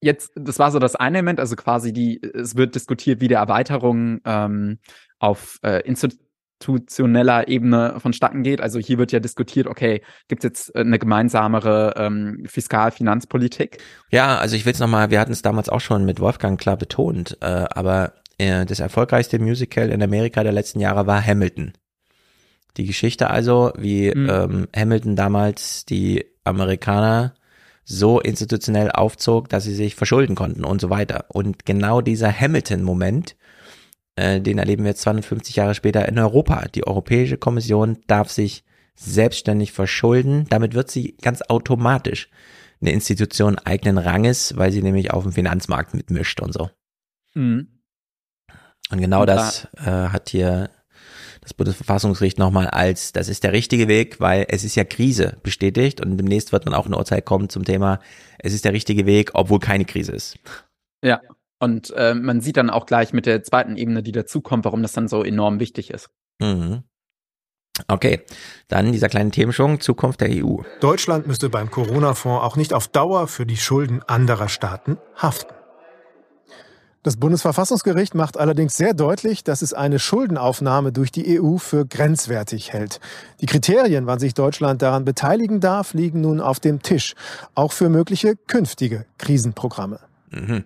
Speaker 11: jetzt, das war so das eine Element, also quasi die, es wird diskutiert, wie die Erweiterung ähm, auf äh, institutioneller Ebene vonstatten geht. Also hier wird ja diskutiert, okay, gibt es jetzt eine gemeinsamere ähm, Fiskal-Finanzpolitik?
Speaker 1: Ja, also ich will es nochmal, wir hatten es damals auch schon mit Wolfgang klar betont, äh, aber das erfolgreichste Musical in Amerika der letzten Jahre war Hamilton. Die Geschichte also, wie mhm. ähm, Hamilton damals die Amerikaner so institutionell aufzog, dass sie sich verschulden konnten und so weiter. Und genau dieser Hamilton-Moment, äh, den erleben wir jetzt 250 Jahre später in Europa. Die Europäische Kommission darf sich selbstständig verschulden. Damit wird sie ganz automatisch eine Institution eigenen Ranges, weil sie nämlich auf dem Finanzmarkt mitmischt und so. Mhm. Und genau und das äh, hat hier das Bundesverfassungsgericht nochmal als, das ist der richtige Weg, weil es ist ja Krise bestätigt und demnächst wird man auch ein Urteil kommen zum Thema, es ist der richtige Weg, obwohl keine Krise ist.
Speaker 11: Ja, und äh, man sieht dann auch gleich mit der zweiten Ebene, die dazukommt, warum das dann so enorm wichtig ist.
Speaker 1: Mhm. Okay, dann dieser kleine Themenschwung, Zukunft der EU.
Speaker 20: Deutschland müsste beim Corona-Fonds auch nicht auf Dauer für die Schulden anderer Staaten haften. Das Bundesverfassungsgericht macht allerdings sehr deutlich, dass es eine Schuldenaufnahme durch die EU für grenzwertig hält. Die Kriterien, wann sich Deutschland daran beteiligen darf, liegen nun auf dem Tisch, auch für mögliche künftige Krisenprogramme. Mhm.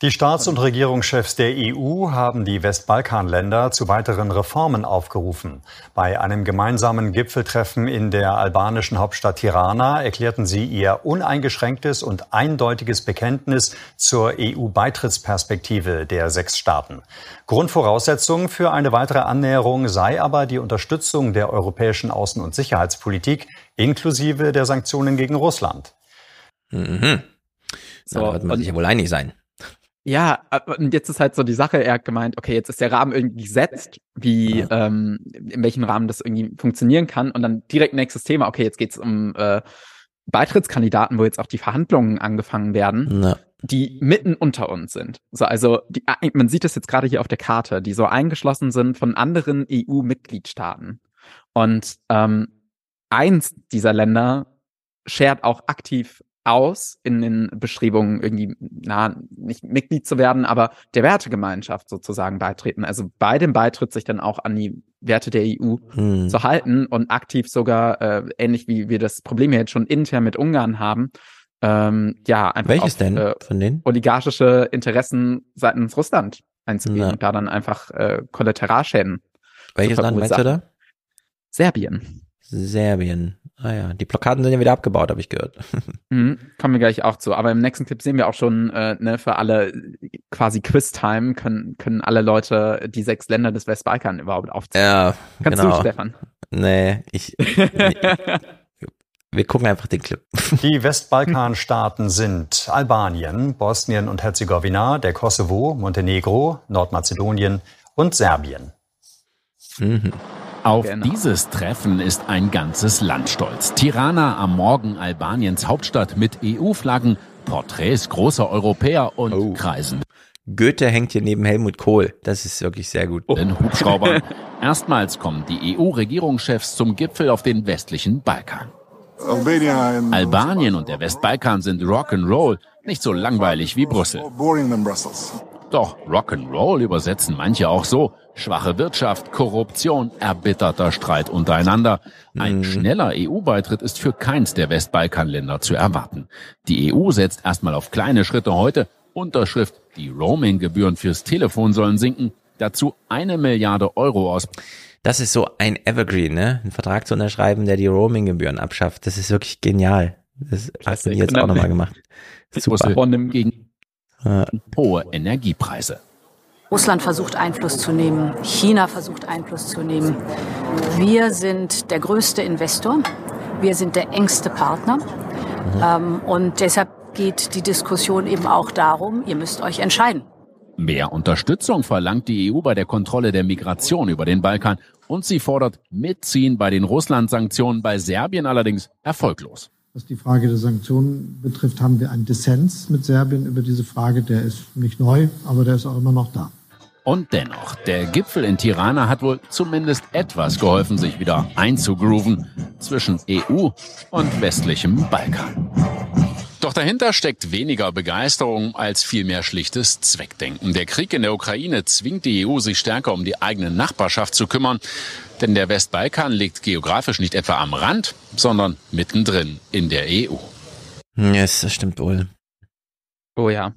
Speaker 20: Die Staats- und Regierungschefs der EU haben die Westbalkanländer zu weiteren Reformen aufgerufen. Bei einem gemeinsamen Gipfeltreffen in der albanischen Hauptstadt Tirana erklärten sie ihr uneingeschränktes und eindeutiges Bekenntnis zur EU-Beitrittsperspektive der sechs Staaten. Grundvoraussetzung für eine weitere Annäherung sei aber die Unterstützung der europäischen Außen- und Sicherheitspolitik inklusive der Sanktionen gegen Russland.
Speaker 1: Mhm. So, da wird man sich ja wohl einig sein.
Speaker 11: Ja, und jetzt ist halt so die Sache, er hat gemeint, okay, jetzt ist der Rahmen irgendwie gesetzt, wie, ja. ähm, in welchem Rahmen das irgendwie funktionieren kann. Und dann direkt nächstes Thema, okay, jetzt geht's um äh, Beitrittskandidaten, wo jetzt auch die Verhandlungen angefangen werden, ja. die mitten unter uns sind. So, also die, man sieht das jetzt gerade hier auf der Karte, die so eingeschlossen sind von anderen EU-Mitgliedstaaten. Und ähm, eins dieser Länder schert auch aktiv aus in den Bestrebungen irgendwie, na, nicht Mitglied zu werden, aber der Wertegemeinschaft sozusagen beitreten. Also bei dem Beitritt sich dann auch an die Werte der EU hm. zu halten und aktiv sogar, äh, ähnlich wie wir das Problem jetzt schon intern mit Ungarn haben, ähm, ja, einfach
Speaker 1: Welches
Speaker 11: auf,
Speaker 1: denn äh, von denen?
Speaker 11: oligarchische Interessen seitens Russland einzugehen und da dann einfach äh, Kollateralschäden.
Speaker 1: Welches Land meinst du da?
Speaker 11: Serbien.
Speaker 1: Serbien. Ah ja, die Blockaden sind ja wieder abgebaut, habe ich gehört.
Speaker 11: Mhm, kommen wir gleich auch zu. Aber im nächsten Clip sehen wir auch schon, äh, ne, für alle quasi Quiz-Time können, können alle Leute die sechs Länder des Westbalkan überhaupt aufzählen.
Speaker 1: Ja,
Speaker 11: Kannst
Speaker 1: genau.
Speaker 11: du, Stefan?
Speaker 1: Nee, ich. wir gucken einfach den Clip.
Speaker 20: Die Westbalkanstaaten sind Albanien, Bosnien und Herzegowina, der Kosovo, Montenegro, Nordmazedonien und Serbien.
Speaker 3: Mhm. Auf genau. dieses Treffen ist ein ganzes Land stolz. Tirana am Morgen Albaniens Hauptstadt mit EU-Flaggen, Porträts großer Europäer und oh. Kreisen.
Speaker 1: Goethe hängt hier neben Helmut Kohl. Das ist wirklich sehr gut.
Speaker 3: Den Hubschraubern. Erstmals kommen die EU-Regierungschefs zum Gipfel auf den westlichen Balkan. Albanien und der Westbalkan sind Rock'n'Roll, nicht so langweilig wie Brüssel. Doch Rock'n'Roll übersetzen manche auch so. Schwache Wirtschaft, Korruption, erbitterter Streit untereinander. Ein mhm. schneller EU-Beitritt ist für keins der Westbalkanländer zu erwarten. Die EU setzt erstmal auf kleine Schritte heute. Unterschrift, die Roaming-Gebühren fürs Telefon sollen sinken. Dazu eine Milliarde Euro aus.
Speaker 1: Das ist so ein Evergreen, ne? Einen Vertrag zu unterschreiben, der die Roaming-Gebühren abschafft. Das ist wirklich genial. Das hast du jetzt auch nochmal gemacht.
Speaker 3: Super. Von dem Gegen hohe Energiepreise.
Speaker 5: Russland versucht Einfluss zu nehmen, China versucht Einfluss zu nehmen. Wir sind der größte Investor, wir sind der engste Partner mhm. ähm, und deshalb geht die Diskussion eben auch darum, ihr müsst euch entscheiden.
Speaker 3: Mehr Unterstützung verlangt die EU bei der Kontrolle der Migration über den Balkan und sie fordert Mitziehen bei den Russland-Sanktionen, bei Serbien allerdings erfolglos.
Speaker 22: Was die Frage der Sanktionen betrifft, haben wir einen Dissens mit Serbien über diese Frage. Der ist nicht neu, aber der ist auch immer noch da.
Speaker 3: Und dennoch, der Gipfel in Tirana hat wohl zumindest etwas geholfen, sich wieder einzugrooven zwischen EU und westlichem Balkan. Doch dahinter steckt weniger Begeisterung als vielmehr schlichtes Zweckdenken. Der Krieg in der Ukraine zwingt die EU, sich stärker um die eigene Nachbarschaft zu kümmern. Denn der Westbalkan liegt geografisch nicht etwa am Rand, sondern mittendrin in der EU.
Speaker 1: Yes, das stimmt wohl.
Speaker 11: Oh ja.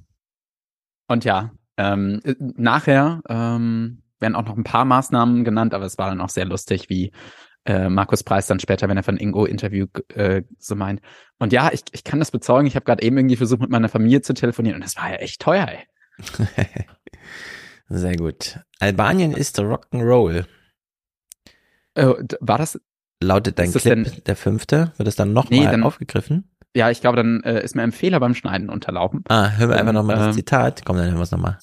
Speaker 11: Und ja, ähm, nachher ähm, werden auch noch ein paar Maßnahmen genannt, aber es war dann auch sehr lustig, wie äh, Markus Preis dann später, wenn er von Ingo Interview äh, so meint. Und ja, ich, ich kann das bezeugen. Ich habe gerade eben irgendwie versucht, mit meiner Familie zu telefonieren und das war ja echt teuer, ey.
Speaker 1: Sehr gut. Albanien ist Rock'n'Roll.
Speaker 11: Äh, war das?
Speaker 1: Lautet dein Clip denn, der fünfte? Wird es dann nochmal nee, aufgegriffen?
Speaker 11: Ja, ich glaube, dann äh, ist mir ein Fehler beim Schneiden unterlaufen.
Speaker 1: Ah, hören wir einfach nochmal ähm, das Zitat. Komm, dann hören wir es nochmal.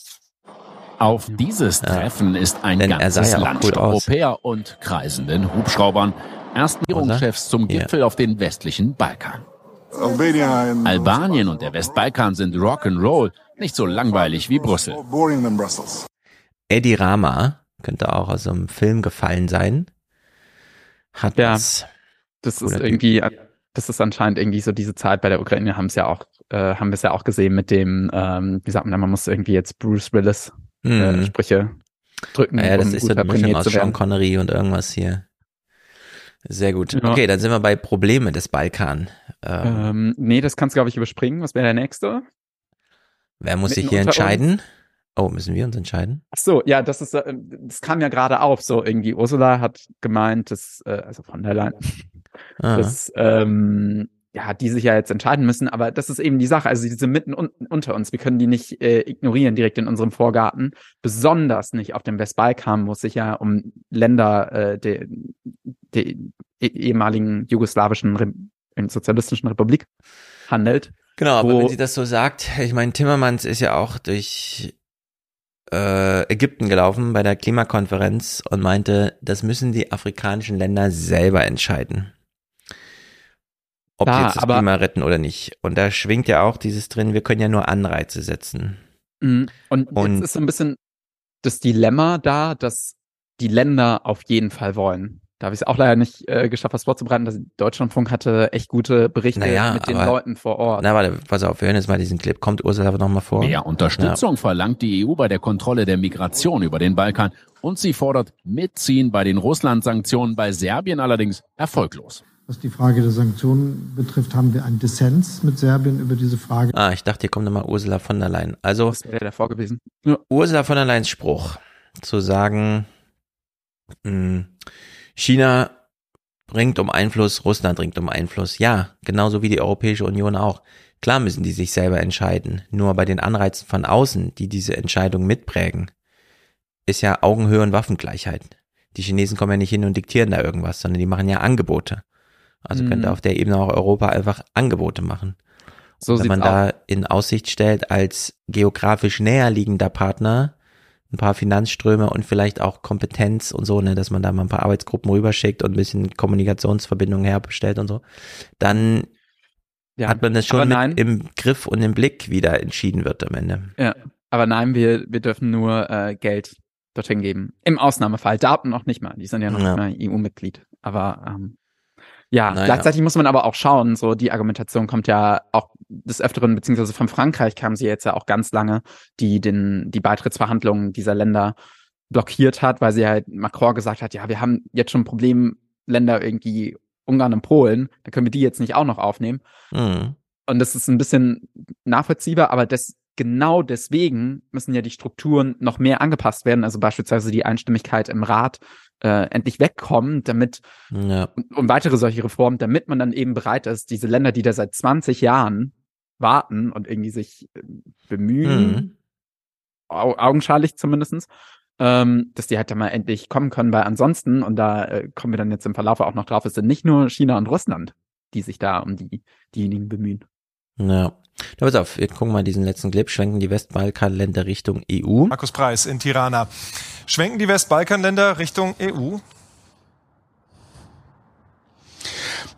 Speaker 3: Auf dieses Treffen ist ein Denn ganzes ja Land Europäer und kreisenden Hubschraubern. Ersten Regierungschefs zum Gipfel ja. auf den westlichen Balkan. Albanien und der Westbalkan sind Rock'n'Roll, nicht so langweilig wie Brüssel.
Speaker 1: Eddie Rama könnte auch aus einem Film gefallen sein. Hat
Speaker 11: ja, das, das ist irgendwie, das ist anscheinend irgendwie so diese Zeit bei der Ukraine, haben es ja auch, äh, haben wir es ja auch gesehen mit dem, ähm, wie sagt man, man muss irgendwie jetzt Bruce Willis äh, mhm. Sprüche drücken.
Speaker 1: Naja, das um ist so eine Mischung aus Sean Connery und irgendwas hier. Sehr gut. Ja. Okay, dann sind wir bei Probleme des Balkan.
Speaker 11: Ähm, ähm, nee, das kannst du, glaube ich, überspringen. Was wäre der nächste?
Speaker 1: Wer muss Mitten sich hier entscheiden? Uns? Oh, müssen wir uns entscheiden?
Speaker 11: Ach so, ja, das ist, äh, das kam ja gerade auf. So irgendwie Ursula hat gemeint, dass, äh, also von der Leyen, ah. dass ähm, ja, die sich ja jetzt entscheiden müssen, aber das ist eben die Sache. Also, die sind mitten un unter uns. Wir können die nicht äh, ignorieren direkt in unserem Vorgarten. Besonders nicht auf dem Westbalkan, wo es sich ja um Länder äh, der, der ehemaligen jugoslawischen Re sozialistischen Republik handelt.
Speaker 1: Genau, aber wenn sie das so sagt, ich meine, Timmermans ist ja auch durch äh, Ägypten gelaufen bei der Klimakonferenz und meinte, das müssen die afrikanischen Länder selber entscheiden ob Klar, jetzt das aber, Klima retten oder nicht. Und da schwingt ja auch dieses drin, wir können ja nur Anreize setzen.
Speaker 11: Mhm. Und, und jetzt ist so ein bisschen das Dilemma da, dass die Länder auf jeden Fall wollen. Da habe ich es auch leider nicht äh, geschafft, was vorzubereiten. Das Deutschlandfunk hatte echt gute Berichte naja, mit den aber, Leuten vor Ort.
Speaker 1: Na, warte, pass auf, wir hören jetzt mal diesen Clip. Kommt Ursula nochmal vor?
Speaker 3: Mehr Unterstützung ja. verlangt die EU bei der Kontrolle der Migration über den Balkan und sie fordert Mitziehen bei den Russland-Sanktionen, bei Serbien allerdings erfolglos.
Speaker 22: Was die Frage der Sanktionen betrifft, haben wir einen Dissens mit Serbien über diese Frage.
Speaker 1: Ah, ich dachte, hier kommt nochmal Ursula von der Leyen. Also,
Speaker 11: das wäre davor gewesen.
Speaker 1: Ja. Ursula von der Leyens Spruch, zu sagen, mh, hm, China bringt um Einfluss, Russland bringt um Einfluss. Ja, genauso wie die Europäische Union auch. Klar müssen die sich selber entscheiden. Nur bei den Anreizen von außen, die diese Entscheidung mitprägen, ist ja Augenhöhe und Waffengleichheit. Die Chinesen kommen ja nicht hin und diktieren da irgendwas, sondern die machen ja Angebote. Also mhm. könnte auf der Ebene auch Europa einfach Angebote machen. So wenn man da in Aussicht stellt, als geografisch näher liegender Partner ein paar Finanzströme und vielleicht auch Kompetenz und so, ne, dass man da mal ein paar Arbeitsgruppen rüberschickt und ein bisschen Kommunikationsverbindungen herbestellt und so, dann ja, hat man das schon im Griff und im Blick, wie da entschieden wird am Ende.
Speaker 11: Ja, Aber nein, wir, wir dürfen nur äh, Geld dorthin geben. Im Ausnahmefall. Daten noch nicht mal. Die sind ja noch ja. nicht mal EU-Mitglied. Aber ähm, ja, naja. gleichzeitig muss man aber auch schauen, so die Argumentation kommt ja auch des Öfteren, beziehungsweise von Frankreich kam sie jetzt ja auch ganz lange, die den, die Beitrittsverhandlungen dieser Länder blockiert hat, weil sie halt Macron gesagt hat, ja, wir haben jetzt schon Problemländer irgendwie Ungarn und Polen, da können wir die jetzt nicht auch noch aufnehmen. Mhm. Und das ist ein bisschen nachvollziehbar, aber das genau deswegen müssen ja die Strukturen noch mehr angepasst werden, also beispielsweise die Einstimmigkeit im Rat äh, endlich wegkommen, damit ja. und, und, weitere solche Reformen, damit man dann eben bereit ist, diese Länder, die da seit 20 Jahren warten und irgendwie sich äh, bemühen, mhm. au augenscheinlich zumindestens, ähm, dass die halt dann mal endlich kommen können, weil ansonsten, und da äh, kommen wir dann jetzt im Verlauf auch noch drauf, es sind nicht nur China und Russland, die sich da um die, diejenigen bemühen.
Speaker 1: Ja. Na, pass auf, wir gucken mal diesen letzten Clip, schwenken die Westbalkanländer Richtung EU.
Speaker 2: Markus Preis in Tirana. Schwenken die Westbalkanländer Richtung EU?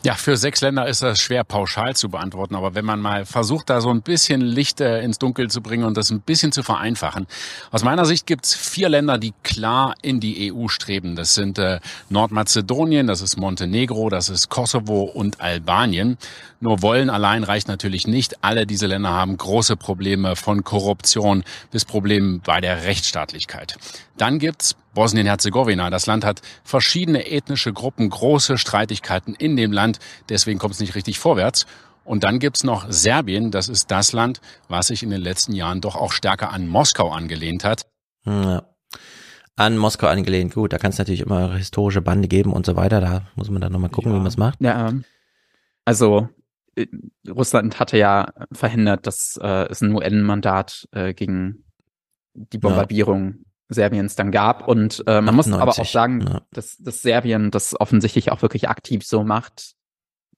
Speaker 3: Ja, für sechs Länder ist das schwer pauschal zu beantworten, aber wenn man mal versucht, da so ein bisschen Licht äh, ins Dunkel zu bringen und das ein bisschen zu vereinfachen. Aus meiner Sicht gibt's vier Länder, die klar in die EU streben. Das sind äh, Nordmazedonien, das ist Montenegro, das ist Kosovo und Albanien. Nur wollen allein reicht natürlich nicht. Alle diese Länder haben große Probleme von Korruption bis Problemen bei der Rechtsstaatlichkeit. Dann gibt's Bosnien-Herzegowina. Das Land hat verschiedene ethnische Gruppen, große Streitigkeiten in dem Land. Deswegen kommt es nicht richtig vorwärts. Und dann gibt's noch Serbien. Das ist das Land, was sich in den letzten Jahren doch auch stärker an Moskau angelehnt hat.
Speaker 1: Ja. An Moskau angelehnt. Gut, da kann es natürlich immer historische Bande geben und so weiter. Da muss man dann nochmal gucken, ja. wie man es macht.
Speaker 11: Ja, ähm, also äh, Russland hatte ja verhindert, dass äh, es ein UN-Mandat äh, gegen die Bombardierung Serbiens dann gab. Und äh, man 98, muss aber auch sagen, ja. dass, dass Serbien das offensichtlich auch wirklich aktiv so macht,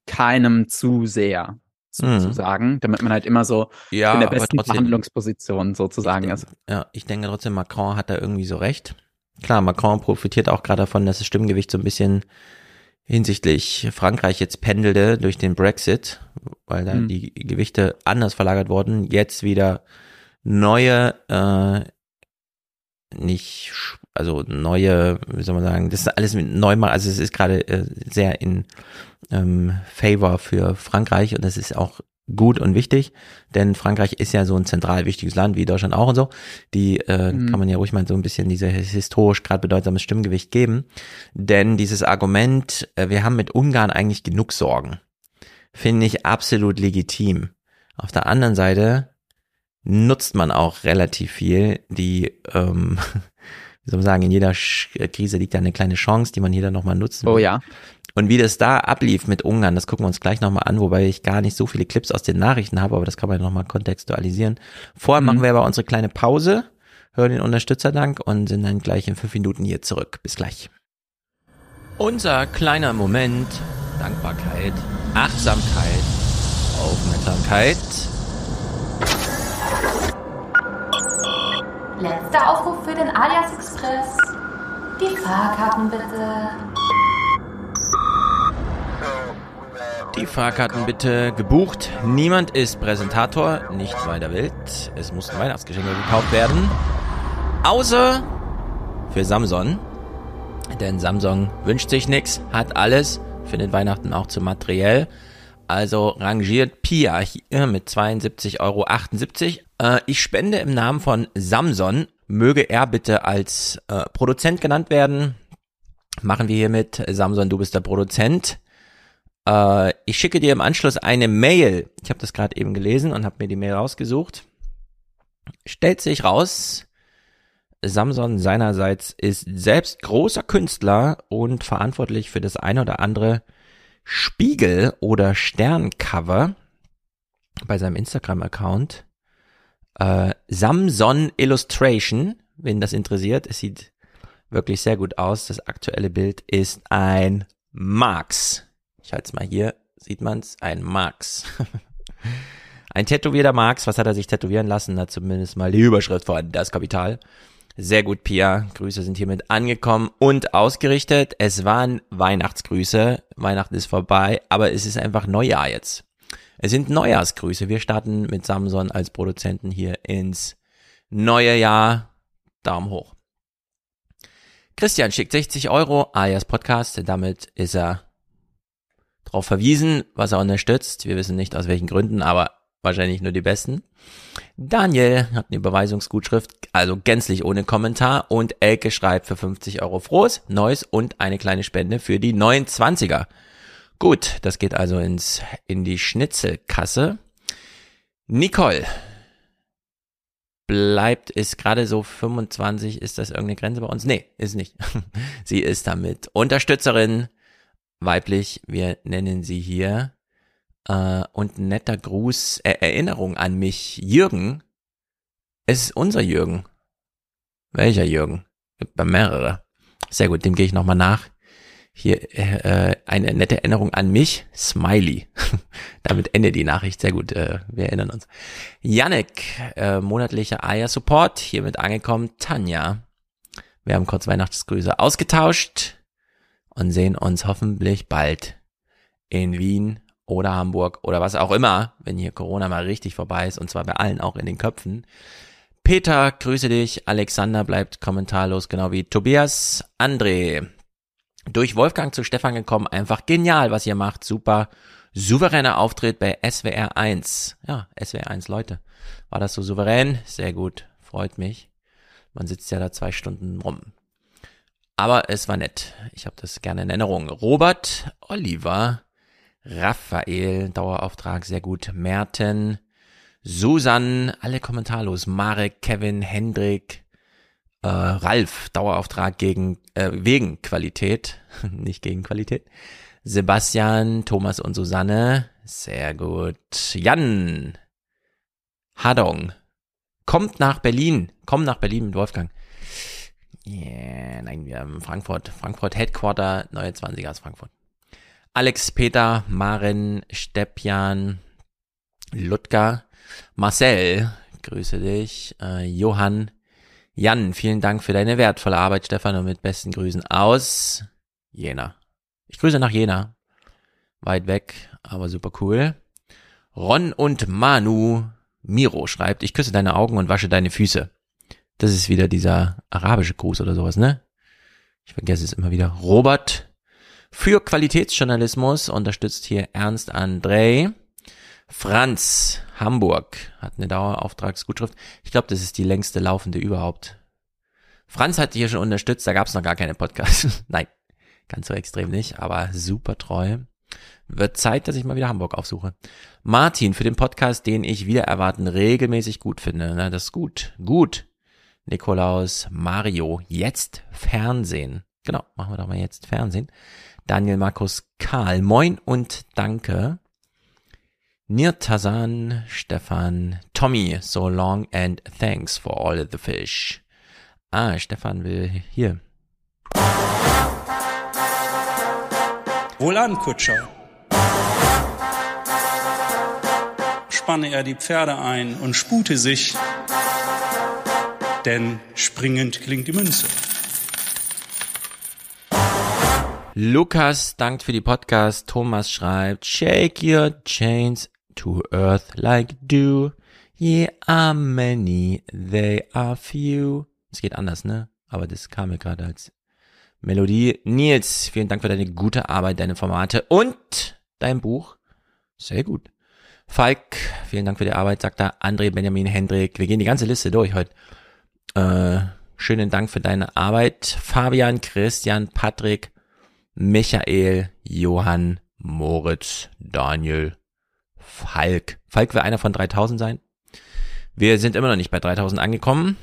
Speaker 11: keinem zu sehr sozusagen, mhm. damit man halt immer so ja, in der besten trotzdem, Verhandlungsposition sozusagen ist.
Speaker 1: Ja, ich denke trotzdem, Macron hat da irgendwie so recht. Klar, Macron profitiert auch gerade davon, dass das Stimmgewicht so ein bisschen hinsichtlich Frankreich jetzt pendelte durch den Brexit, weil da mhm. die Gewichte anders verlagert wurden, jetzt wieder neue äh, nicht, also neue, wie soll man sagen, das ist alles mit neu mal, also es ist gerade äh, sehr in ähm, Favor für Frankreich und das ist auch gut und wichtig, denn Frankreich ist ja so ein zentral wichtiges Land wie Deutschland auch und so. Die äh, mhm. kann man ja ruhig mal so ein bisschen diese historisch gerade bedeutsames Stimmgewicht geben, denn dieses Argument, äh, wir haben mit Ungarn eigentlich genug Sorgen, finde ich absolut legitim. Auf der anderen Seite nutzt man auch relativ viel. Die, ähm, wie soll man sagen, in jeder Krise liegt da eine kleine Chance, die man hier dann nochmal nutzen
Speaker 11: Oh ja.
Speaker 1: Und wie das da ablief mit Ungarn, das gucken wir uns gleich nochmal an, wobei ich gar nicht so viele Clips aus den Nachrichten habe, aber das kann man nochmal kontextualisieren. Vorher mhm. machen wir aber unsere kleine Pause, hören den Unterstützerdank und sind dann gleich in fünf Minuten hier zurück. Bis gleich. Unser kleiner Moment, Dankbarkeit, Achtsamkeit, Aufmerksamkeit
Speaker 23: Letzter Aufruf für den Alias Express. Die Fahrkarten bitte.
Speaker 1: Die Fahrkarten bitte gebucht. Niemand ist Präsentator, nicht weiter wild. Es mussten Weihnachtsgeschenke gekauft werden. Außer für Samsung. Denn Samsung wünscht sich nichts, hat alles, findet Weihnachten auch zu materiell. Also rangiert Pia hier mit 72,78 Euro. Äh, ich spende im Namen von Samson. Möge er bitte als äh, Produzent genannt werden. Machen wir hiermit. Samson, du bist der Produzent. Äh, ich schicke dir im Anschluss eine Mail. Ich habe das gerade eben gelesen und habe mir die Mail rausgesucht. Stellt sich raus, Samson seinerseits ist selbst großer Künstler und verantwortlich für das eine oder andere Spiegel- oder Sterncover bei seinem Instagram-Account. Äh, Samson Illustration, wenn das interessiert. Es sieht wirklich sehr gut aus. Das aktuelle Bild ist ein Max. Ich halte es mal hier, sieht man's, ein Max. ein tätowierter Max, was hat er sich tätowieren lassen? Da zumindest mal die Überschrift vor das Kapital. Sehr gut, Pia. Grüße sind hiermit angekommen und ausgerichtet. Es waren Weihnachtsgrüße. Weihnachten ist vorbei, aber es ist einfach Neujahr jetzt. Es sind Neujahrsgrüße. Wir starten mit Samson als Produzenten hier ins neue Jahr. Daumen hoch. Christian schickt 60 Euro, alias Podcast. Damit ist er darauf verwiesen, was er unterstützt. Wir wissen nicht aus welchen Gründen, aber wahrscheinlich nur die besten. Daniel hat eine Überweisungsgutschrift, also gänzlich ohne Kommentar. Und Elke schreibt für 50 Euro frohes, neues und eine kleine Spende für die 29er. Gut, das geht also ins, in die Schnitzelkasse. Nicole bleibt, ist gerade so 25, ist das irgendeine Grenze bei uns? Nee, ist nicht. sie ist damit Unterstützerin, weiblich, wir nennen sie hier. Äh, und netter Gruß, äh, Erinnerung an mich, Jürgen. Es ist unser Jürgen. Welcher Jürgen? Gibt mehrere. Sehr gut, dem gehe ich nochmal nach. Hier äh, eine nette Erinnerung an mich, Smiley. Damit endet die Nachricht. Sehr gut, äh, wir erinnern uns. Yannick, äh, monatlicher Aya-Support, hiermit angekommen. Tanja, wir haben kurz Weihnachtsgrüße ausgetauscht und sehen uns hoffentlich bald in Wien oder Hamburg oder was auch immer, wenn hier Corona mal richtig vorbei ist und zwar bei allen auch in den Köpfen. Peter, grüße dich. Alexander bleibt kommentarlos, genau wie Tobias. André, durch Wolfgang zu Stefan gekommen. Einfach genial, was ihr macht. Super. Souveräner Auftritt bei SWR 1. Ja, SWR 1 Leute. War das so souverän? Sehr gut. Freut mich. Man sitzt ja da zwei Stunden rum. Aber es war nett. Ich habe das gerne in Erinnerung. Robert, Oliver, Raphael, Dauerauftrag, sehr gut. Merten, Susan, alle kommentarlos. Marek, Kevin, Hendrik, äh, Ralf, Dauerauftrag gegen, äh, wegen Qualität, nicht gegen Qualität. Sebastian, Thomas und Susanne, sehr gut. Jan, Hadong, kommt nach Berlin, komm nach Berlin mit Wolfgang. Yeah, nein, wir haben Frankfurt, Frankfurt Headquarter, neue 20er aus Frankfurt. Alex, Peter, Maren, Stepjan, Ludger, Marcel, grüße dich, äh, Johann, Jan, vielen Dank für deine wertvolle Arbeit, Stefan, und mit besten Grüßen aus Jena. Ich grüße nach Jena. Weit weg, aber super cool. Ron und Manu, Miro schreibt, ich küsse deine Augen und wasche deine Füße. Das ist wieder dieser arabische Gruß oder sowas, ne? Ich vergesse es immer wieder. Robert, für Qualitätsjournalismus unterstützt hier Ernst André. Franz Hamburg hat eine Dauerauftragsgutschrift. Ich glaube, das ist die längste laufende überhaupt. Franz hat hier schon unterstützt, da gab es noch gar keine Podcasts. Nein, ganz so extrem nicht, aber super treu. Wird Zeit, dass ich mal wieder Hamburg aufsuche. Martin für den Podcast, den ich wieder erwarten regelmäßig gut finde. Na, das ist gut. Gut. Nikolaus, Mario, jetzt Fernsehen. Genau, machen wir doch mal jetzt Fernsehen. Daniel Markus Karl, moin und danke. Nirtazan, Stefan, Tommy, so long and thanks for all the fish. Ah, Stefan will hier.
Speaker 24: Wohlan, Kutscher. Spanne er die Pferde ein und spute sich, denn springend klingt die Münze.
Speaker 1: Lukas dankt für die Podcast. Thomas schreibt, Shake your chains to earth like dew. Ye are many, they are few. Es geht anders, ne? Aber das kam mir gerade als Melodie. Nils, vielen Dank für deine gute Arbeit, deine Formate und dein Buch. Sehr gut. Falk, vielen Dank für die Arbeit, sagt er. André, Benjamin, Hendrik. Wir gehen die ganze Liste durch heute. Äh, schönen Dank für deine Arbeit. Fabian, Christian, Patrick, Michael, Johann, Moritz, Daniel, Falk. Falk wird einer von 3000 sein. Wir sind immer noch nicht bei 3000 angekommen.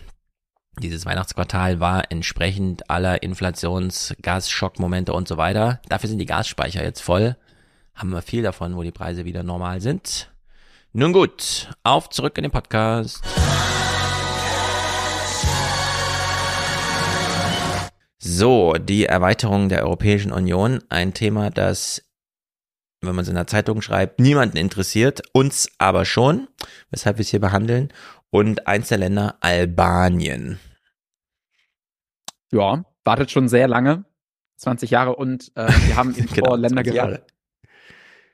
Speaker 1: Dieses Weihnachtsquartal war entsprechend aller Inflations-, Gasschockmomente und so weiter. Dafür sind die Gasspeicher jetzt voll. Haben wir viel davon, wo die Preise wieder normal sind. Nun gut, auf zurück in den Podcast. So, die Erweiterung der Europäischen Union, ein Thema, das wenn man es in der Zeitung schreibt, niemanden interessiert, uns aber schon, weshalb wir es hier behandeln. Und eins der Länder, Albanien.
Speaker 11: Ja, wartet schon sehr lange, 20 Jahre und äh, wir haben eben genau, vor Länder gehört.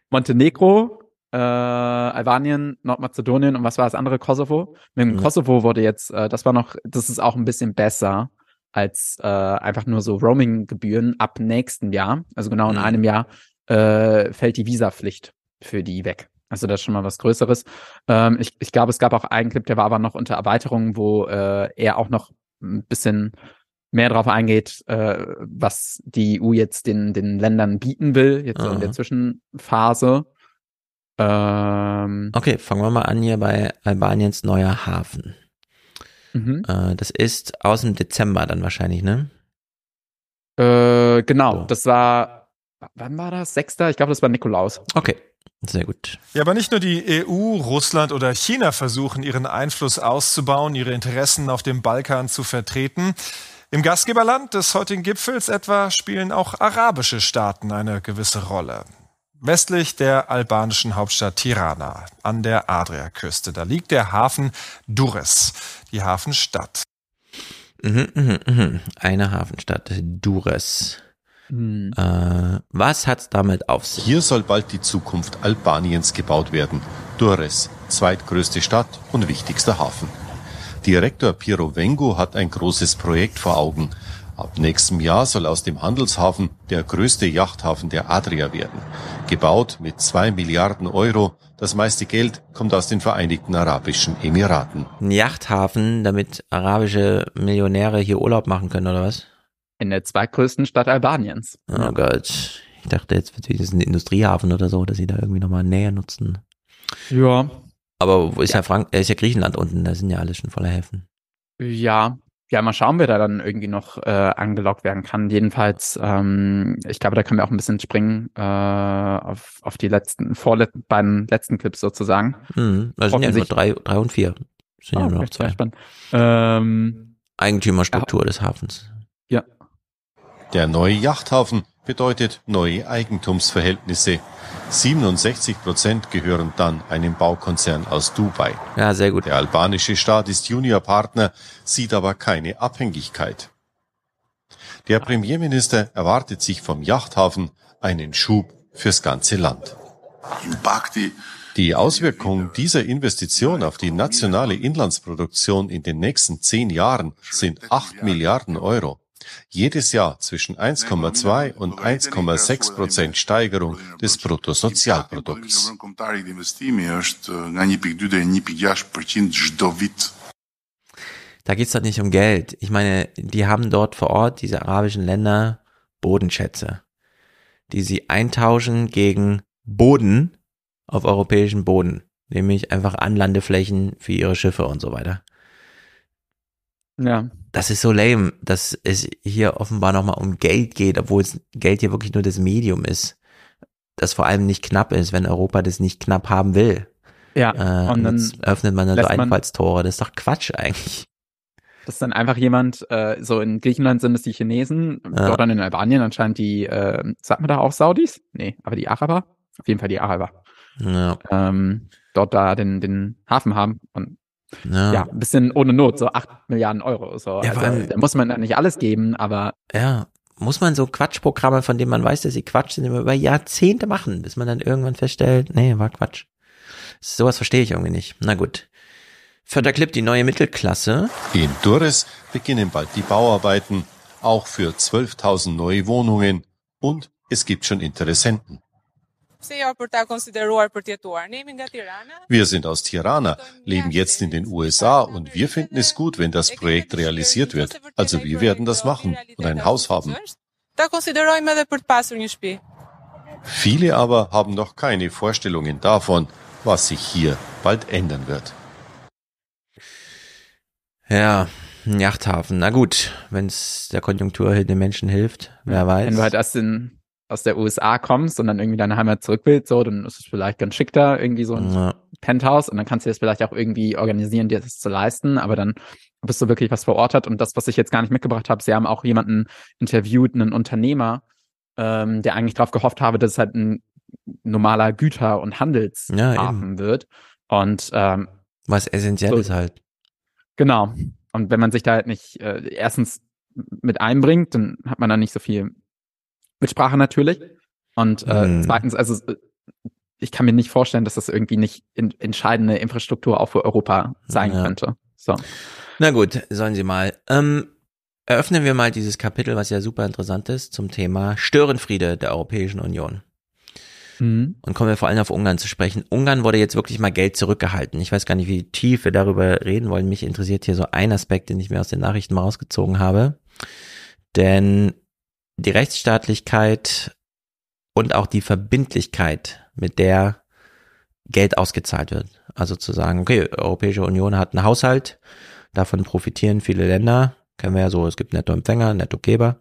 Speaker 11: Montenegro, äh, Albanien, Nordmazedonien und was war das andere? Kosovo. Mit dem mhm. Kosovo wurde jetzt, äh, das war noch, das ist auch ein bisschen besser als äh, einfach nur so Roaming-Gebühren ab nächsten Jahr. Also genau in mhm. einem Jahr äh, fällt die Visapflicht für die weg. Also das ist schon mal was Größeres. Ähm, ich, ich glaube, es gab auch einen Clip, der war aber noch unter Erweiterung, wo äh, er auch noch ein bisschen mehr darauf eingeht, äh, was die EU jetzt den, den Ländern bieten will, jetzt so in der Zwischenphase.
Speaker 1: Ähm, okay, fangen wir mal an hier bei Albaniens neuer Hafen. Mhm. Äh, das ist aus dem Dezember dann wahrscheinlich, ne?
Speaker 11: Äh, genau, so. das war, wann war das? Sechster? Ich glaube, das war Nikolaus.
Speaker 1: Okay. Sehr gut.
Speaker 2: Ja, aber nicht nur die EU, Russland oder China versuchen, ihren Einfluss auszubauen, ihre Interessen auf dem Balkan zu vertreten. Im Gastgeberland des heutigen Gipfels etwa spielen auch arabische Staaten eine gewisse Rolle. Westlich der albanischen Hauptstadt Tirana an der Adriaküste. Da liegt der Hafen Durres, die Hafenstadt.
Speaker 1: Mhm, mh, mh. Eine Hafenstadt, Durres. Mhm. Äh, was hat's damit auf sich?
Speaker 25: Hier soll bald die Zukunft Albaniens gebaut werden. Durres, zweitgrößte Stadt und wichtigster Hafen. Direktor Piero Vengo hat ein großes Projekt vor Augen. Ab nächstem Jahr soll aus dem Handelshafen der größte Yachthafen der Adria werden. Gebaut mit zwei Milliarden Euro. Das meiste Geld kommt aus den Vereinigten Arabischen Emiraten.
Speaker 1: Ein Yachthafen, damit arabische Millionäre hier Urlaub machen können, oder was?
Speaker 11: In der zweitgrößten Stadt Albaniens.
Speaker 1: Oh Gott. Ich dachte, jetzt wird es ein Industriehafen oder so, dass sie da irgendwie nochmal näher nutzen.
Speaker 11: Ja.
Speaker 1: Aber wo ist ja, ja Frank, ist ja Griechenland unten, da sind ja alle schon voller Häfen.
Speaker 11: Ja, ja, mal schauen, wer da dann irgendwie noch äh, angelockt werden kann. Jedenfalls, ähm, ich glaube, da können wir auch ein bisschen springen äh, auf, auf die letzten, vorletzten, beiden letzten Clips sozusagen.
Speaker 1: Mhm, da sind ja nur drei, drei und vier. Sind oh, ja nur noch zwei. Ähm, Eigentümerstruktur ja. des Hafens.
Speaker 11: Ja.
Speaker 25: Der neue Yachthafen bedeutet neue Eigentumsverhältnisse. 67 Prozent gehören dann einem Baukonzern aus Dubai.
Speaker 1: Ja, sehr gut.
Speaker 25: Der albanische Staat ist Juniorpartner, sieht aber keine Abhängigkeit. Der Premierminister erwartet sich vom Yachthafen einen Schub fürs ganze Land. Die Auswirkungen dieser Investition auf die nationale Inlandsproduktion in den nächsten zehn Jahren sind 8 Milliarden Euro. Jedes Jahr zwischen 1,2 und 1,6 Prozent Steigerung des Bruttosozialprodukts.
Speaker 1: Da geht es doch nicht um Geld. Ich meine, die haben dort vor Ort, diese arabischen Länder, Bodenschätze, die sie eintauschen gegen Boden auf europäischen Boden, nämlich einfach Anlandeflächen für ihre Schiffe und so weiter.
Speaker 11: Ja.
Speaker 1: Das ist so lame, dass es hier offenbar nochmal um Geld geht, obwohl es Geld hier wirklich nur das Medium ist. Das vor allem nicht knapp ist, wenn Europa das nicht knapp haben will.
Speaker 11: Ja.
Speaker 1: Äh, und dann öffnet man dann so Einfallstore. Das ist doch Quatsch eigentlich.
Speaker 11: Das ist dann einfach jemand, äh, so in Griechenland sind es die Chinesen, ja. dort dann in Albanien anscheinend die, äh, sagt man da auch Saudis? Nee, aber die Araber? Auf jeden Fall die Araber.
Speaker 1: Ja.
Speaker 11: Ähm, dort da den, den Hafen haben und ja. ja, ein bisschen ohne Not, so acht Milliarden Euro. So. Ja, also, weil, da muss man da nicht alles geben, aber.
Speaker 1: Ja, muss man so Quatschprogramme, von denen man weiß, dass sie Quatsch sind, über Jahrzehnte machen, bis man dann irgendwann feststellt, nee, war Quatsch. Sowas verstehe ich irgendwie nicht. Na gut. Vierter Clip, die neue Mittelklasse.
Speaker 25: In Durres beginnen bald die Bauarbeiten, auch für 12.000 neue Wohnungen und es gibt schon Interessenten. Wir sind aus Tirana, leben jetzt in den USA und wir finden es gut, wenn das Projekt realisiert wird. Also wir werden das machen und ein Haus haben. Viele aber haben noch keine Vorstellungen davon, was sich hier bald ändern wird.
Speaker 1: Ja, ein Yachthafen. Na gut, wenn es der Konjunktur den Menschen hilft, wer weiß.
Speaker 11: Wenn du halt erst in aus der USA kommst und dann irgendwie deine Heimat zurück willst, so, dann ist es vielleicht ganz schick da, irgendwie so ein ja. Penthouse und dann kannst du das vielleicht auch irgendwie organisieren, dir das zu leisten, aber dann bist du wirklich was vor Ort hat und das, was ich jetzt gar nicht mitgebracht habe, sie haben auch jemanden interviewt, einen Unternehmer, ähm, der eigentlich darauf gehofft habe, dass es halt ein normaler Güter- und Handelshafen ja, wird und ähm,
Speaker 1: was essentiell so, ist halt.
Speaker 11: Genau. Und wenn man sich da halt nicht äh, erstens mit einbringt, dann hat man da nicht so viel Mitsprache natürlich. Und äh, mhm. zweitens, also ich kann mir nicht vorstellen, dass das irgendwie nicht in, entscheidende Infrastruktur auch für Europa sein ja. könnte. So.
Speaker 1: Na gut, sollen Sie mal. Ähm, eröffnen wir mal dieses Kapitel, was ja super interessant ist, zum Thema Störenfriede der Europäischen Union. Mhm. Und kommen wir vor allem auf Ungarn zu sprechen. Ungarn wurde jetzt wirklich mal Geld zurückgehalten. Ich weiß gar nicht, wie tief wir darüber reden wollen. Mich interessiert hier so ein Aspekt, den ich mir aus den Nachrichten mal rausgezogen habe. Denn die Rechtsstaatlichkeit und auch die Verbindlichkeit, mit der Geld ausgezahlt wird. Also zu sagen, okay, Europäische Union hat einen Haushalt, davon profitieren viele Länder, kennen wir ja so, es gibt Nettoempfänger, Nettogeber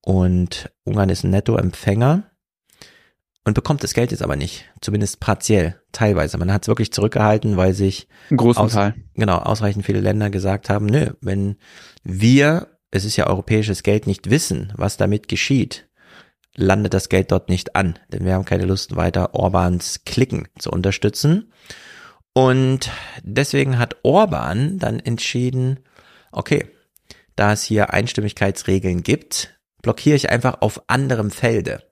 Speaker 1: und Ungarn ist ein Nettoempfänger und bekommt das Geld jetzt aber nicht, zumindest partiell, teilweise. Man hat es wirklich zurückgehalten, weil sich
Speaker 11: aus,
Speaker 1: genau ausreichend viele Länder gesagt haben, nö, wenn wir, es ist ja europäisches Geld, nicht wissen, was damit geschieht, landet das Geld dort nicht an, denn wir haben keine Lust weiter Orbans Klicken zu unterstützen. Und deswegen hat Orban dann entschieden, okay, da es hier Einstimmigkeitsregeln gibt, blockiere ich einfach auf anderem Felde.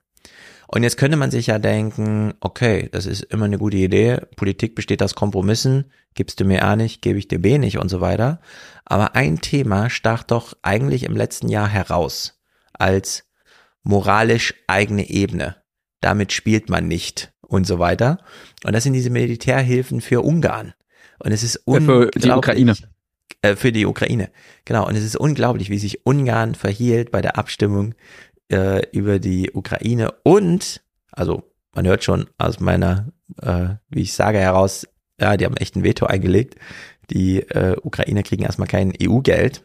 Speaker 1: Und jetzt könnte man sich ja denken, okay, das ist immer eine gute Idee. Politik besteht aus Kompromissen. Gibst du mir A nicht, gebe ich dir B nicht und so weiter. Aber ein Thema stach doch eigentlich im letzten Jahr heraus als moralisch eigene Ebene. Damit spielt man nicht und so weiter. Und das sind diese Militärhilfen für Ungarn. Und es ist unglaublich.
Speaker 11: Für die Ukraine.
Speaker 1: Äh, für die Ukraine. Genau. Und es ist unglaublich, wie sich Ungarn verhielt bei der Abstimmung äh, über die Ukraine und, also man hört schon aus meiner, äh, wie ich sage, heraus, ja, die haben echt ein Veto eingelegt. Die äh, Ukrainer kriegen erstmal kein EU-Geld.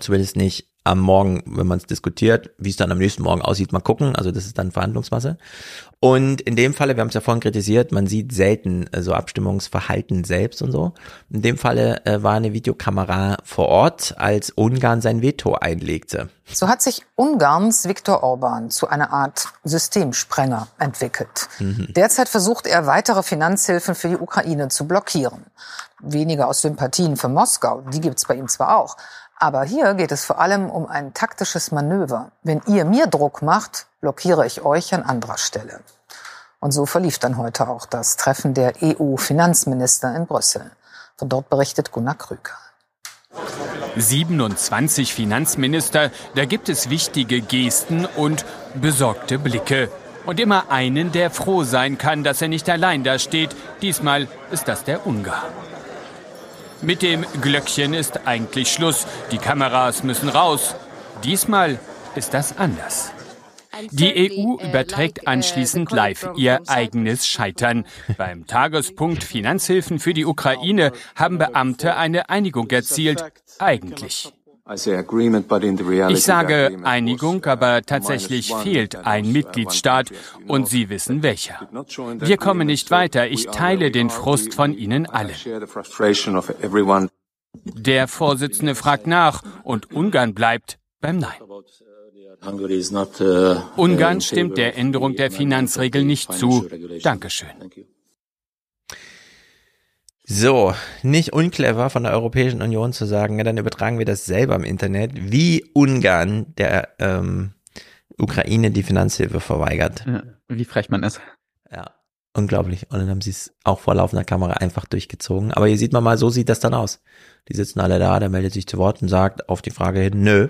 Speaker 1: Zumindest nicht am Morgen, wenn man es diskutiert, wie es dann am nächsten Morgen aussieht, mal gucken. Also das ist dann Verhandlungsmasse. Und in dem Falle, wir haben es ja vorhin kritisiert, man sieht selten äh, so Abstimmungsverhalten selbst und so. In dem Falle äh, war eine Videokamera vor Ort, als Ungarn sein Veto einlegte.
Speaker 26: So hat sich Ungarns Viktor Orban zu einer Art Systemsprenger entwickelt. Mhm. Derzeit versucht er, weitere Finanzhilfen für die Ukraine zu blockieren. Weniger aus Sympathien für Moskau, die gibt es bei ihm zwar auch, aber hier geht es vor allem um ein taktisches Manöver. Wenn ihr mir Druck macht, blockiere ich euch an anderer Stelle. Und so verlief dann heute auch das Treffen der EU-Finanzminister in Brüssel. Von dort berichtet Gunnar Krüger.
Speaker 27: 27 Finanzminister, da gibt es wichtige Gesten und besorgte Blicke. Und immer einen, der froh sein kann, dass er nicht allein da steht. Diesmal ist das der Ungar. Mit dem Glöckchen ist eigentlich Schluss. Die Kameras müssen raus. Diesmal ist das anders. Die EU überträgt anschließend live ihr eigenes Scheitern. Beim Tagespunkt Finanzhilfen für die Ukraine haben Beamte eine Einigung erzielt. Eigentlich. Ich sage Einigung, aber tatsächlich fehlt ein Mitgliedstaat und Sie wissen welcher. Wir kommen nicht weiter. Ich teile den Frust von Ihnen allen. Der Vorsitzende fragt nach und Ungarn bleibt beim Nein. Ungarn stimmt der Änderung der Finanzregel nicht zu. Dankeschön.
Speaker 1: So, nicht unclever von der Europäischen Union zu sagen, ja, dann übertragen wir das selber im Internet, wie Ungarn der ähm, Ukraine die Finanzhilfe verweigert. Ja,
Speaker 11: wie frech man ist.
Speaker 1: Ja, unglaublich. Und dann haben sie es auch vor laufender Kamera einfach durchgezogen. Aber hier sieht man mal, so sieht das dann aus. Die sitzen alle da, der meldet sich zu Wort und sagt auf die Frage hin, nö,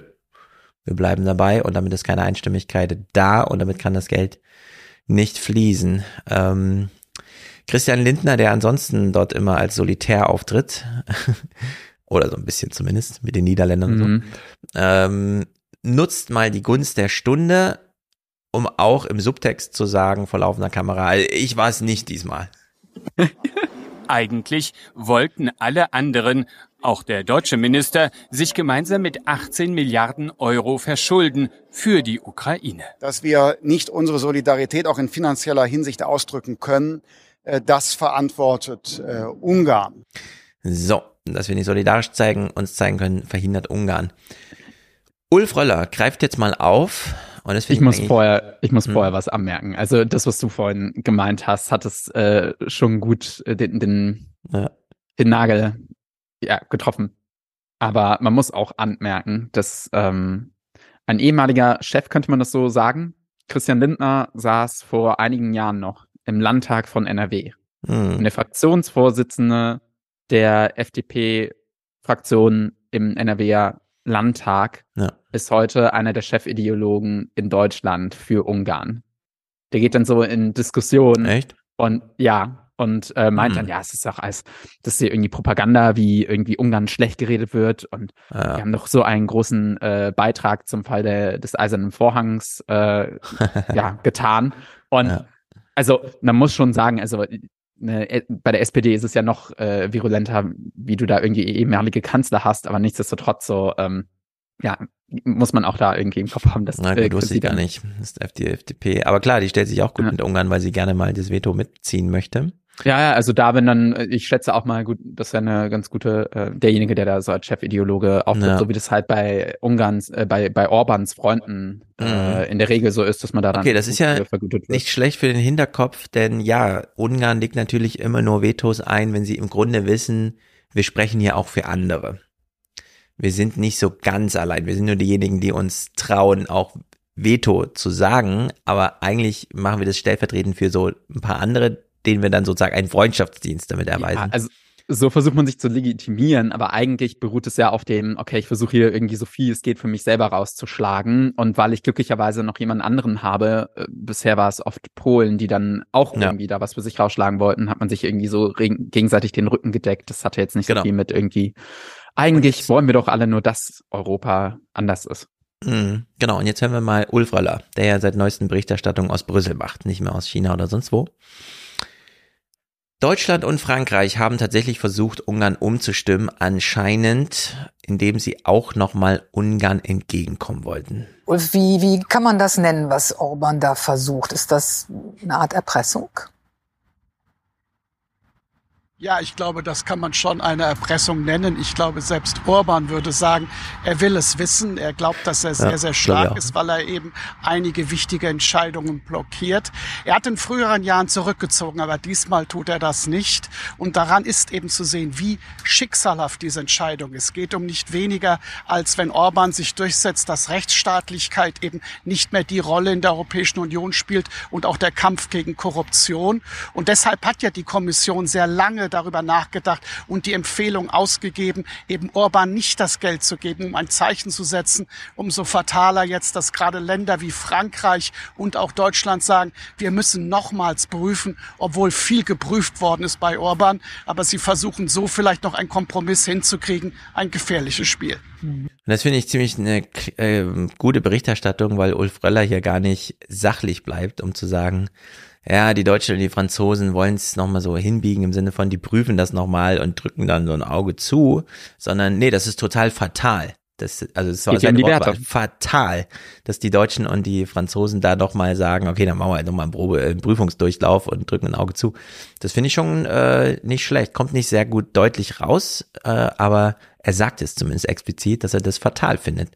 Speaker 1: wir bleiben dabei und damit ist keine Einstimmigkeit da und damit kann das Geld nicht fließen. Ähm, Christian Lindner, der ansonsten dort immer als Solitär auftritt, oder so ein bisschen zumindest mit den Niederländern mhm. und so, ähm, nutzt mal die Gunst der Stunde, um auch im Subtext zu sagen vor laufender Kamera, ich war es nicht diesmal.
Speaker 27: Eigentlich wollten alle anderen, auch der deutsche Minister, sich gemeinsam mit 18 Milliarden Euro verschulden für die Ukraine.
Speaker 28: Dass wir nicht unsere Solidarität auch in finanzieller Hinsicht ausdrücken können, äh, das verantwortet äh, Ungarn.
Speaker 1: So, dass wir nicht solidarisch zeigen, uns zeigen können, verhindert Ungarn. Ulf Röller greift jetzt mal auf. Und das
Speaker 11: ich, muss vorher, ich muss hm. vorher was anmerken. Also das, was du vorhin gemeint hast, hat es äh, schon gut äh, den, den, ja. den Nagel ja, getroffen. Aber man muss auch anmerken, dass ähm, ein ehemaliger Chef, könnte man das so sagen, Christian Lindner saß vor einigen Jahren noch im Landtag von NRW. Mhm. Und der Fraktionsvorsitzende der FDP-Fraktion im NRWer Landtag ja. ist heute einer der Chefideologen in Deutschland für Ungarn. Der geht dann so in Diskussionen.
Speaker 1: Echt?
Speaker 11: Und ja, und äh, meint mhm. dann, ja, es ist doch als, das ist hier irgendwie Propaganda, wie irgendwie Ungarn schlecht geredet wird. Und ja. wir haben doch so einen großen äh, Beitrag zum Fall der, des Eisernen Vorhangs äh, ja, getan. Und ja. Also man muss schon sagen, also ne, äh, bei der SPD ist es ja noch äh, virulenter, wie du da irgendwie ehemalige Kanzler hast, aber nichtsdestotrotz so, ähm, ja, muss man auch da irgendwie im Kopf haben, dass
Speaker 1: Nein, äh, gut, wusste ich gar nicht. Das ist FDP, FDP. Aber klar, die stellt sich auch gut ja. mit Ungarn, weil sie gerne mal das Veto mitziehen möchte.
Speaker 11: Ja, ja, also da wenn dann, äh, ich schätze auch mal gut, das ja eine ganz gute, äh, derjenige, der da so als Chefideologe auftritt, ja. so wie das halt bei Ungarns, äh, bei, bei Orbans Freunden äh, mhm. äh, in der Regel so ist, dass man da dann.
Speaker 1: Okay, das ist ja nicht schlecht für den Hinterkopf, denn ja, Ungarn legt natürlich immer nur Vetos ein, wenn sie im Grunde wissen, wir sprechen hier auch für andere. Wir sind nicht so ganz allein. Wir sind nur diejenigen, die uns trauen, auch Veto zu sagen, aber eigentlich machen wir das stellvertretend für so ein paar andere, denen wir dann sozusagen einen Freundschaftsdienst damit erweisen. Ja,
Speaker 11: also so versucht man sich zu legitimieren, aber eigentlich beruht es ja auf dem, okay, ich versuche hier irgendwie so viel es geht für mich selber rauszuschlagen. Und weil ich glücklicherweise noch jemand anderen habe, äh, bisher war es oft Polen, die dann auch ja. irgendwie da was für sich rausschlagen wollten, hat man sich irgendwie so gegenseitig den Rücken gedeckt. Das hatte jetzt nicht genau. so viel mit irgendwie, eigentlich wollen wir doch alle nur, dass Europa anders ist.
Speaker 1: Mhm, genau, und jetzt hören wir mal Ulf Röller, der ja seit neuesten Berichterstattung aus Brüssel macht, nicht mehr aus China oder sonst wo. Deutschland und Frankreich haben tatsächlich versucht, Ungarn umzustimmen, anscheinend, indem sie auch nochmal Ungarn entgegenkommen wollten.
Speaker 26: Und wie, wie kann man das nennen, was Orban da versucht? Ist das eine Art Erpressung?
Speaker 29: Ja, ich glaube, das kann man schon eine Erpressung nennen. Ich glaube, selbst Orban würde sagen, er will es wissen. Er glaubt, dass er sehr, ja, sehr stark ist, weil er eben einige wichtige Entscheidungen blockiert. Er hat in früheren Jahren zurückgezogen, aber diesmal tut er das nicht. Und daran ist eben zu sehen, wie schicksalhaft diese Entscheidung ist. Es geht um nicht weniger, als wenn Orban sich durchsetzt, dass Rechtsstaatlichkeit eben nicht mehr die Rolle in der Europäischen Union spielt und auch der Kampf gegen Korruption. Und deshalb hat ja die Kommission sehr lange darüber nachgedacht und die Empfehlung ausgegeben, eben Orban nicht das Geld zu geben, um ein Zeichen zu setzen. Umso fataler jetzt, dass gerade Länder wie Frankreich und auch Deutschland sagen, wir müssen nochmals prüfen, obwohl viel geprüft worden ist bei Orban. Aber sie versuchen so vielleicht noch einen Kompromiss hinzukriegen. Ein gefährliches Spiel.
Speaker 1: Und das finde ich ziemlich eine äh, gute Berichterstattung, weil Ulf Röller hier gar nicht sachlich bleibt, um zu sagen, ja, die Deutschen und die Franzosen wollen es nochmal so hinbiegen im Sinne von, die prüfen das nochmal und drücken dann so ein Auge zu, sondern nee, das ist total fatal. Das, also es war sein Wort, fatal, dass die Deutschen und die Franzosen da doch mal sagen, okay, dann machen wir halt nochmal einen, Probe, einen Prüfungsdurchlauf und drücken ein Auge zu. Das finde ich schon äh, nicht schlecht, kommt nicht sehr gut deutlich raus, äh, aber er sagt es zumindest explizit, dass er das fatal findet.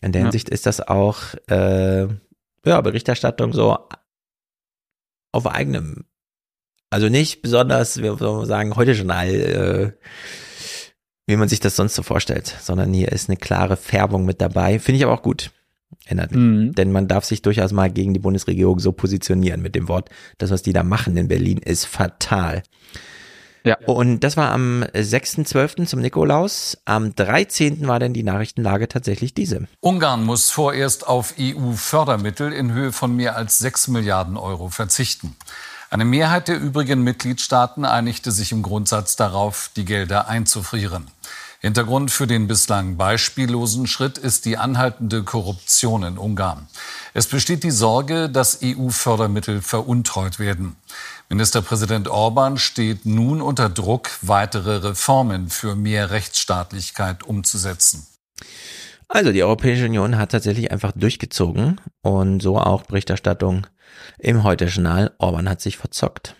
Speaker 1: In der ja. Hinsicht ist das auch äh, ja, Berichterstattung so auf eigenem, also nicht besonders, man sagen, heute Journal, äh, wie man sich das sonst so vorstellt, sondern hier ist eine klare Färbung mit dabei. Finde ich aber auch gut. Inhaltlich. Mhm. Denn man darf sich durchaus mal gegen die Bundesregierung so positionieren mit dem Wort, das, was die da machen in Berlin, ist fatal. Ja. Und das war am 6.12. zum Nikolaus. Am 13. war denn die Nachrichtenlage tatsächlich diese.
Speaker 30: Ungarn muss vorerst auf EU-Fördermittel in Höhe von mehr als 6 Milliarden Euro verzichten. Eine Mehrheit der übrigen Mitgliedstaaten einigte sich im Grundsatz darauf, die Gelder einzufrieren. Hintergrund für den bislang beispiellosen Schritt ist die anhaltende Korruption in Ungarn. Es besteht die Sorge, dass EU-Fördermittel veruntreut werden. Ministerpräsident Orban steht nun unter Druck, weitere Reformen für mehr Rechtsstaatlichkeit umzusetzen.
Speaker 1: Also die Europäische Union hat tatsächlich einfach durchgezogen und so auch Berichterstattung im Heute-Journal. Orban hat sich verzockt.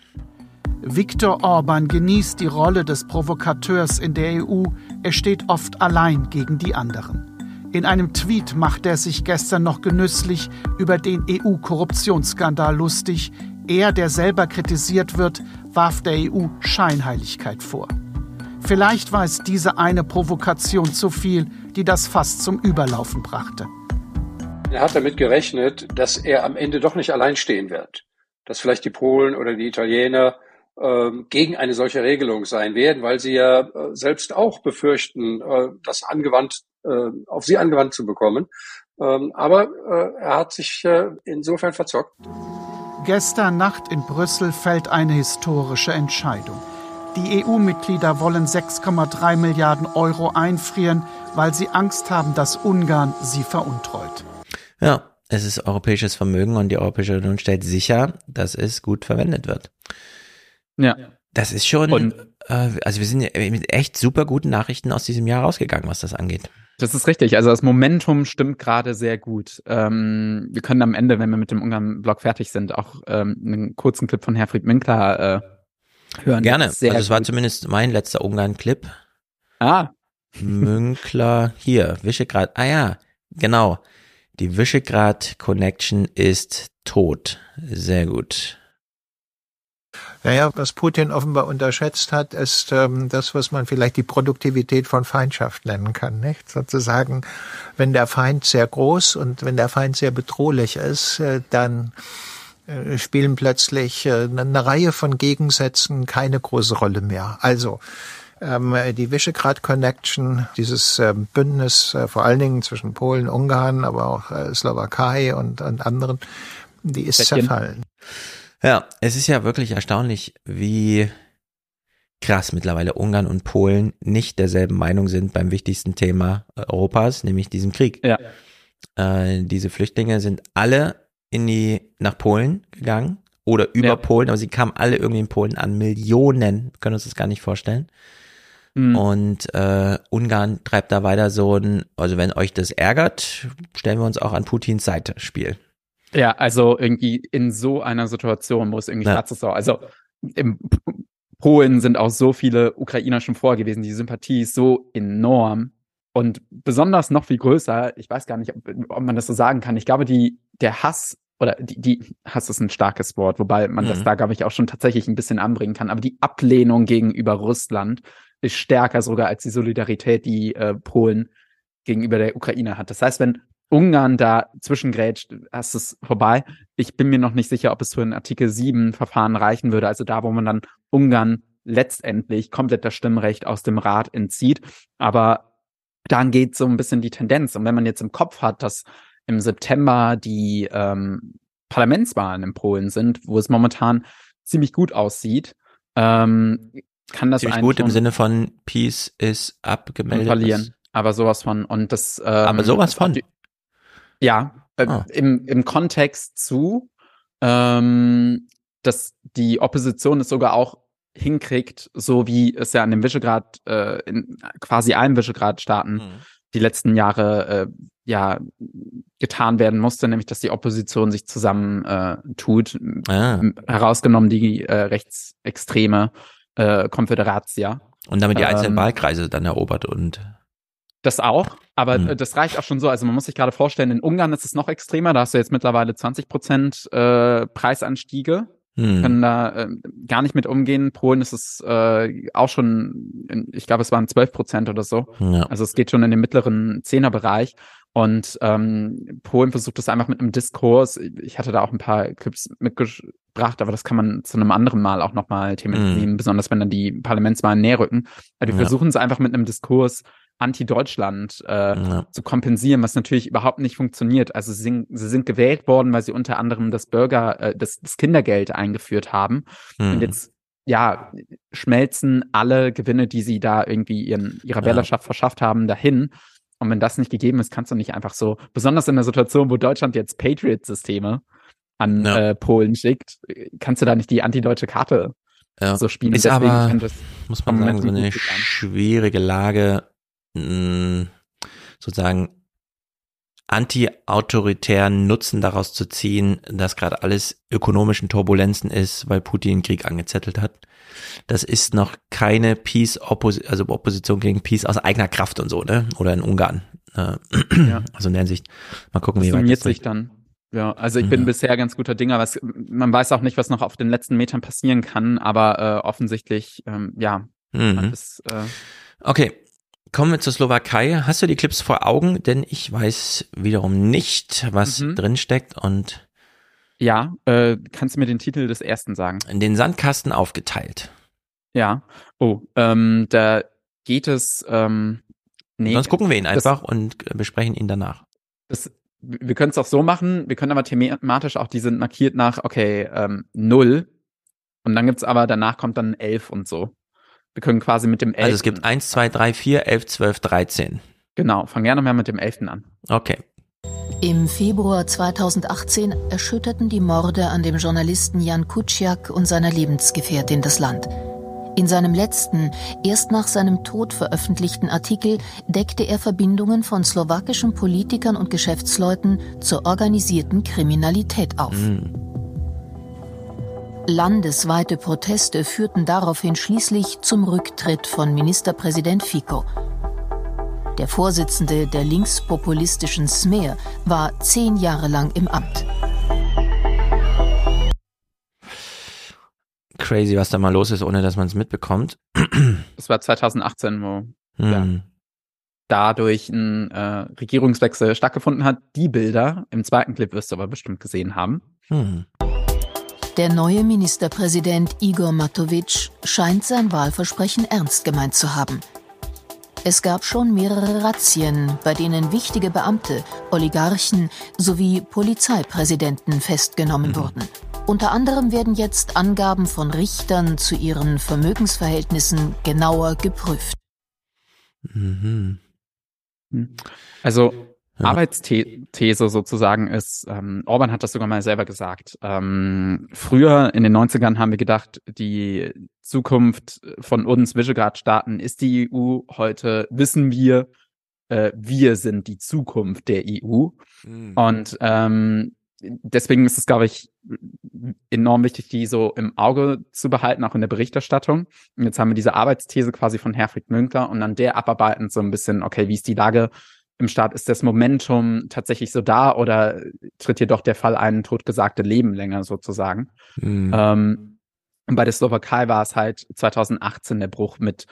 Speaker 31: Viktor Orban genießt die Rolle des Provokateurs in der EU. Er steht oft allein gegen die anderen. In einem Tweet machte er sich gestern noch genüsslich über den EU-Korruptionsskandal lustig, er, der selber kritisiert wird, warf der EU Scheinheiligkeit vor. Vielleicht war es diese eine Provokation zu viel, die das fast zum Überlaufen brachte.
Speaker 32: Er hat damit gerechnet, dass er am Ende doch nicht allein stehen wird.
Speaker 33: dass vielleicht die Polen oder die Italiener ähm, gegen eine solche Regelung sein werden, weil sie ja äh, selbst auch befürchten, äh, das angewandt, äh, auf sie angewandt zu bekommen. Ähm, aber er hat sich insofern verzockt.
Speaker 31: Gestern Nacht in Brüssel fällt eine historische Entscheidung. Die EU-Mitglieder wollen 6,3 Milliarden Euro einfrieren, weil sie Angst haben, dass Ungarn sie veruntreut.
Speaker 1: Ja, es ist europäisches Vermögen und die Europäische Union stellt sicher, dass es gut verwendet wird.
Speaker 11: Ja.
Speaker 1: Das ist schon, und, äh, also wir sind mit echt super guten Nachrichten aus diesem Jahr rausgegangen, was das angeht.
Speaker 11: Das ist richtig. Also das Momentum stimmt gerade sehr gut. Ähm, wir können am Ende, wenn wir mit dem Ungarn-Blog fertig sind, auch ähm, einen kurzen Clip von Herfried Minkler äh, hören.
Speaker 1: Gerne. also es war zumindest mein letzter Ungarn-Clip.
Speaker 11: Ah.
Speaker 1: Münkler, hier, Visegrad. Ah ja, genau. Die Visegrad Connection ist tot. Sehr gut.
Speaker 34: Naja, was Putin offenbar unterschätzt hat, ist ähm, das, was man vielleicht die Produktivität von Feindschaft nennen kann. Nicht? Sozusagen, wenn der Feind sehr groß und wenn der Feind sehr bedrohlich ist, äh, dann äh, spielen plötzlich äh, eine Reihe von Gegensätzen keine große Rolle mehr. Also ähm, die Visegrad Connection, dieses äh, Bündnis äh, vor allen Dingen zwischen Polen, Ungarn, aber auch äh, Slowakei und, und anderen, die ist zerfallen.
Speaker 1: Ja, es ist ja wirklich erstaunlich, wie krass mittlerweile Ungarn und Polen nicht derselben Meinung sind beim wichtigsten Thema Europas, nämlich diesem Krieg.
Speaker 11: Ja.
Speaker 1: Äh, diese Flüchtlinge sind alle in die, nach Polen gegangen oder über ja. Polen, aber sie kamen alle irgendwie in Polen an. Millionen, wir können uns das gar nicht vorstellen. Mhm. Und äh, Ungarn treibt da weiter so ein, also wenn euch das ärgert, stellen wir uns auch an Putins Seite Spiel.
Speaker 11: Ja, also irgendwie in so einer Situation, es irgendwie ja. ist. Also im Polen sind auch so viele Ukrainer schon vorher gewesen. Die Sympathie ist so enorm und besonders noch viel größer. Ich weiß gar nicht, ob, ob man das so sagen kann. Ich glaube, die, der Hass oder die, die Hass ist ein starkes Wort, wobei man mhm. das da, glaube ich, auch schon tatsächlich ein bisschen anbringen kann. Aber die Ablehnung gegenüber Russland ist stärker sogar als die Solidarität, die äh, Polen gegenüber der Ukraine hat. Das heißt, wenn Ungarn da zwischengrätscht, hast es vorbei. Ich bin mir noch nicht sicher, ob es für ein Artikel 7 Verfahren reichen würde, also da, wo man dann Ungarn letztendlich komplett das Stimmrecht aus dem Rat entzieht. Aber dann geht so ein bisschen die Tendenz. Und wenn man jetzt im Kopf hat, dass im September die ähm, Parlamentswahlen in Polen sind, wo es momentan ziemlich gut aussieht, ähm, kann das
Speaker 1: ziemlich gut im Sinne von Peace ist abgemeldet.
Speaker 11: Verlieren. Aber sowas von und das. Ähm,
Speaker 1: aber sowas von.
Speaker 11: Ja, äh, ah. im, im Kontext zu, ähm, dass die Opposition es sogar auch hinkriegt, so wie es ja an dem Visegrad, äh, in quasi allen Visegrad-Staaten mhm. die letzten Jahre äh, ja getan werden musste, nämlich dass die Opposition sich zusammen äh, tut, ah. herausgenommen die äh, rechtsextreme äh, Konföderatia.
Speaker 1: Und damit die einzelnen ähm, Wahlkreise dann erobert und
Speaker 11: das auch, aber mhm. das reicht auch schon so. Also man muss sich gerade vorstellen, in Ungarn ist es noch extremer. Da hast du jetzt mittlerweile 20 Prozent äh, Preisanstiege. Mhm. Können da äh, gar nicht mit umgehen. Polen ist es äh, auch schon, in, ich glaube, es waren 12 Prozent oder so. Ja. Also es geht schon in den mittleren Zehnerbereich. Und ähm, Polen versucht es einfach mit einem Diskurs. Ich hatte da auch ein paar Clips mitgebracht, aber das kann man zu einem anderen Mal auch nochmal thematisieren, mhm. besonders wenn dann die Parlamentswahlen näher rücken. Aber die ja. versuchen es einfach mit einem Diskurs Anti-Deutschland äh, ja. zu kompensieren, was natürlich überhaupt nicht funktioniert. Also sie sind, sie sind gewählt worden, weil sie unter anderem das Bürger, äh, das, das Kindergeld eingeführt haben. Mhm. Und jetzt ja, schmelzen alle Gewinne, die sie da irgendwie ihren, ihrer ja. Wählerschaft verschafft haben, dahin. Und wenn das nicht gegeben ist, kannst du nicht einfach so, besonders in der Situation, wo Deutschland jetzt Patriot-Systeme an ja. äh, Polen schickt, kannst du da nicht die antideutsche Karte ja. so spielen.
Speaker 1: Ist aber, muss man sagen, so eine schwierige Lage, sozusagen anti-autoritären Nutzen daraus zu ziehen, dass gerade alles ökonomischen Turbulenzen ist, weil Putin Krieg angezettelt hat. Das ist noch keine Peace, Oppos also Opposition gegen Peace aus eigener Kraft und so, ne? Oder in Ungarn. Äh, ja. Also in der Hinsicht. Mal gucken,
Speaker 11: das wie weit das sich dann. Ja, also ich bin ja. bisher ganz guter Dinger, was man weiß auch nicht, was noch auf den letzten Metern passieren kann, aber äh, offensichtlich, ähm, ja. Mhm.
Speaker 1: Ist, äh, okay, Kommen wir zur Slowakei. Hast du die Clips vor Augen? Denn ich weiß wiederum nicht, was mhm. drin steckt und
Speaker 11: Ja, äh, kannst du mir den Titel des ersten sagen?
Speaker 1: In den Sandkasten aufgeteilt.
Speaker 11: Ja. Oh, ähm, da geht es. Ähm,
Speaker 1: nee, Sonst gucken wir ihn einfach das, und besprechen ihn danach.
Speaker 11: Das, wir können es auch so machen, wir können aber thematisch auch, die sind markiert nach, okay, ähm, 0. Und dann gibt's aber, danach kommt dann 11 und so. Wir können quasi mit dem 11.
Speaker 1: Also es gibt 1, 2, 3, 4, 11, 12, 13.
Speaker 11: Genau, fang gerne mal mit dem 11. an.
Speaker 1: Okay.
Speaker 35: Im Februar 2018 erschütterten die Morde an dem Journalisten Jan Kuciak und seiner Lebensgefährtin das Land. In seinem letzten, erst nach seinem Tod veröffentlichten Artikel deckte er Verbindungen von slowakischen Politikern und Geschäftsleuten zur organisierten Kriminalität auf. Mhm. Landesweite Proteste führten daraufhin schließlich zum Rücktritt von Ministerpräsident Fico. Der Vorsitzende der linkspopulistischen Smer war zehn Jahre lang im Amt.
Speaker 1: crazy, was da mal los ist, ohne dass man es mitbekommt.
Speaker 11: Das war 2018, wo hm. ja, dadurch ein äh, Regierungswechsel stattgefunden hat. Die Bilder im zweiten Clip wirst du aber bestimmt gesehen haben. Hm.
Speaker 35: Der neue Ministerpräsident Igor Matovic scheint sein Wahlversprechen ernst gemeint zu haben. Es gab schon mehrere Razzien, bei denen wichtige Beamte, Oligarchen sowie Polizeipräsidenten festgenommen mhm. wurden. Unter anderem werden jetzt Angaben von Richtern zu ihren Vermögensverhältnissen genauer geprüft.
Speaker 11: Mhm. Hm. Also ja. Arbeitsthese sozusagen ist, ähm, Orban hat das sogar mal selber gesagt. Ähm, früher in den 90ern haben wir gedacht, die Zukunft von uns Visegrad-Staaten ist die EU. Heute wissen wir, äh, wir sind die Zukunft der EU. Mhm. Und ähm, deswegen ist es, glaube ich, enorm wichtig, die so im Auge zu behalten, auch in der Berichterstattung. Und jetzt haben wir diese Arbeitsthese quasi von Herfried Münkler und dann der abarbeitend so ein bisschen, okay, wie ist die Lage im Staat? Ist das Momentum tatsächlich so da oder tritt hier doch der Fall ein, totgesagte Leben länger sozusagen? Mhm. Ähm, und bei der Slowakei war es halt 2018 der Bruch mit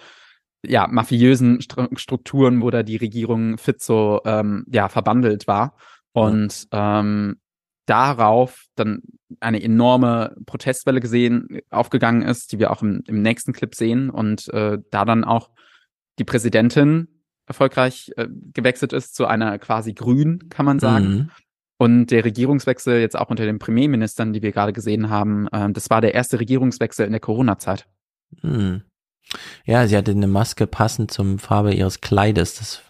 Speaker 11: ja, mafiösen Strukturen, wo da die Regierung Fitzo ähm, ja verbandelt war. Und ähm, darauf dann eine enorme Protestwelle gesehen, aufgegangen ist, die wir auch im, im nächsten Clip sehen und äh, da dann auch die Präsidentin erfolgreich äh, gewechselt ist zu einer quasi grün, kann man sagen. Mhm. Und der Regierungswechsel jetzt auch unter den Premierministern, die wir gerade gesehen haben, äh, das war der erste Regierungswechsel in der Corona-Zeit.
Speaker 1: Mhm. Ja, sie hatte eine Maske passend zum Farbe ihres Kleides. Das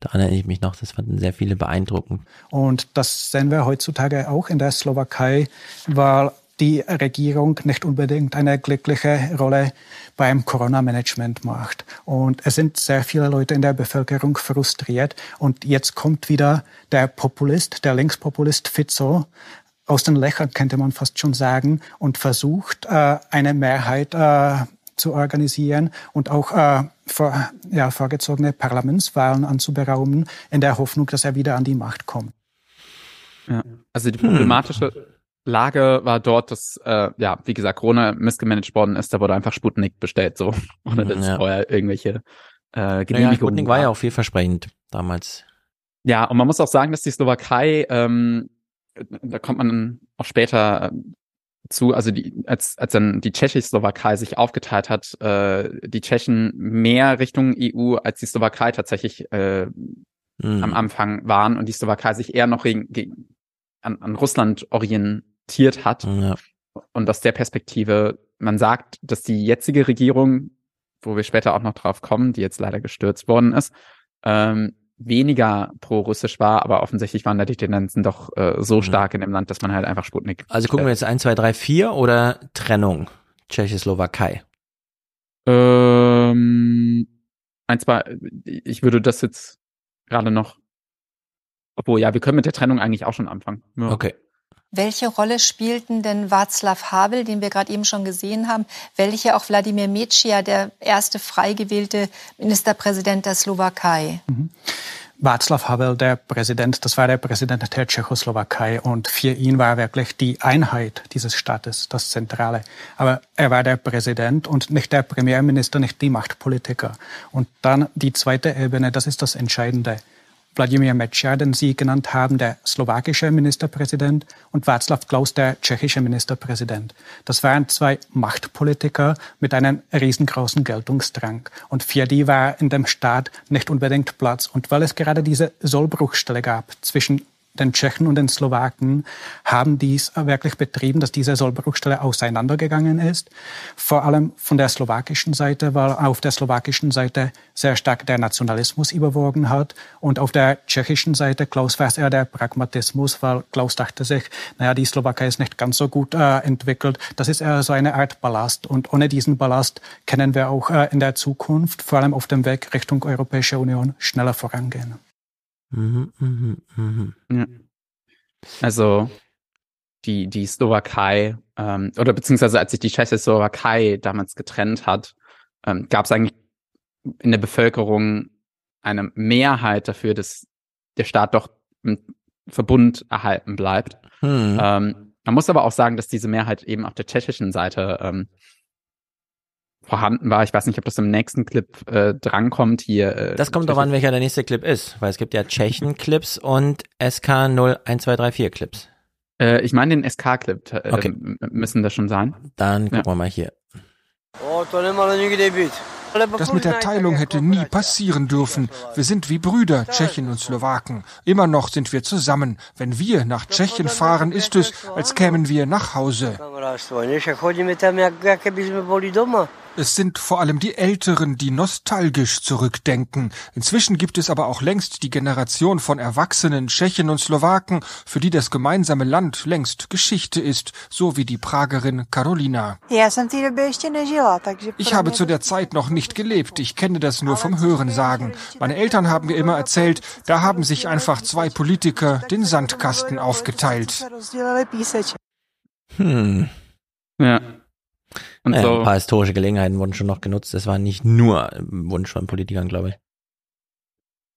Speaker 1: da erinnere ich mich noch, das fanden sehr viele beeindruckend.
Speaker 36: Und das sehen wir heutzutage auch in der Slowakei, weil die Regierung nicht unbedingt eine glückliche Rolle beim Corona-Management macht. Und es sind sehr viele Leute in der Bevölkerung frustriert. Und jetzt kommt wieder der Populist, der Linkspopulist Fizzo, aus den Löchern könnte man fast schon sagen, und versucht, äh, eine Mehrheit äh, zu organisieren und auch äh, vor, ja, vorgezogene Parlamentswahlen anzuberaumen, in der Hoffnung, dass er wieder an die Macht kommt.
Speaker 11: Ja, also die problematische Lage war dort, dass, äh, ja, wie gesagt, Corona missgemanagt worden ist, da wurde einfach Sputnik bestellt, so, ohne dass ja. vorher irgendwelche äh, Genehmigungen ja,
Speaker 1: Sputnik war ja auch vielversprechend damals.
Speaker 11: Ja, und man muss auch sagen, dass die Slowakei, ähm, da kommt man auch später zu, also die, als, als dann die Tschechoslowakei sich aufgeteilt hat, äh, die Tschechen mehr Richtung EU als die Slowakei tatsächlich äh, mhm. am Anfang waren und die Slowakei sich eher noch gegen, gegen, an, an Russland orientiert hat. Ja. Und aus der Perspektive, man sagt, dass die jetzige Regierung, wo wir später auch noch drauf kommen, die jetzt leider gestürzt worden ist, ähm, weniger pro-russisch war, aber offensichtlich waren da die Tendenzen doch äh, so mhm. stark in dem Land, dass man halt einfach Sputnik.
Speaker 1: Also gucken wir jetzt 1, 2, 3, 4 oder Trennung Tschechoslowakei?
Speaker 11: Ähm, ein, zwei, ich würde das jetzt gerade noch, obwohl ja, wir können mit der Trennung eigentlich auch schon anfangen. Ja.
Speaker 1: Okay.
Speaker 37: Welche Rolle spielten denn Václav Havel, den wir gerade eben schon gesehen haben, welche auch Wladimir Meccia, der erste frei gewählte Ministerpräsident der Slowakei? Mhm.
Speaker 36: Václav Havel, der Präsident, das war der Präsident der Tschechoslowakei und für ihn war wirklich die Einheit dieses Staates das Zentrale. Aber er war der Präsident und nicht der Premierminister, nicht die Machtpolitiker. Und dann die zweite Ebene, das ist das Entscheidende. Wladimir Mečiar, den Sie genannt haben, der slowakische Ministerpräsident, und Václav Klaus, der tschechische Ministerpräsident. Das waren zwei Machtpolitiker mit einem riesengroßen Geltungsdrang. Und für die war in dem Staat nicht unbedingt Platz. Und weil es gerade diese Sollbruchstelle gab zwischen den Tschechen und den Slowaken haben dies wirklich betrieben, dass diese Sollbruchstelle auseinandergegangen ist. Vor allem von der slowakischen Seite, weil auf der slowakischen Seite sehr stark der Nationalismus überwogen hat und auf der tschechischen Seite, Klaus, war es eher der Pragmatismus, weil Klaus dachte sich, naja, die Slowakei ist nicht ganz so gut äh, entwickelt. Das ist eher so eine Art Ballast und ohne diesen Ballast können wir auch äh, in der Zukunft, vor allem auf dem Weg Richtung Europäische Union, schneller vorangehen. Mhm,
Speaker 11: mhm, mhm. Ja. Also die, die Slowakei, ähm, oder beziehungsweise als sich die Tschechoslowakei damals getrennt hat, ähm, gab es eigentlich in der Bevölkerung eine Mehrheit dafür, dass der Staat doch im Verbund erhalten bleibt. Hm. Ähm, man muss aber auch sagen, dass diese Mehrheit eben auf der tschechischen Seite ähm, vorhanden war. Ich weiß nicht, ob das im nächsten Clip äh, drankommt hier.
Speaker 1: Äh, das kommt doch an, welcher der nächste Clip ist, weil es gibt ja Tschechen-Clips und SK01234-Clips.
Speaker 11: Äh, ich meine den SK-Clip äh, okay. müssen das schon sein.
Speaker 1: Dann gucken ja. wir mal hier. Oh,
Speaker 38: das mit der Teilung hätte nie passieren dürfen. Wir sind wie Brüder, Tschechen und Slowaken. Immer noch sind wir zusammen. Wenn wir nach Tschechien fahren, ist es, als kämen wir nach Hause. Es sind vor allem die Älteren, die nostalgisch zurückdenken. Inzwischen gibt es aber auch längst die Generation von erwachsenen Tschechen und Slowaken, für die das gemeinsame Land längst Geschichte ist, so wie die Pragerin Karolina. Ich habe zu der Zeit noch nicht gelebt, ich kenne das nur vom Hören sagen. Meine Eltern haben mir immer erzählt, da haben sich einfach zwei Politiker den Sandkasten aufgeteilt.
Speaker 1: Hm. Ja. Und ja, so. Ein paar historische Gelegenheiten wurden schon noch genutzt. Das war nicht nur Wunsch von Politikern, glaube ich.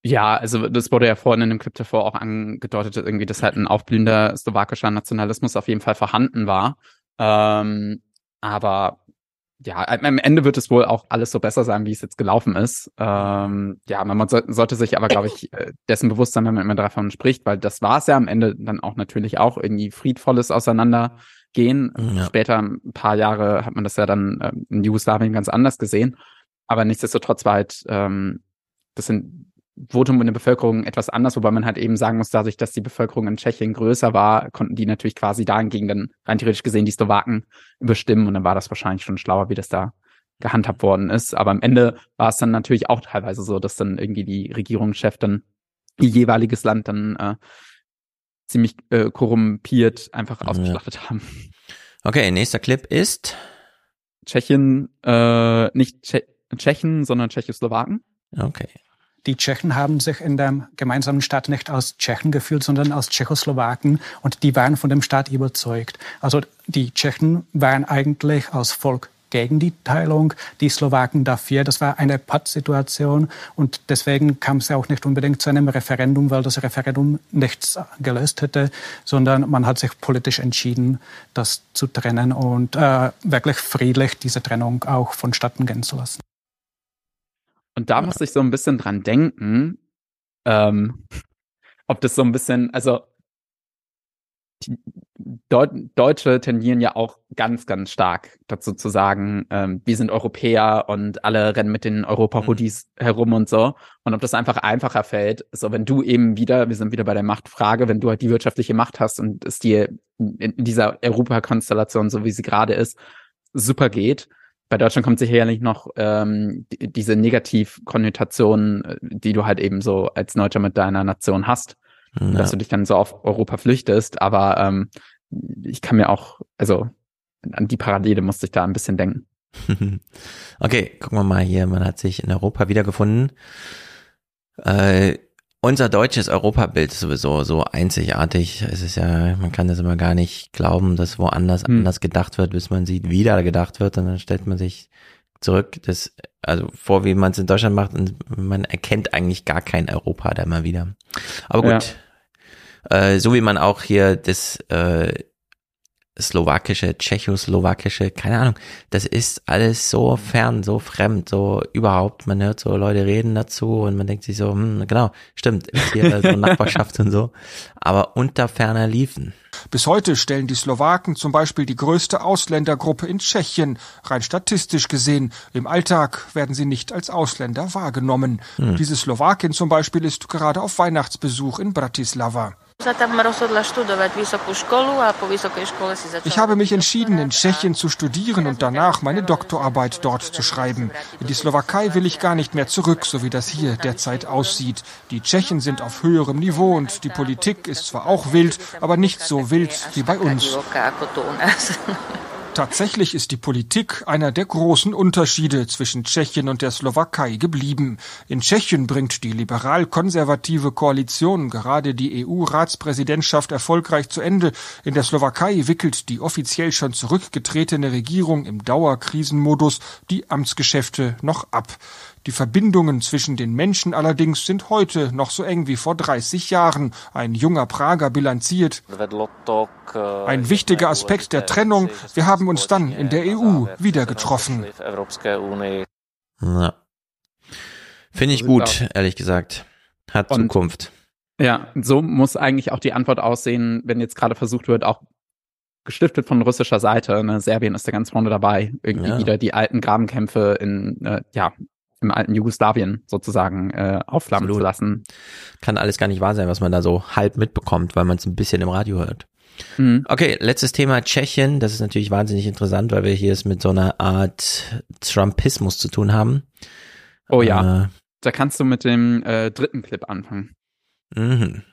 Speaker 11: Ja, also das wurde ja vorhin in dem Clip davor auch angedeutet, irgendwie, dass halt ein aufblühender slowakischer Nationalismus auf jeden Fall vorhanden war. Ähm, aber ja, am Ende wird es wohl auch alles so besser sein, wie es jetzt gelaufen ist. Ähm, ja, man so, sollte sich aber, glaube ich, äh, dessen bewusst sein, wenn man immer davon spricht, weil das war es ja am Ende dann auch natürlich auch irgendwie friedvolles Auseinander gehen. Ja. Später, ein paar Jahre, hat man das ja dann ähm, in Jugoslawien ganz anders gesehen. Aber nichtsdestotrotz war halt ähm, das sind Votum in der Bevölkerung etwas anders, wobei man halt eben sagen muss, dadurch, dass die Bevölkerung in Tschechien größer war, konnten die natürlich quasi dahingegen dann rein theoretisch gesehen die Slowaken überstimmen und dann war das wahrscheinlich schon schlauer, wie das da gehandhabt worden ist. Aber am Ende war es dann natürlich auch teilweise so, dass dann irgendwie die Regierungschef dann ihr jeweiliges Land dann äh, ziemlich äh, korrumpiert einfach ausgeschlachtet ja. haben.
Speaker 1: Okay, nächster Clip ist
Speaker 11: Tschechien, äh, nicht Tsche Tschechen, sondern Tschechoslowaken.
Speaker 1: Okay.
Speaker 36: Die Tschechen haben sich in dem gemeinsamen Staat nicht als Tschechen gefühlt, sondern als Tschechoslowaken und die waren von dem Staat überzeugt. Also die Tschechen waren eigentlich als Volk gegen die Teilung, die Slowaken dafür. Das war eine Pattsituation und deswegen kam es ja auch nicht unbedingt zu einem Referendum, weil das Referendum nichts gelöst hätte, sondern man hat sich politisch entschieden, das zu trennen und äh, wirklich friedlich diese Trennung auch vonstatten gehen zu lassen.
Speaker 11: Und da muss ich so ein bisschen dran denken, ähm, ob das so ein bisschen, also Deutsche tendieren ja auch ganz, ganz stark dazu zu sagen, ähm, wir sind Europäer und alle rennen mit den Europa-Hoodies mhm. herum und so. Und ob das einfach einfacher fällt, so wenn du eben wieder, wir sind wieder bei der Machtfrage, wenn du halt die wirtschaftliche Macht hast und es dir in dieser Europa-Konstellation, so wie sie gerade ist, super geht. Bei Deutschland kommt sicherlich noch ähm, die, diese Negativkonnotation, äh, die du halt eben so als Deutscher mit deiner Nation hast ja. dass du dich dann so auf Europa flüchtest. Aber ähm, ich kann mir auch, also an die Parallele musste ich da ein bisschen denken.
Speaker 1: okay, gucken wir mal hier. Man hat sich in Europa wiedergefunden. Äh, unser deutsches Europabild ist sowieso so einzigartig. Es ist ja, man kann das immer gar nicht glauben, dass woanders hm. anders gedacht wird, bis man sieht, wieder gedacht wird und dann stellt man sich zurück, das, also vor, wie man es in Deutschland macht und man erkennt eigentlich gar kein Europa da mal wieder. Aber gut, äh, so wie man auch hier das äh, slowakische, tschechoslowakische, keine Ahnung. Das ist alles so fern, so fremd, so überhaupt. Man hört so Leute reden dazu und man denkt sich so, hm, genau, stimmt, ist hier so Nachbarschaft und so. Aber unter ferner liefen.
Speaker 38: Bis heute stellen die Slowaken zum Beispiel die größte Ausländergruppe in Tschechien. Rein statistisch gesehen. Im Alltag werden sie nicht als Ausländer wahrgenommen. Hm. Diese Slowakin zum Beispiel ist gerade auf Weihnachtsbesuch in Bratislava. Ich habe mich entschieden, in Tschechien zu studieren und danach meine Doktorarbeit dort zu schreiben. In die Slowakei will ich gar nicht mehr zurück, so wie das hier derzeit aussieht. Die Tschechen sind auf höherem Niveau und die Politik ist zwar auch wild, aber nicht so wild wie bei uns. Tatsächlich ist die Politik einer der großen Unterschiede zwischen Tschechien und der Slowakei geblieben. In Tschechien bringt die liberal-konservative Koalition gerade die EU-Ratspräsidentschaft erfolgreich zu Ende. In der Slowakei wickelt die offiziell schon zurückgetretene Regierung im Dauerkrisenmodus die Amtsgeschäfte noch ab. Die Verbindungen zwischen den Menschen allerdings sind heute noch so eng wie vor 30 Jahren. Ein junger Prager bilanziert. Ein wichtiger Aspekt der Trennung. Wir haben uns dann in der EU wieder getroffen.
Speaker 1: Ja. Finde ich gut, ehrlich gesagt. Hat Und, Zukunft.
Speaker 11: Ja, so muss eigentlich auch die Antwort aussehen, wenn jetzt gerade versucht wird, auch gestiftet von russischer Seite. Ne? Serbien ist da ganz vorne dabei, irgendwie ja. wieder die alten Grabenkämpfe in äh, ja im alten Jugoslawien sozusagen äh, aufflammen Absolut. zu lassen.
Speaker 1: Kann alles gar nicht wahr sein, was man da so halb mitbekommt, weil man es ein bisschen im Radio hört. Mhm. Okay, letztes Thema Tschechien. Das ist natürlich wahnsinnig interessant, weil wir hier es mit so einer Art Trumpismus zu tun haben.
Speaker 11: Oh ja, äh, da kannst du mit dem äh, dritten Clip anfangen. Mhm.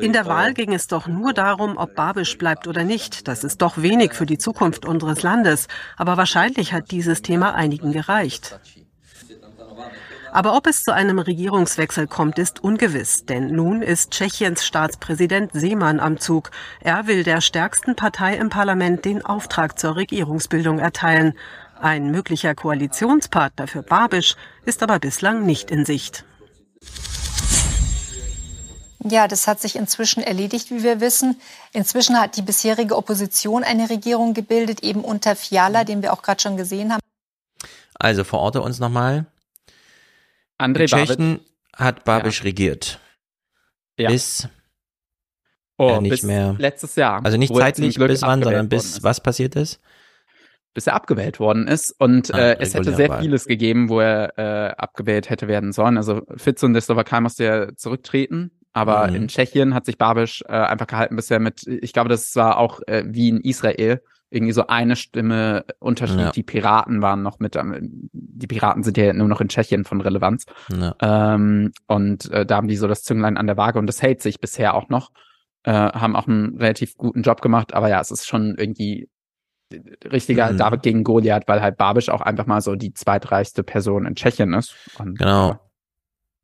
Speaker 39: In der Wahl ging es doch nur darum, ob Babisch bleibt oder nicht. Das ist doch wenig für die Zukunft unseres Landes. Aber wahrscheinlich hat dieses Thema einigen gereicht. Aber ob es zu einem Regierungswechsel kommt, ist ungewiss, denn nun ist Tschechiens Staatspräsident Seemann am Zug. Er will der stärksten Partei im Parlament den Auftrag zur Regierungsbildung erteilen. Ein möglicher Koalitionspartner für Babisch ist aber bislang nicht in Sicht.
Speaker 37: Ja, das hat sich inzwischen erledigt, wie wir wissen. Inzwischen hat die bisherige Opposition eine Regierung gebildet, eben unter Fiala, den wir auch gerade schon gesehen haben.
Speaker 1: Also verorte uns nochmal.
Speaker 11: André
Speaker 1: Tschechen hat Babisch ja. regiert. Ja. Bis
Speaker 11: oh, nicht bis mehr. Letztes Jahr.
Speaker 1: Also nicht zeitlich bis wann, sondern bis was passiert ist?
Speaker 11: Bis er abgewählt worden ist. Und ah, äh, es hätte sehr Wahl. vieles gegeben, wo er äh, abgewählt hätte werden sollen. Also Fitz und der Slowakei musste ja zurücktreten. Aber mhm. in Tschechien hat sich Babisch äh, einfach gehalten bisher mit, ich glaube, das war auch äh, wie in Israel, irgendwie so eine Stimme Unterschied. Ja. Die Piraten waren noch mit, die Piraten sind ja nur noch in Tschechien von Relevanz. Ja. Ähm, und äh, da haben die so das Zünglein an der Waage und das hält sich bisher auch noch. Äh, haben auch einen relativ guten Job gemacht, aber ja, es ist schon irgendwie richtiger mhm. David gegen Goliath, weil halt Babisch auch einfach mal so die zweitreichste Person in Tschechien ist.
Speaker 1: Und, genau.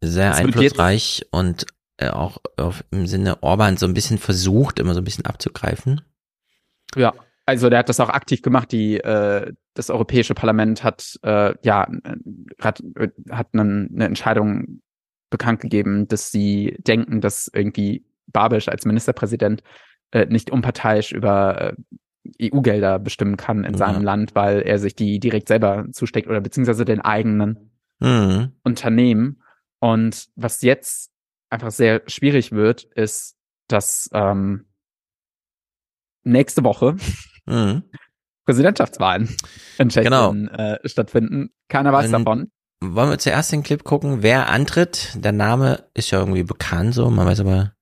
Speaker 1: Sehr einflussreich und äh, auch auf, im Sinne Orban so ein bisschen versucht, immer so ein bisschen abzugreifen.
Speaker 11: Ja, also der hat das auch aktiv gemacht. Die äh, das Europäische Parlament hat äh, ja hat, hat eine, eine Entscheidung bekannt gegeben, dass sie denken, dass irgendwie Babisch als Ministerpräsident äh, nicht unparteiisch über äh, EU-Gelder bestimmen kann in ja. seinem Land, weil er sich die direkt selber zusteckt oder beziehungsweise den eigenen mhm. Unternehmen. Und was jetzt einfach sehr schwierig wird, ist, dass ähm, nächste Woche mhm. Präsidentschaftswahlen in Tschechien genau. äh, stattfinden. Keiner weiß Und davon.
Speaker 1: Wollen wir zuerst den Clip gucken, wer antritt? Der Name ist ja irgendwie bekannt so, man weiß aber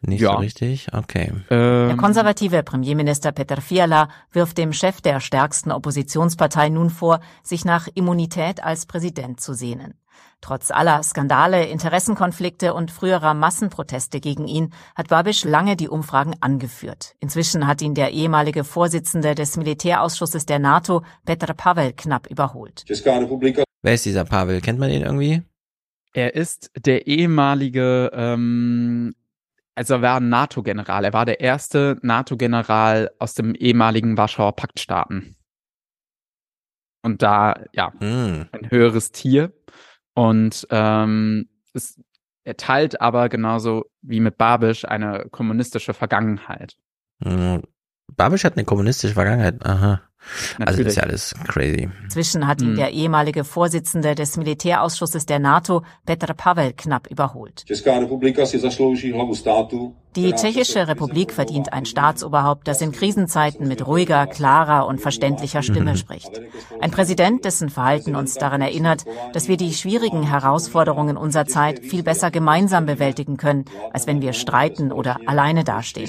Speaker 1: nicht ja. so richtig. Okay.
Speaker 40: Ähm. Der konservative Premierminister Peter Fiala wirft dem Chef der stärksten Oppositionspartei nun vor, sich nach Immunität als Präsident zu sehnen. Trotz aller Skandale, Interessenkonflikte und früherer Massenproteste gegen ihn hat Babisch lange die Umfragen angeführt. Inzwischen hat ihn der ehemalige Vorsitzende des Militärausschusses der NATO, Petr Pavel, knapp überholt.
Speaker 1: Wer ist dieser Pavel? Kennt man ihn irgendwie?
Speaker 11: Er ist der ehemalige, ähm, also er war ein NATO-General. Er war der erste NATO-General aus dem ehemaligen Warschauer Paktstaaten. Und da, ja, mm. ein höheres Tier. Und ähm, es, er teilt aber genauso wie mit Babisch eine kommunistische Vergangenheit.
Speaker 1: Mhm. Babisch hat eine kommunistische Vergangenheit. Aha. Natürlich. Also das ist ja alles crazy.
Speaker 40: Zwischen hat ihn hm. der ehemalige Vorsitzende des Militärausschusses der NATO, Petr Pavel, knapp überholt. Die Tschechische Republik verdient ein Staatsoberhaupt, das in Krisenzeiten mit ruhiger, klarer und verständlicher Stimme mhm. spricht. Ein Präsident, dessen Verhalten uns daran erinnert, dass wir die schwierigen Herausforderungen unserer Zeit viel besser gemeinsam bewältigen können, als wenn wir streiten oder alleine dastehen.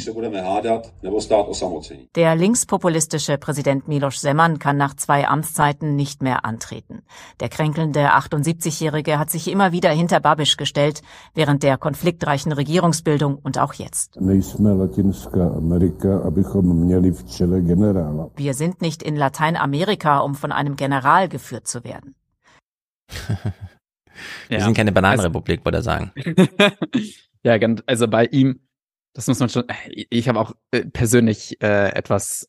Speaker 40: Der linkspopulistische Präsident Miloš Zeman kann nach zwei Amtszeiten nicht mehr antreten. Der kränkelnde 78-Jährige hat sich immer wieder hinter Babiš gestellt, während der konfliktreichen Regierungsbildung und auch jetzt. Wir sind nicht in Lateinamerika, um von einem General geführt zu werden.
Speaker 1: Wir ja. sind keine Bananenrepublik, würde er sagen.
Speaker 11: ja, also bei ihm, das muss man schon, ich habe auch äh, persönlich äh, etwas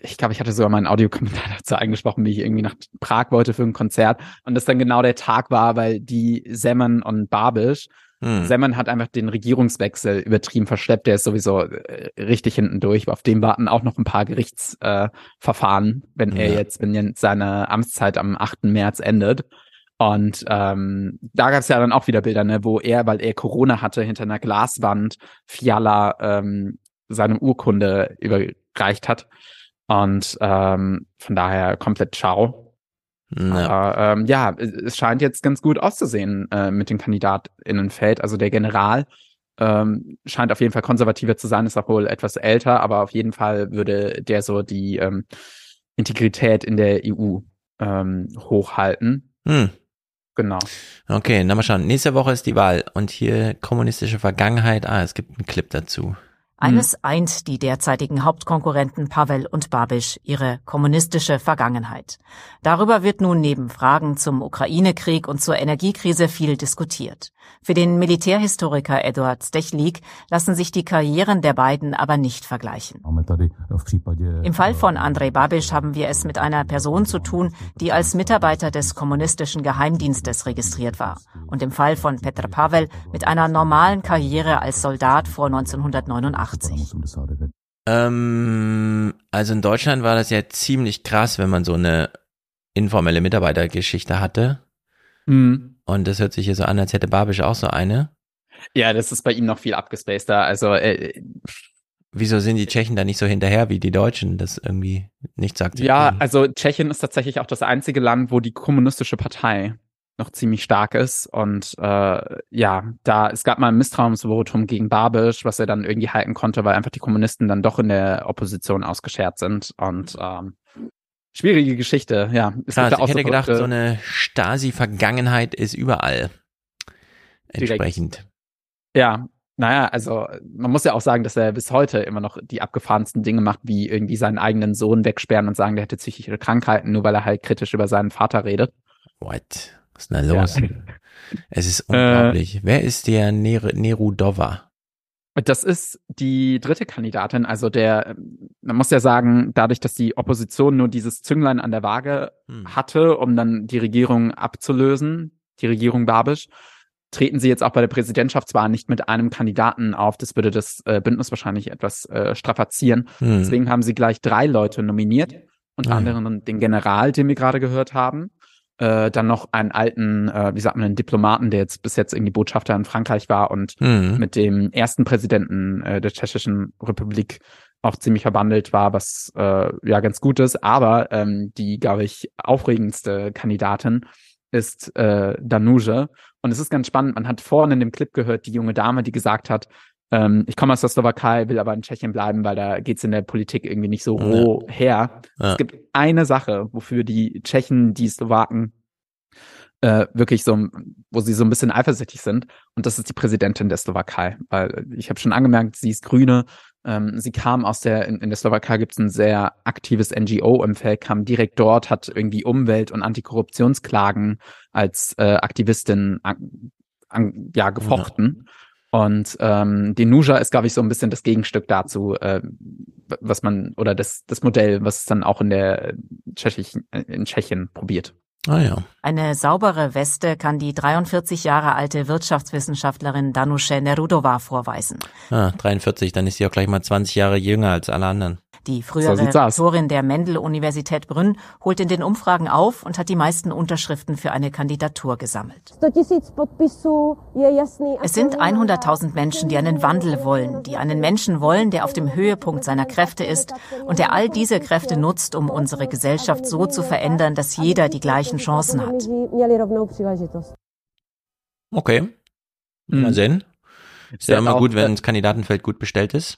Speaker 11: ich glaube, ich hatte sogar meinen Audiokommentar dazu eingesprochen, wie ich irgendwie nach Prag wollte für ein Konzert und das dann genau der Tag war, weil die Semmen und Babisch hm. Semmen hat einfach den Regierungswechsel übertrieben verschleppt. Der ist sowieso äh, richtig hinten durch. Auf dem warten auch noch ein paar Gerichtsverfahren, äh, wenn er jetzt, wenn jetzt seine Amtszeit am 8. März endet. Und ähm, da gab es ja dann auch wieder Bilder, ne, wo er, weil er Corona hatte, hinter einer Glaswand Fiala ähm, seine Urkunde überreicht hat. Und ähm, von daher komplett ciao. Ja. Aber ähm, ja, es scheint jetzt ganz gut auszusehen äh, mit dem Kandidatinnenfeld. Also der General ähm, scheint auf jeden Fall konservativer zu sein, ist auch wohl etwas älter, aber auf jeden Fall würde der so die ähm, Integrität in der EU ähm, hochhalten. Hm. Genau.
Speaker 1: Okay, na mal schauen. Nächste Woche ist die Wahl und hier kommunistische Vergangenheit. Ah, es gibt einen Clip dazu.
Speaker 40: Eines hm. eint die derzeitigen Hauptkonkurrenten Pavel und Babisch, ihre kommunistische Vergangenheit. Darüber wird nun neben Fragen zum Ukraine-Krieg und zur Energiekrise viel diskutiert. Für den Militärhistoriker Eduard Stechlik lassen sich die Karrieren der beiden aber nicht vergleichen. Im Fall von Andrei Babisch haben wir es mit einer Person zu tun, die als Mitarbeiter des kommunistischen Geheimdienstes registriert war. Und im Fall von Petr Pavel mit einer normalen Karriere als Soldat vor 1989.
Speaker 1: Ähm, also in Deutschland war das ja ziemlich krass, wenn man so eine informelle Mitarbeitergeschichte hatte. Mhm. Und das hört sich hier so an, als hätte Babisch auch so eine.
Speaker 11: Ja, das ist bei ihm noch viel abgespaceter. Also äh,
Speaker 1: Wieso sind die Tschechen da nicht so hinterher wie die Deutschen, das irgendwie nicht sagt?
Speaker 11: Ja, also Tschechien ist tatsächlich auch das einzige Land, wo die kommunistische Partei noch ziemlich stark ist. Und äh, ja, da es gab mal ein Misstrauensvotum gegen Babisch, was er dann irgendwie halten konnte, weil einfach die Kommunisten dann doch in der Opposition ausgeschert sind. Und ähm, Schwierige Geschichte, ja.
Speaker 1: Es Krass, ich hätte gedacht, so eine Stasi-Vergangenheit ist überall entsprechend. Direkt.
Speaker 11: Ja, naja, also man muss ja auch sagen, dass er bis heute immer noch die abgefahrensten Dinge macht, wie irgendwie seinen eigenen Sohn wegsperren und sagen, der hätte psychische Krankheiten, nur weil er halt kritisch über seinen Vater redet.
Speaker 1: What? Was ist denn da los? Ja. Es ist unglaublich. Äh, Wer ist der Neru Dova?
Speaker 11: Das ist die dritte Kandidatin. Also der, man muss ja sagen, dadurch, dass die Opposition nur dieses Zünglein an der Waage hm. hatte, um dann die Regierung abzulösen, die Regierung Babisch, treten sie jetzt auch bei der Präsidentschaftswahl nicht mit einem Kandidaten auf. Das würde das äh, Bündnis wahrscheinlich etwas äh, strapazieren. Hm. Deswegen haben sie gleich drei Leute nominiert, unter ah, anderem den General, den wir gerade gehört haben, äh, dann noch einen alten, äh, wie sagt man, einen Diplomaten, der jetzt bis jetzt irgendwie Botschafter in Frankreich war und mhm. mit dem ersten Präsidenten äh, der Tschechischen Republik auch ziemlich verbandelt war, was äh, ja ganz gut ist. Aber ähm, die, glaube ich, aufregendste Kandidatin ist äh, Danuja. Und es ist ganz spannend, man hat vorhin in dem Clip gehört, die junge Dame, die gesagt hat, ähm, ich komme aus der Slowakei, will aber in Tschechien bleiben, weil da geht's in der Politik irgendwie nicht so roh ja. her. Ja. Es gibt eine Sache, wofür die Tschechen, die Slowaken äh, wirklich so, wo sie so ein bisschen eifersüchtig sind. Und das ist die Präsidentin der Slowakei. Weil ich habe schon angemerkt, sie ist Grüne. Ähm, sie kam aus der, in, in der Slowakei gibt es ein sehr aktives NGO-Umfeld, kam direkt dort, hat irgendwie Umwelt- und Antikorruptionsklagen als äh, Aktivistin an, an, ja, gefochten. Ja. Und ähm, die Nuja ist, glaube ich, so ein bisschen das Gegenstück dazu, äh, was man, oder das, das Modell, was es dann auch in der Tschechien, in Tschechien probiert.
Speaker 1: Ah ja.
Speaker 40: Eine saubere Weste kann die 43 Jahre alte Wirtschaftswissenschaftlerin Danusche Nerudova vorweisen.
Speaker 1: Ah, 43, dann ist sie auch gleich mal 20 Jahre jünger als alle anderen.
Speaker 40: Die frühere so Rektorin der Mendel-Universität Brünn holt in den Umfragen auf und hat die meisten Unterschriften für eine Kandidatur gesammelt. Es sind 100.000 Menschen, die einen Wandel wollen, die einen Menschen wollen, der auf dem Höhepunkt seiner Kräfte ist und der all diese Kräfte nutzt, um unsere Gesellschaft so zu verändern, dass jeder die gleichen Chancen hat.
Speaker 1: Okay. Mal sehen. Ist ja immer gut, wenn das Kandidatenfeld gut bestellt ist.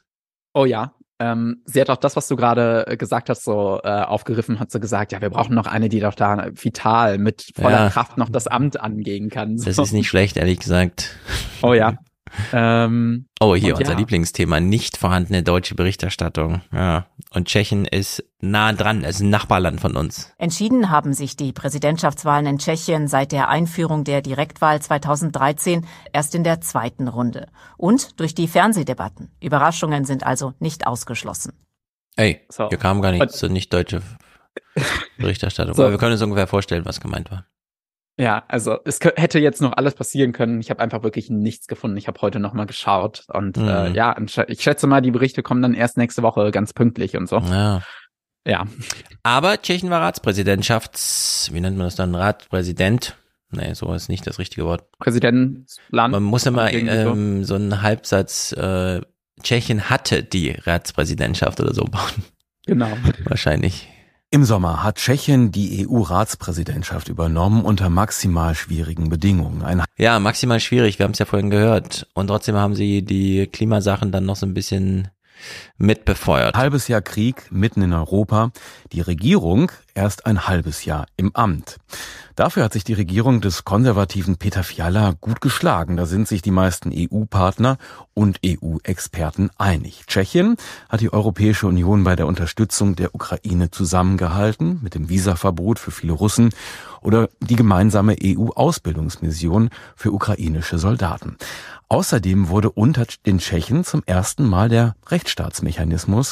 Speaker 11: Oh ja. Ähm, sie hat auch das, was du gerade äh, gesagt hast, so äh, aufgegriffen, hat sie gesagt, ja, wir brauchen noch eine, die doch da vital mit voller ja. Kraft noch das Amt angehen kann.
Speaker 1: So. Das ist nicht schlecht, ehrlich gesagt.
Speaker 11: Oh ja. Ähm,
Speaker 1: oh, hier unser ja. Lieblingsthema, nicht vorhandene deutsche Berichterstattung. Ja. Und Tschechien ist nah dran, es ist ein Nachbarland von uns.
Speaker 40: Entschieden haben sich die Präsidentschaftswahlen in Tschechien seit der Einführung der Direktwahl 2013 erst in der zweiten Runde. Und durch die Fernsehdebatten. Überraschungen sind also nicht ausgeschlossen.
Speaker 1: Ey, so. hier kam gar nichts zur nicht deutsche Berichterstattung. So. Aber wir können uns ungefähr vorstellen, was gemeint war.
Speaker 11: Ja, also es hätte jetzt noch alles passieren können. Ich habe einfach wirklich nichts gefunden. Ich habe heute noch mal geschaut und äh, mhm. äh, ja, ich schätze mal, die Berichte kommen dann erst nächste Woche ganz pünktlich und so.
Speaker 1: Ja.
Speaker 11: Ja.
Speaker 1: Aber Tschechien war Ratspräsidentschafts, wie nennt man das dann, Ratspräsident? Nee, so ist nicht das richtige Wort.
Speaker 11: Präsidentenland.
Speaker 1: Man muss immer ähm, so einen Halbsatz, äh, Tschechien hatte die Ratspräsidentschaft oder so bauen.
Speaker 11: Genau.
Speaker 1: Wahrscheinlich.
Speaker 41: Im Sommer hat Tschechien die EU-Ratspräsidentschaft übernommen unter maximal schwierigen Bedingungen.
Speaker 1: Ein ja, maximal schwierig, wir haben es ja vorhin gehört. Und trotzdem haben sie die Klimasachen dann noch so ein bisschen mitbefeuert.
Speaker 41: Halbes Jahr Krieg mitten in Europa. Die Regierung erst ein halbes Jahr im Amt. Dafür hat sich die Regierung des konservativen Peter Fiala gut geschlagen. Da sind sich die meisten EU-Partner und EU-Experten einig. Tschechien hat die Europäische Union bei der Unterstützung der Ukraine zusammengehalten, mit dem Visaverbot für viele Russen oder die gemeinsame EU-Ausbildungsmission für ukrainische Soldaten. Außerdem wurde unter den Tschechen zum ersten Mal der Rechtsstaatsmechanismus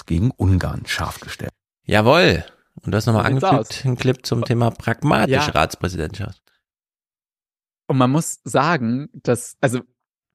Speaker 41: gegen Ungarn scharf gestellt.
Speaker 1: Jawohl. Und das nochmal angefügt, ein Clip zum Thema pragmatische ja. Ratspräsidentschaft.
Speaker 11: Und man muss sagen, dass, also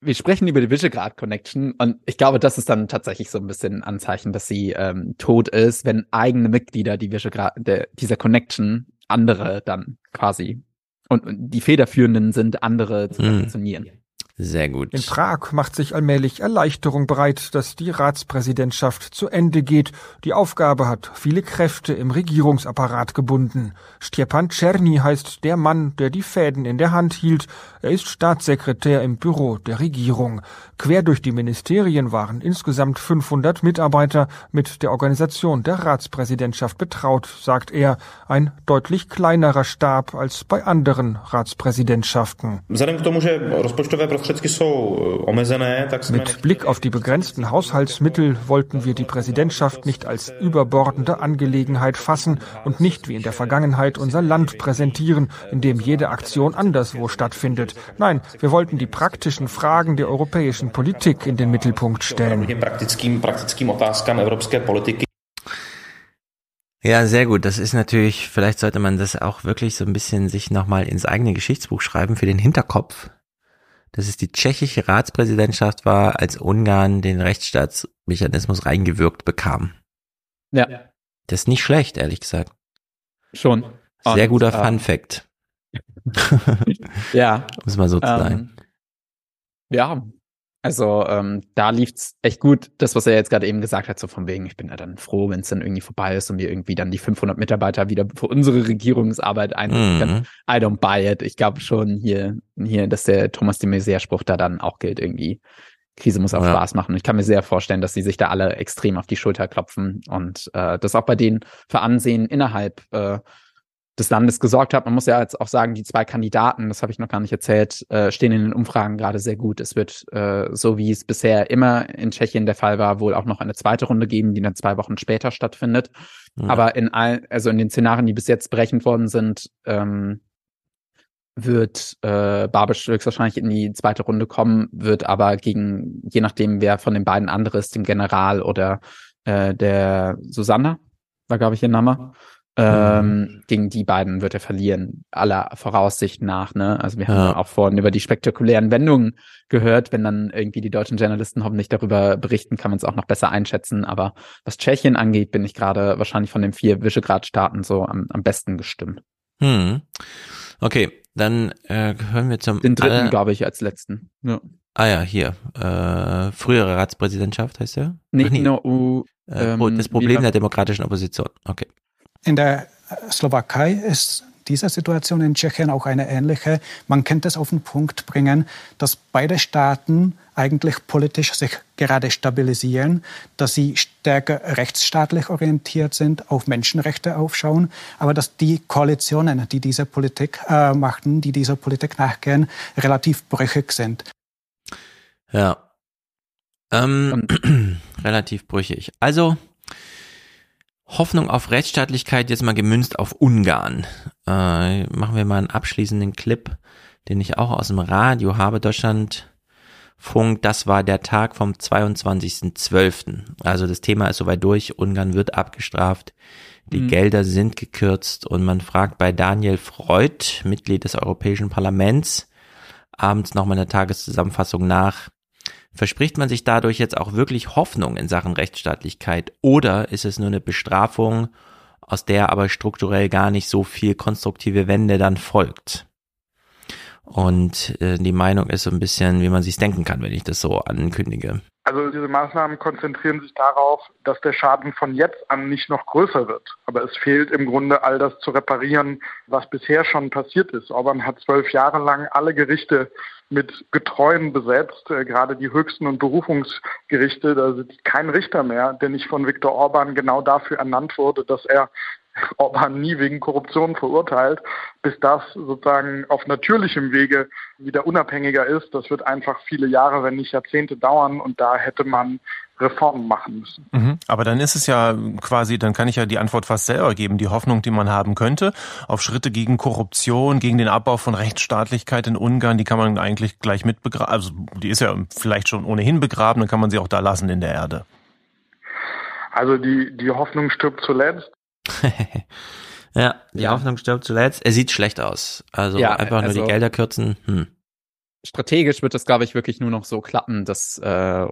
Speaker 11: wir sprechen über die Visegrad Connection und ich glaube, das ist dann tatsächlich so ein bisschen ein Anzeichen, dass sie ähm, tot ist, wenn eigene Mitglieder die Visegrad, der, dieser Connection andere dann quasi und, und die Federführenden sind, andere zu mhm.
Speaker 1: Sehr gut.
Speaker 38: In Prag macht sich allmählich Erleichterung breit, dass die Ratspräsidentschaft zu Ende geht. Die Aufgabe hat viele Kräfte im Regierungsapparat gebunden. Stjepan Czerny heißt der Mann, der die Fäden in der Hand hielt. Er ist Staatssekretär im Büro der Regierung. Quer durch die Ministerien waren insgesamt 500 Mitarbeiter mit der Organisation der Ratspräsidentschaft betraut, sagt er. Ein deutlich kleinerer Stab als bei anderen Ratspräsidentschaften. Mit Blick auf die begrenzten Haushaltsmittel wollten wir die Präsidentschaft nicht als überbordende Angelegenheit fassen und nicht wie in der Vergangenheit unser Land präsentieren, in dem jede Aktion anderswo stattfindet. Nein, wir wollten die praktischen Fragen der europäischen Politik in den Mittelpunkt stellen.
Speaker 1: Ja, sehr gut. Das ist natürlich, vielleicht sollte man das auch wirklich so ein bisschen sich nochmal ins eigene Geschichtsbuch schreiben für den Hinterkopf, dass es die tschechische Ratspräsidentschaft war, als Ungarn den Rechtsstaatsmechanismus reingewirkt bekam.
Speaker 11: Ja.
Speaker 1: Das ist nicht schlecht, ehrlich gesagt.
Speaker 11: Schon.
Speaker 1: Sehr Und, guter äh, Fun Fact.
Speaker 11: ja.
Speaker 1: Muss mal so zu ähm, sein.
Speaker 11: Ja, also ähm, da lief's echt gut. Das, was er jetzt gerade eben gesagt hat, so von wegen, ich bin ja dann froh, wenn es dann irgendwie vorbei ist und wir irgendwie dann die 500 Mitarbeiter wieder für unsere Regierungsarbeit einsetzen können. Mhm. I don't buy it. Ich glaube schon hier, hier, dass der Thomas de Maizière-Spruch da dann auch gilt irgendwie. Krise muss auch ja. Spaß machen. Ich kann mir sehr vorstellen, dass sie sich da alle extrem auf die Schulter klopfen und äh, das auch bei denen für Ansehen innerhalb äh, des Landes gesorgt hat. Man muss ja jetzt auch sagen, die zwei Kandidaten, das habe ich noch gar nicht erzählt, äh, stehen in den Umfragen gerade sehr gut. Es wird, äh, so wie es bisher immer in Tschechien der Fall war, wohl auch noch eine zweite Runde geben, die dann zwei Wochen später stattfindet. Ja. Aber in all, also in den Szenarien, die bis jetzt berechnet worden sind, ähm, wird äh, Babisch höchstwahrscheinlich in die zweite Runde kommen, wird aber gegen, je nachdem, wer von den beiden andere ist, dem General oder äh, der Susanne, war, glaube ich, ihr Name, Ähm, mhm. Gegen die beiden wird er verlieren, aller Voraussicht nach. Ne? Also wir haben ja. auch vorhin über die spektakulären Wendungen gehört. Wenn dann irgendwie die deutschen Journalisten hoffentlich darüber berichten, kann man es auch noch besser einschätzen. Aber was Tschechien angeht, bin ich gerade wahrscheinlich von den vier Visegrad-Staaten so am, am besten gestimmt.
Speaker 1: Hm. Okay, dann äh, hören wir zum
Speaker 11: den dritten, glaube ich, als letzten. Ja.
Speaker 1: Ah ja, hier. Äh, frühere Ratspräsidentschaft heißt der?
Speaker 11: Nee, nee. No, uh,
Speaker 1: äh, ähm, das Problem der demokratischen Opposition. Okay.
Speaker 36: In der Slowakei ist diese Situation in Tschechien auch eine ähnliche. Man könnte es auf den Punkt bringen, dass beide Staaten eigentlich politisch sich gerade stabilisieren, dass sie stärker rechtsstaatlich orientiert sind, auf Menschenrechte aufschauen, aber dass die Koalitionen, die diese Politik äh, machten, die dieser Politik nachgehen, relativ brüchig sind.
Speaker 1: Ja. Ähm, relativ brüchig. Also Hoffnung auf Rechtsstaatlichkeit jetzt mal gemünzt auf Ungarn. Äh, machen wir mal einen abschließenden Clip, den ich auch aus dem Radio habe. Deutschland Funk, das war der Tag vom 22.12. Also das Thema ist soweit durch. Ungarn wird abgestraft. Die mhm. Gelder sind gekürzt und man fragt bei Daniel Freud, Mitglied des Europäischen Parlaments, abends nochmal eine Tageszusammenfassung nach, Verspricht man sich dadurch jetzt auch wirklich Hoffnung in Sachen Rechtsstaatlichkeit oder ist es nur eine Bestrafung, aus der aber strukturell gar nicht so viel konstruktive Wende dann folgt? Und äh, die Meinung ist so ein bisschen, wie man sich denken kann, wenn ich das so ankündige.
Speaker 42: Also diese Maßnahmen konzentrieren sich darauf, dass der Schaden von jetzt an nicht noch größer wird. Aber es fehlt im Grunde all das zu reparieren, was bisher schon passiert ist. Orban hat zwölf Jahre lang alle Gerichte mit Getreuen besetzt, äh, gerade die höchsten und Berufungsgerichte. Da sitzt kein Richter mehr, der nicht von Viktor Orban genau dafür ernannt wurde, dass er Orban nie wegen Korruption verurteilt, bis das sozusagen auf natürlichem Wege wieder unabhängiger ist. Das wird einfach viele Jahre, wenn nicht Jahrzehnte dauern und da hätte man Reformen machen müssen.
Speaker 43: Mhm. Aber dann ist es ja quasi, dann kann ich ja die Antwort fast selber geben. Die Hoffnung, die man haben könnte auf Schritte gegen Korruption, gegen den Abbau von Rechtsstaatlichkeit in Ungarn, die kann man eigentlich gleich mit begraben. Also die ist ja vielleicht schon ohnehin begraben, dann kann man sie auch da lassen in der Erde.
Speaker 42: Also die, die Hoffnung stirbt zuletzt.
Speaker 1: ja, die ja. Hoffnung stirbt zuletzt. Er sieht schlecht aus. Also ja, einfach nur die also Gelder kürzen. Hm.
Speaker 11: Strategisch wird das, glaube ich, wirklich nur noch so klappen, dass äh,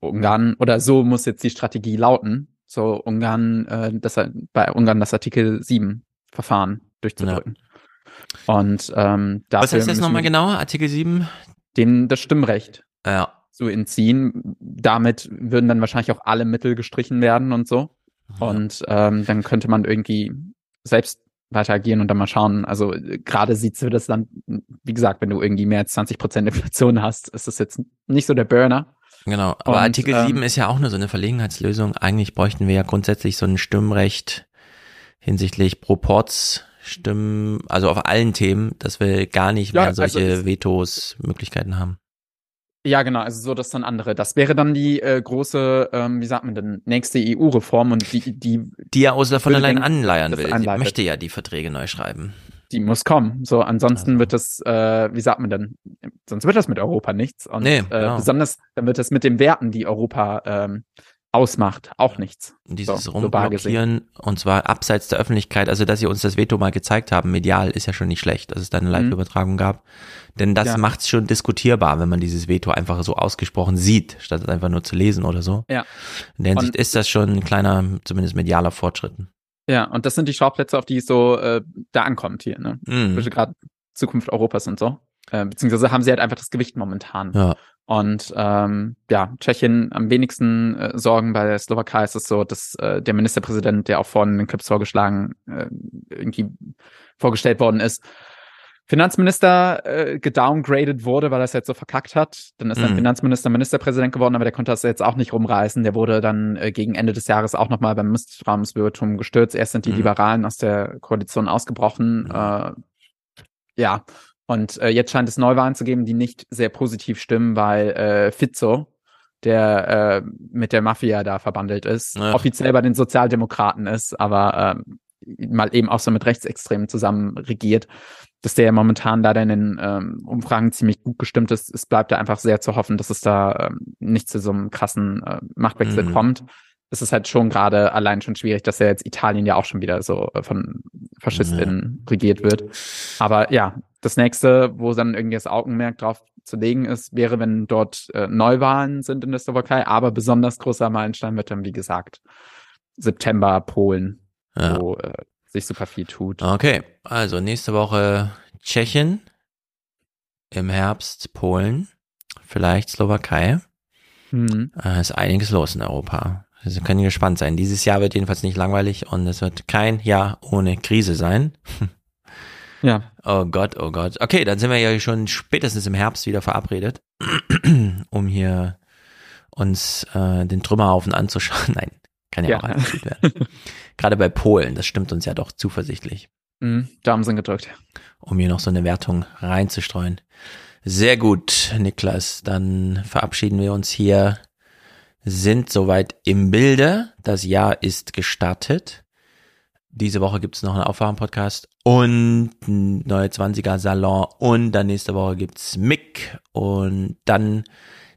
Speaker 11: Ungarn oder so muss jetzt die Strategie lauten, so Ungarn, äh, das, bei Ungarn das Artikel 7 Verfahren durchzudrücken. Ja. Und ähm, dafür
Speaker 1: Was heißt das nochmal genauer? Artikel 7?
Speaker 11: Den das Stimmrecht
Speaker 1: ja.
Speaker 11: zu entziehen. Damit würden dann wahrscheinlich auch alle Mittel gestrichen werden und so. Und ähm, dann könnte man irgendwie selbst weiter agieren und dann mal schauen. Also gerade sieht's für das Land, wie gesagt, wenn du irgendwie mehr als 20 Prozent Inflation hast, ist das jetzt nicht so der Burner.
Speaker 1: Genau, aber und, Artikel ähm, 7 ist ja auch nur so eine Verlegenheitslösung. Eigentlich bräuchten wir ja grundsätzlich so ein Stimmrecht hinsichtlich Proportstimmen, also auf allen Themen, dass wir gar nicht mehr ja, also solche also Vetos, Möglichkeiten haben.
Speaker 11: Ja, genau, also so, dass dann andere. Das wäre dann die äh, große, ähm, wie sagt man denn, nächste EU-Reform und die, die.
Speaker 1: Die ja Ursula von der Leyen anleiern will. Sie möchte ja die Verträge neu schreiben.
Speaker 11: Die muss kommen. So, ansonsten also. wird das, äh, wie sagt man denn, sonst wird das mit Europa nichts. Und nee, genau. äh, besonders, dann wird das mit den Werten, die Europa ähm, ausmacht, auch nichts.
Speaker 1: Dieses so, Rumblockieren und zwar abseits der Öffentlichkeit, also dass sie uns das Veto mal gezeigt haben, medial ist ja schon nicht schlecht, dass es da eine mhm. Live-Übertragung gab. Denn das ja. macht es schon diskutierbar, wenn man dieses Veto einfach so ausgesprochen sieht, statt es einfach nur zu lesen oder so.
Speaker 11: Ja.
Speaker 1: In der Hinsicht und, ist das schon ein kleiner, zumindest medialer Fortschritt.
Speaker 11: Ja, und das sind die Schauplätze, auf die es so äh, da ankommt hier, ne? Mhm. Gerade Zukunft Europas und so. Äh, beziehungsweise haben sie halt einfach das Gewicht momentan.
Speaker 1: Ja.
Speaker 11: Und ähm, ja, Tschechien am wenigsten äh, Sorgen bei der Slowakei ist es so, dass äh, der Ministerpräsident, der auch vorhin in den Clips vorgeschlagen, äh, irgendwie vorgestellt worden ist, Finanzminister äh, gedowngradet wurde, weil er es jetzt so verkackt hat. Dann ist mhm. ein Finanzminister Ministerpräsident geworden, aber der konnte das jetzt auch nicht rumreißen. Der wurde dann äh, gegen Ende des Jahres auch nochmal beim Misstrauensbürgertum gestürzt. Erst sind die mhm. Liberalen aus der Koalition ausgebrochen. Mhm. Äh, ja, und äh, jetzt scheint es Neuwahlen zu geben, die nicht sehr positiv stimmen, weil äh, Fizzo, der äh, mit der Mafia da verbandelt ist, ja. offiziell bei den Sozialdemokraten ist, aber äh, mal eben auch so mit Rechtsextremen zusammen regiert, dass der momentan da in den ähm, Umfragen ziemlich gut gestimmt ist. Es bleibt da einfach sehr zu hoffen, dass es da ähm, nicht zu so einem krassen äh, Machtwechsel mhm. kommt. Es ist halt schon gerade allein schon schwierig, dass ja jetzt Italien ja auch schon wieder so äh, von FaschistInnen ja. regiert wird. Aber ja, das nächste, wo dann irgendwie das Augenmerk drauf zu legen ist, wäre, wenn dort äh, Neuwahlen sind in der Slowakei. Aber besonders großer Meilenstein wird dann, wie gesagt, September Polen, ja. wo äh, sich super viel tut.
Speaker 1: Okay, also nächste Woche Tschechien, im Herbst Polen, vielleicht Slowakei. Mhm. Äh, ist einiges los in Europa. Also können gespannt sein. Dieses Jahr wird jedenfalls nicht langweilig und es wird kein Jahr ohne Krise sein.
Speaker 11: Ja.
Speaker 1: Oh Gott, oh Gott. Okay, dann sind wir ja schon spätestens im Herbst wieder verabredet, um hier uns äh, den Trümmerhaufen anzuschauen. Nein, kann ja, ja. auch angespielt werden. Gerade bei Polen, das stimmt uns ja doch zuversichtlich.
Speaker 11: Mhm, Daumen sind gedrückt.
Speaker 1: Um hier noch so eine Wertung reinzustreuen. Sehr gut, Niklas. Dann verabschieden wir uns hier. Sind soweit im Bilde. Das Jahr ist gestartet. Diese Woche gibt's noch einen Aufwachen-Podcast und ein neue 20er Salon und dann nächste Woche gibt's Mick und dann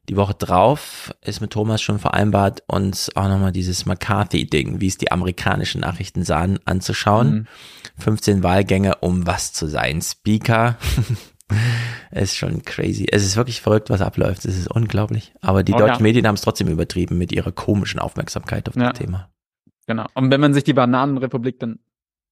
Speaker 1: die Woche drauf ist mit Thomas schon vereinbart, uns auch nochmal dieses McCarthy-Ding, wie es die amerikanischen Nachrichten sahen, anzuschauen. Mhm. 15 Wahlgänge, um was zu sein. Speaker. ist schon crazy. Es ist wirklich verrückt, was abläuft. Es ist unglaublich. Aber die oh, deutschen ja. Medien haben es trotzdem übertrieben mit ihrer komischen Aufmerksamkeit auf ja. das Thema.
Speaker 11: Genau. Und wenn man sich die Bananenrepublik dann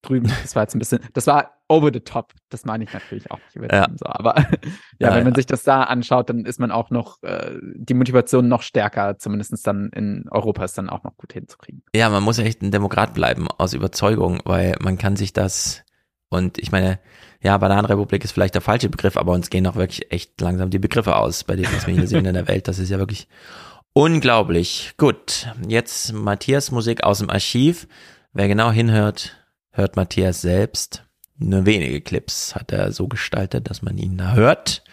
Speaker 11: drüben. Das war jetzt ein bisschen, das war over the top. Das meine ich natürlich auch nicht
Speaker 1: ja.
Speaker 11: so. Aber ja, wenn man sich das da anschaut, dann ist man auch noch, äh, die Motivation noch stärker, zumindest dann in Europa ist dann auch noch gut hinzukriegen.
Speaker 1: Ja, man muss echt ein Demokrat bleiben aus Überzeugung, weil man kann sich das und ich meine, ja, Bananenrepublik ist vielleicht der falsche Begriff, aber uns gehen auch wirklich echt langsam die Begriffe aus bei hier sehen in der Welt. Das ist ja wirklich unglaublich. Gut, jetzt Matthias Musik aus dem Archiv. Wer genau hinhört, hört Matthias selbst. Nur wenige Clips hat er so gestaltet, dass man ihn da hört.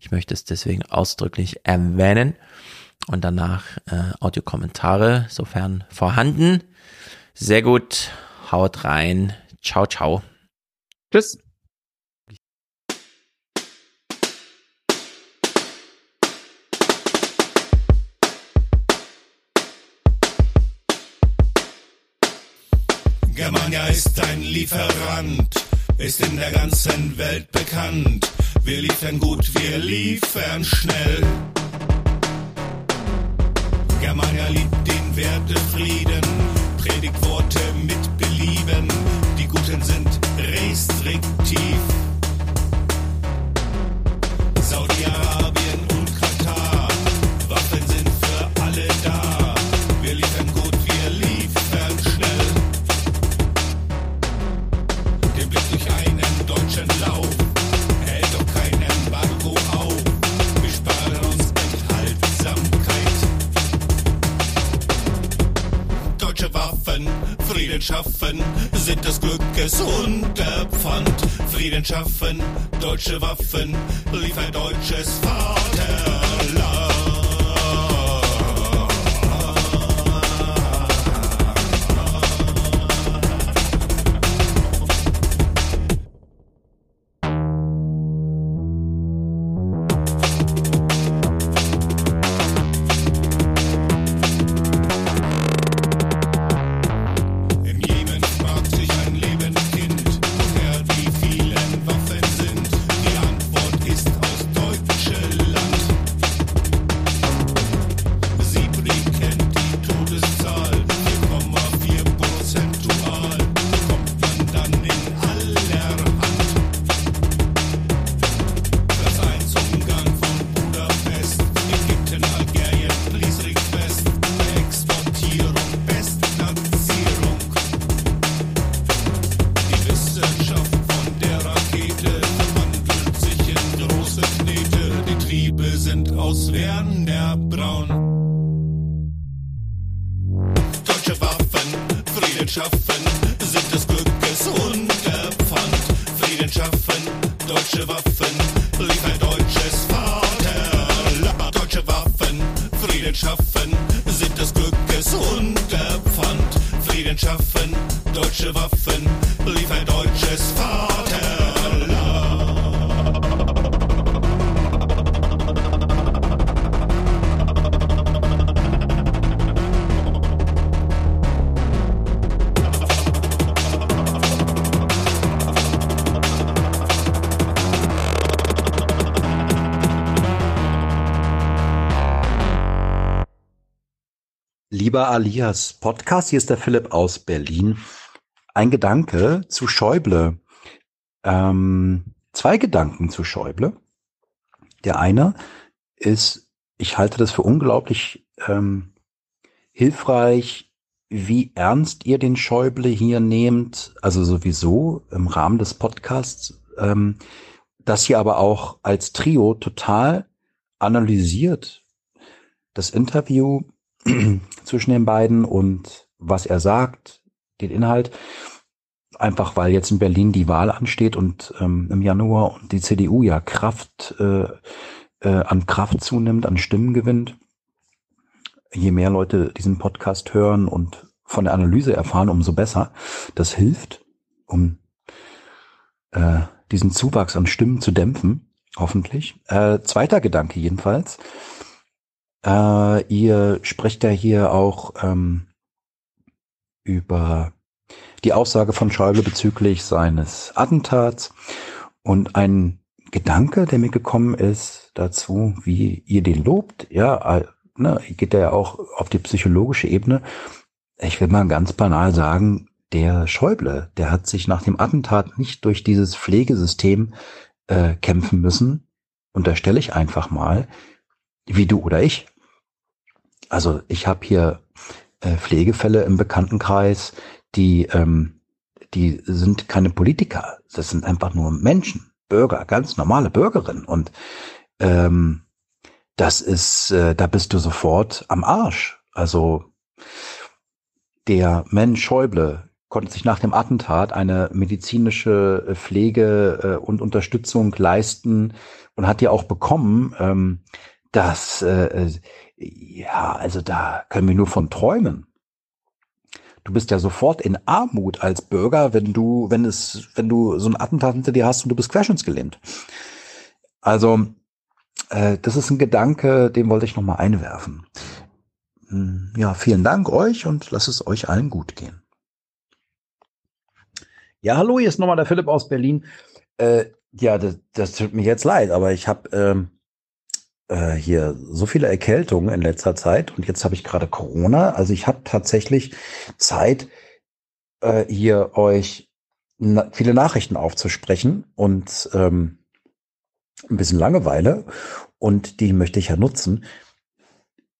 Speaker 1: Ich möchte es deswegen ausdrücklich erwähnen. Und danach äh, Audiokommentare, sofern vorhanden. Sehr gut. Haut rein. Ciao, ciao.
Speaker 11: Tschüss.
Speaker 44: Germania ist ein Lieferant, ist in der ganzen Welt bekannt. Wir liefern gut, wir liefern schnell. Germania liebt den Wertefrieden, predigt Worte mit Belieben. Die Guten sind restriktiv. Frieden schaffen, sind des Glückes Unterpfand. Frieden schaffen, deutsche Waffen, liefer deutsches Vaterland.
Speaker 45: Lieber Alias Podcast. Hier ist der Philipp aus Berlin. Ein Gedanke zu Schäuble. Ähm, zwei Gedanken zu Schäuble. Der eine ist, ich halte das für unglaublich ähm, hilfreich, wie ernst ihr den Schäuble hier nehmt. Also sowieso im Rahmen des Podcasts. Ähm, das hier aber auch als Trio total analysiert. Das Interview zwischen den beiden und was er sagt, den Inhalt. Einfach weil jetzt in Berlin die Wahl ansteht und ähm, im Januar und die CDU ja Kraft äh, äh, an Kraft zunimmt, an Stimmen gewinnt. Je mehr Leute diesen Podcast hören und von der Analyse erfahren, umso besser. Das hilft, um äh, diesen Zuwachs an Stimmen zu dämpfen, hoffentlich. Äh, zweiter Gedanke jedenfalls. Äh, ihr sprecht ja hier auch ähm, über die Aussage von Schäuble bezüglich seines Attentats und ein Gedanke, der mir gekommen ist dazu, wie ihr den lobt, ja, ne, geht ja auch auf die psychologische Ebene. Ich will mal ganz banal sagen, der Schäuble, der hat sich nach dem Attentat nicht durch dieses Pflegesystem äh, kämpfen müssen, unterstelle ich einfach mal, wie du oder ich. Also ich habe hier äh, Pflegefälle im Bekanntenkreis, die, ähm, die sind keine Politiker, das sind einfach nur Menschen, Bürger, ganz normale Bürgerinnen. Und ähm, das ist, äh, da bist du sofort am Arsch. Also der Mensch Schäuble konnte sich nach dem Attentat eine medizinische äh, Pflege äh, und Unterstützung leisten und hat die auch bekommen. Ähm, das, äh, ja, also da können wir nur von träumen. Du bist ja sofort in Armut als Bürger, wenn du, wenn es, wenn du so ein Attentat hinter dir hast und du bist querschnittsgelähmt. Also, äh, das ist ein Gedanke, den wollte ich nochmal einwerfen. Hm, ja, vielen Dank euch und lasst es euch allen gut gehen. Ja, hallo, hier ist nochmal der Philipp aus Berlin. Äh, ja, das, das tut mir jetzt leid, aber ich habe ähm, äh, hier so viele Erkältungen in letzter Zeit und jetzt habe ich gerade Corona. Also ich habe tatsächlich Zeit, äh, hier euch na viele Nachrichten aufzusprechen und ähm, ein bisschen Langeweile und die möchte ich ja nutzen.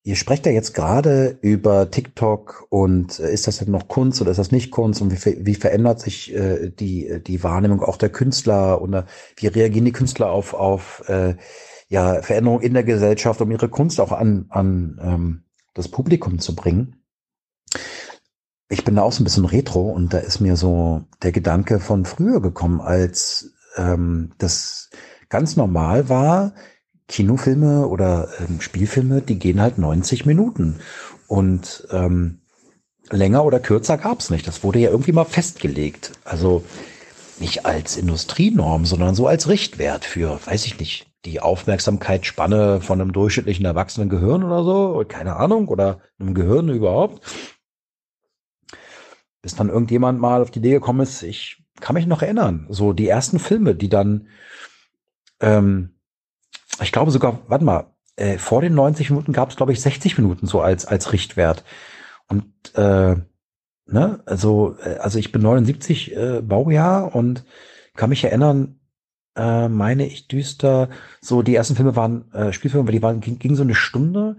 Speaker 45: Ihr sprecht ja jetzt gerade über TikTok und äh, ist das denn noch Kunst oder ist das nicht Kunst und wie, wie verändert sich äh, die, die Wahrnehmung auch der Künstler oder wie reagieren die Künstler auf, auf äh, ja, Veränderungen in der Gesellschaft, um ihre Kunst auch an, an ähm, das Publikum zu bringen? Ich bin da auch so ein bisschen retro und da ist mir so der Gedanke von früher gekommen, als ähm, das ganz normal war, Kinofilme oder ähm, Spielfilme, die gehen halt 90 Minuten. Und ähm, länger oder kürzer gab's nicht. Das wurde ja irgendwie mal festgelegt. Also nicht als Industrienorm, sondern so als Richtwert für, weiß ich nicht, die Aufmerksamkeitsspanne von einem durchschnittlichen erwachsenen Gehirn oder so, keine Ahnung, oder einem Gehirn überhaupt. Bis dann irgendjemand mal auf die Idee gekommen ist, ich kann mich noch erinnern, so die ersten Filme, die dann ähm, ich glaube sogar, warte mal, äh, vor den 90 Minuten gab es, glaube ich, 60 Minuten so als, als Richtwert. Und äh, ne, also, äh, also ich bin 79 äh, Baujahr und kann mich erinnern, äh, meine ich düster, so die ersten Filme waren äh, Spielfilme, die waren ging, ging so eine Stunde,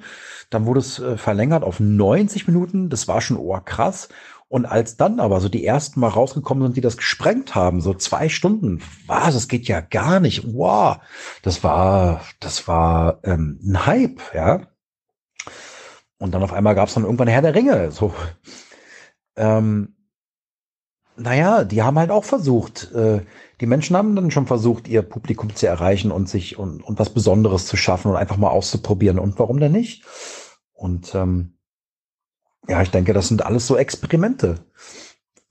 Speaker 45: dann wurde es äh, verlängert auf 90 Minuten, das war schon oh krass. Und als dann aber so die ersten mal rausgekommen sind, die das gesprengt haben, so zwei Stunden, was, das geht ja gar nicht, wow, das war, das war ähm, ein Hype, ja. Und dann auf einmal gab es dann irgendwann Herr der Ringe, so. Ähm, naja, die haben halt auch versucht, äh, die Menschen haben dann schon versucht, ihr Publikum zu erreichen und sich und, und was Besonderes zu schaffen und einfach mal auszuprobieren. Und warum denn nicht? Und ähm, ja, ich denke, das sind alles so Experimente.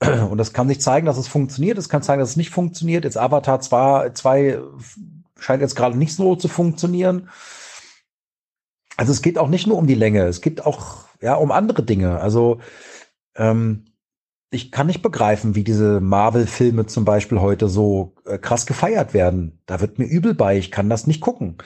Speaker 45: Und das kann sich zeigen, dass es funktioniert. Es kann zeigen, dass es nicht funktioniert. Jetzt Avatar 2, scheint jetzt gerade nicht so zu funktionieren. Also es geht auch nicht nur um die Länge, es geht auch ja um andere Dinge. Also ähm, ich kann nicht begreifen, wie diese Marvel-Filme zum Beispiel heute so äh, krass gefeiert werden. Da wird mir übel bei. Ich kann das nicht gucken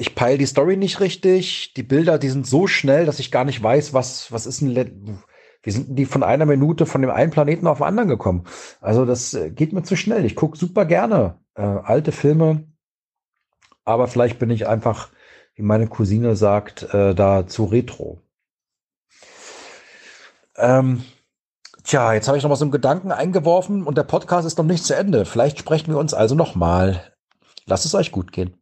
Speaker 45: ich peile die Story nicht richtig. Die Bilder, die sind so schnell, dass ich gar nicht weiß, was, was ist ein, wie sind die von einer Minute von dem einen Planeten auf den anderen gekommen? Also das äh, geht mir zu schnell. Ich gucke super gerne äh, alte Filme, aber vielleicht bin ich einfach, wie meine Cousine sagt, äh, da zu retro. Ähm, tja, jetzt habe ich noch mal so einen Gedanken eingeworfen und der Podcast ist noch nicht zu Ende. Vielleicht sprechen wir uns also noch mal. Lasst es euch gut gehen.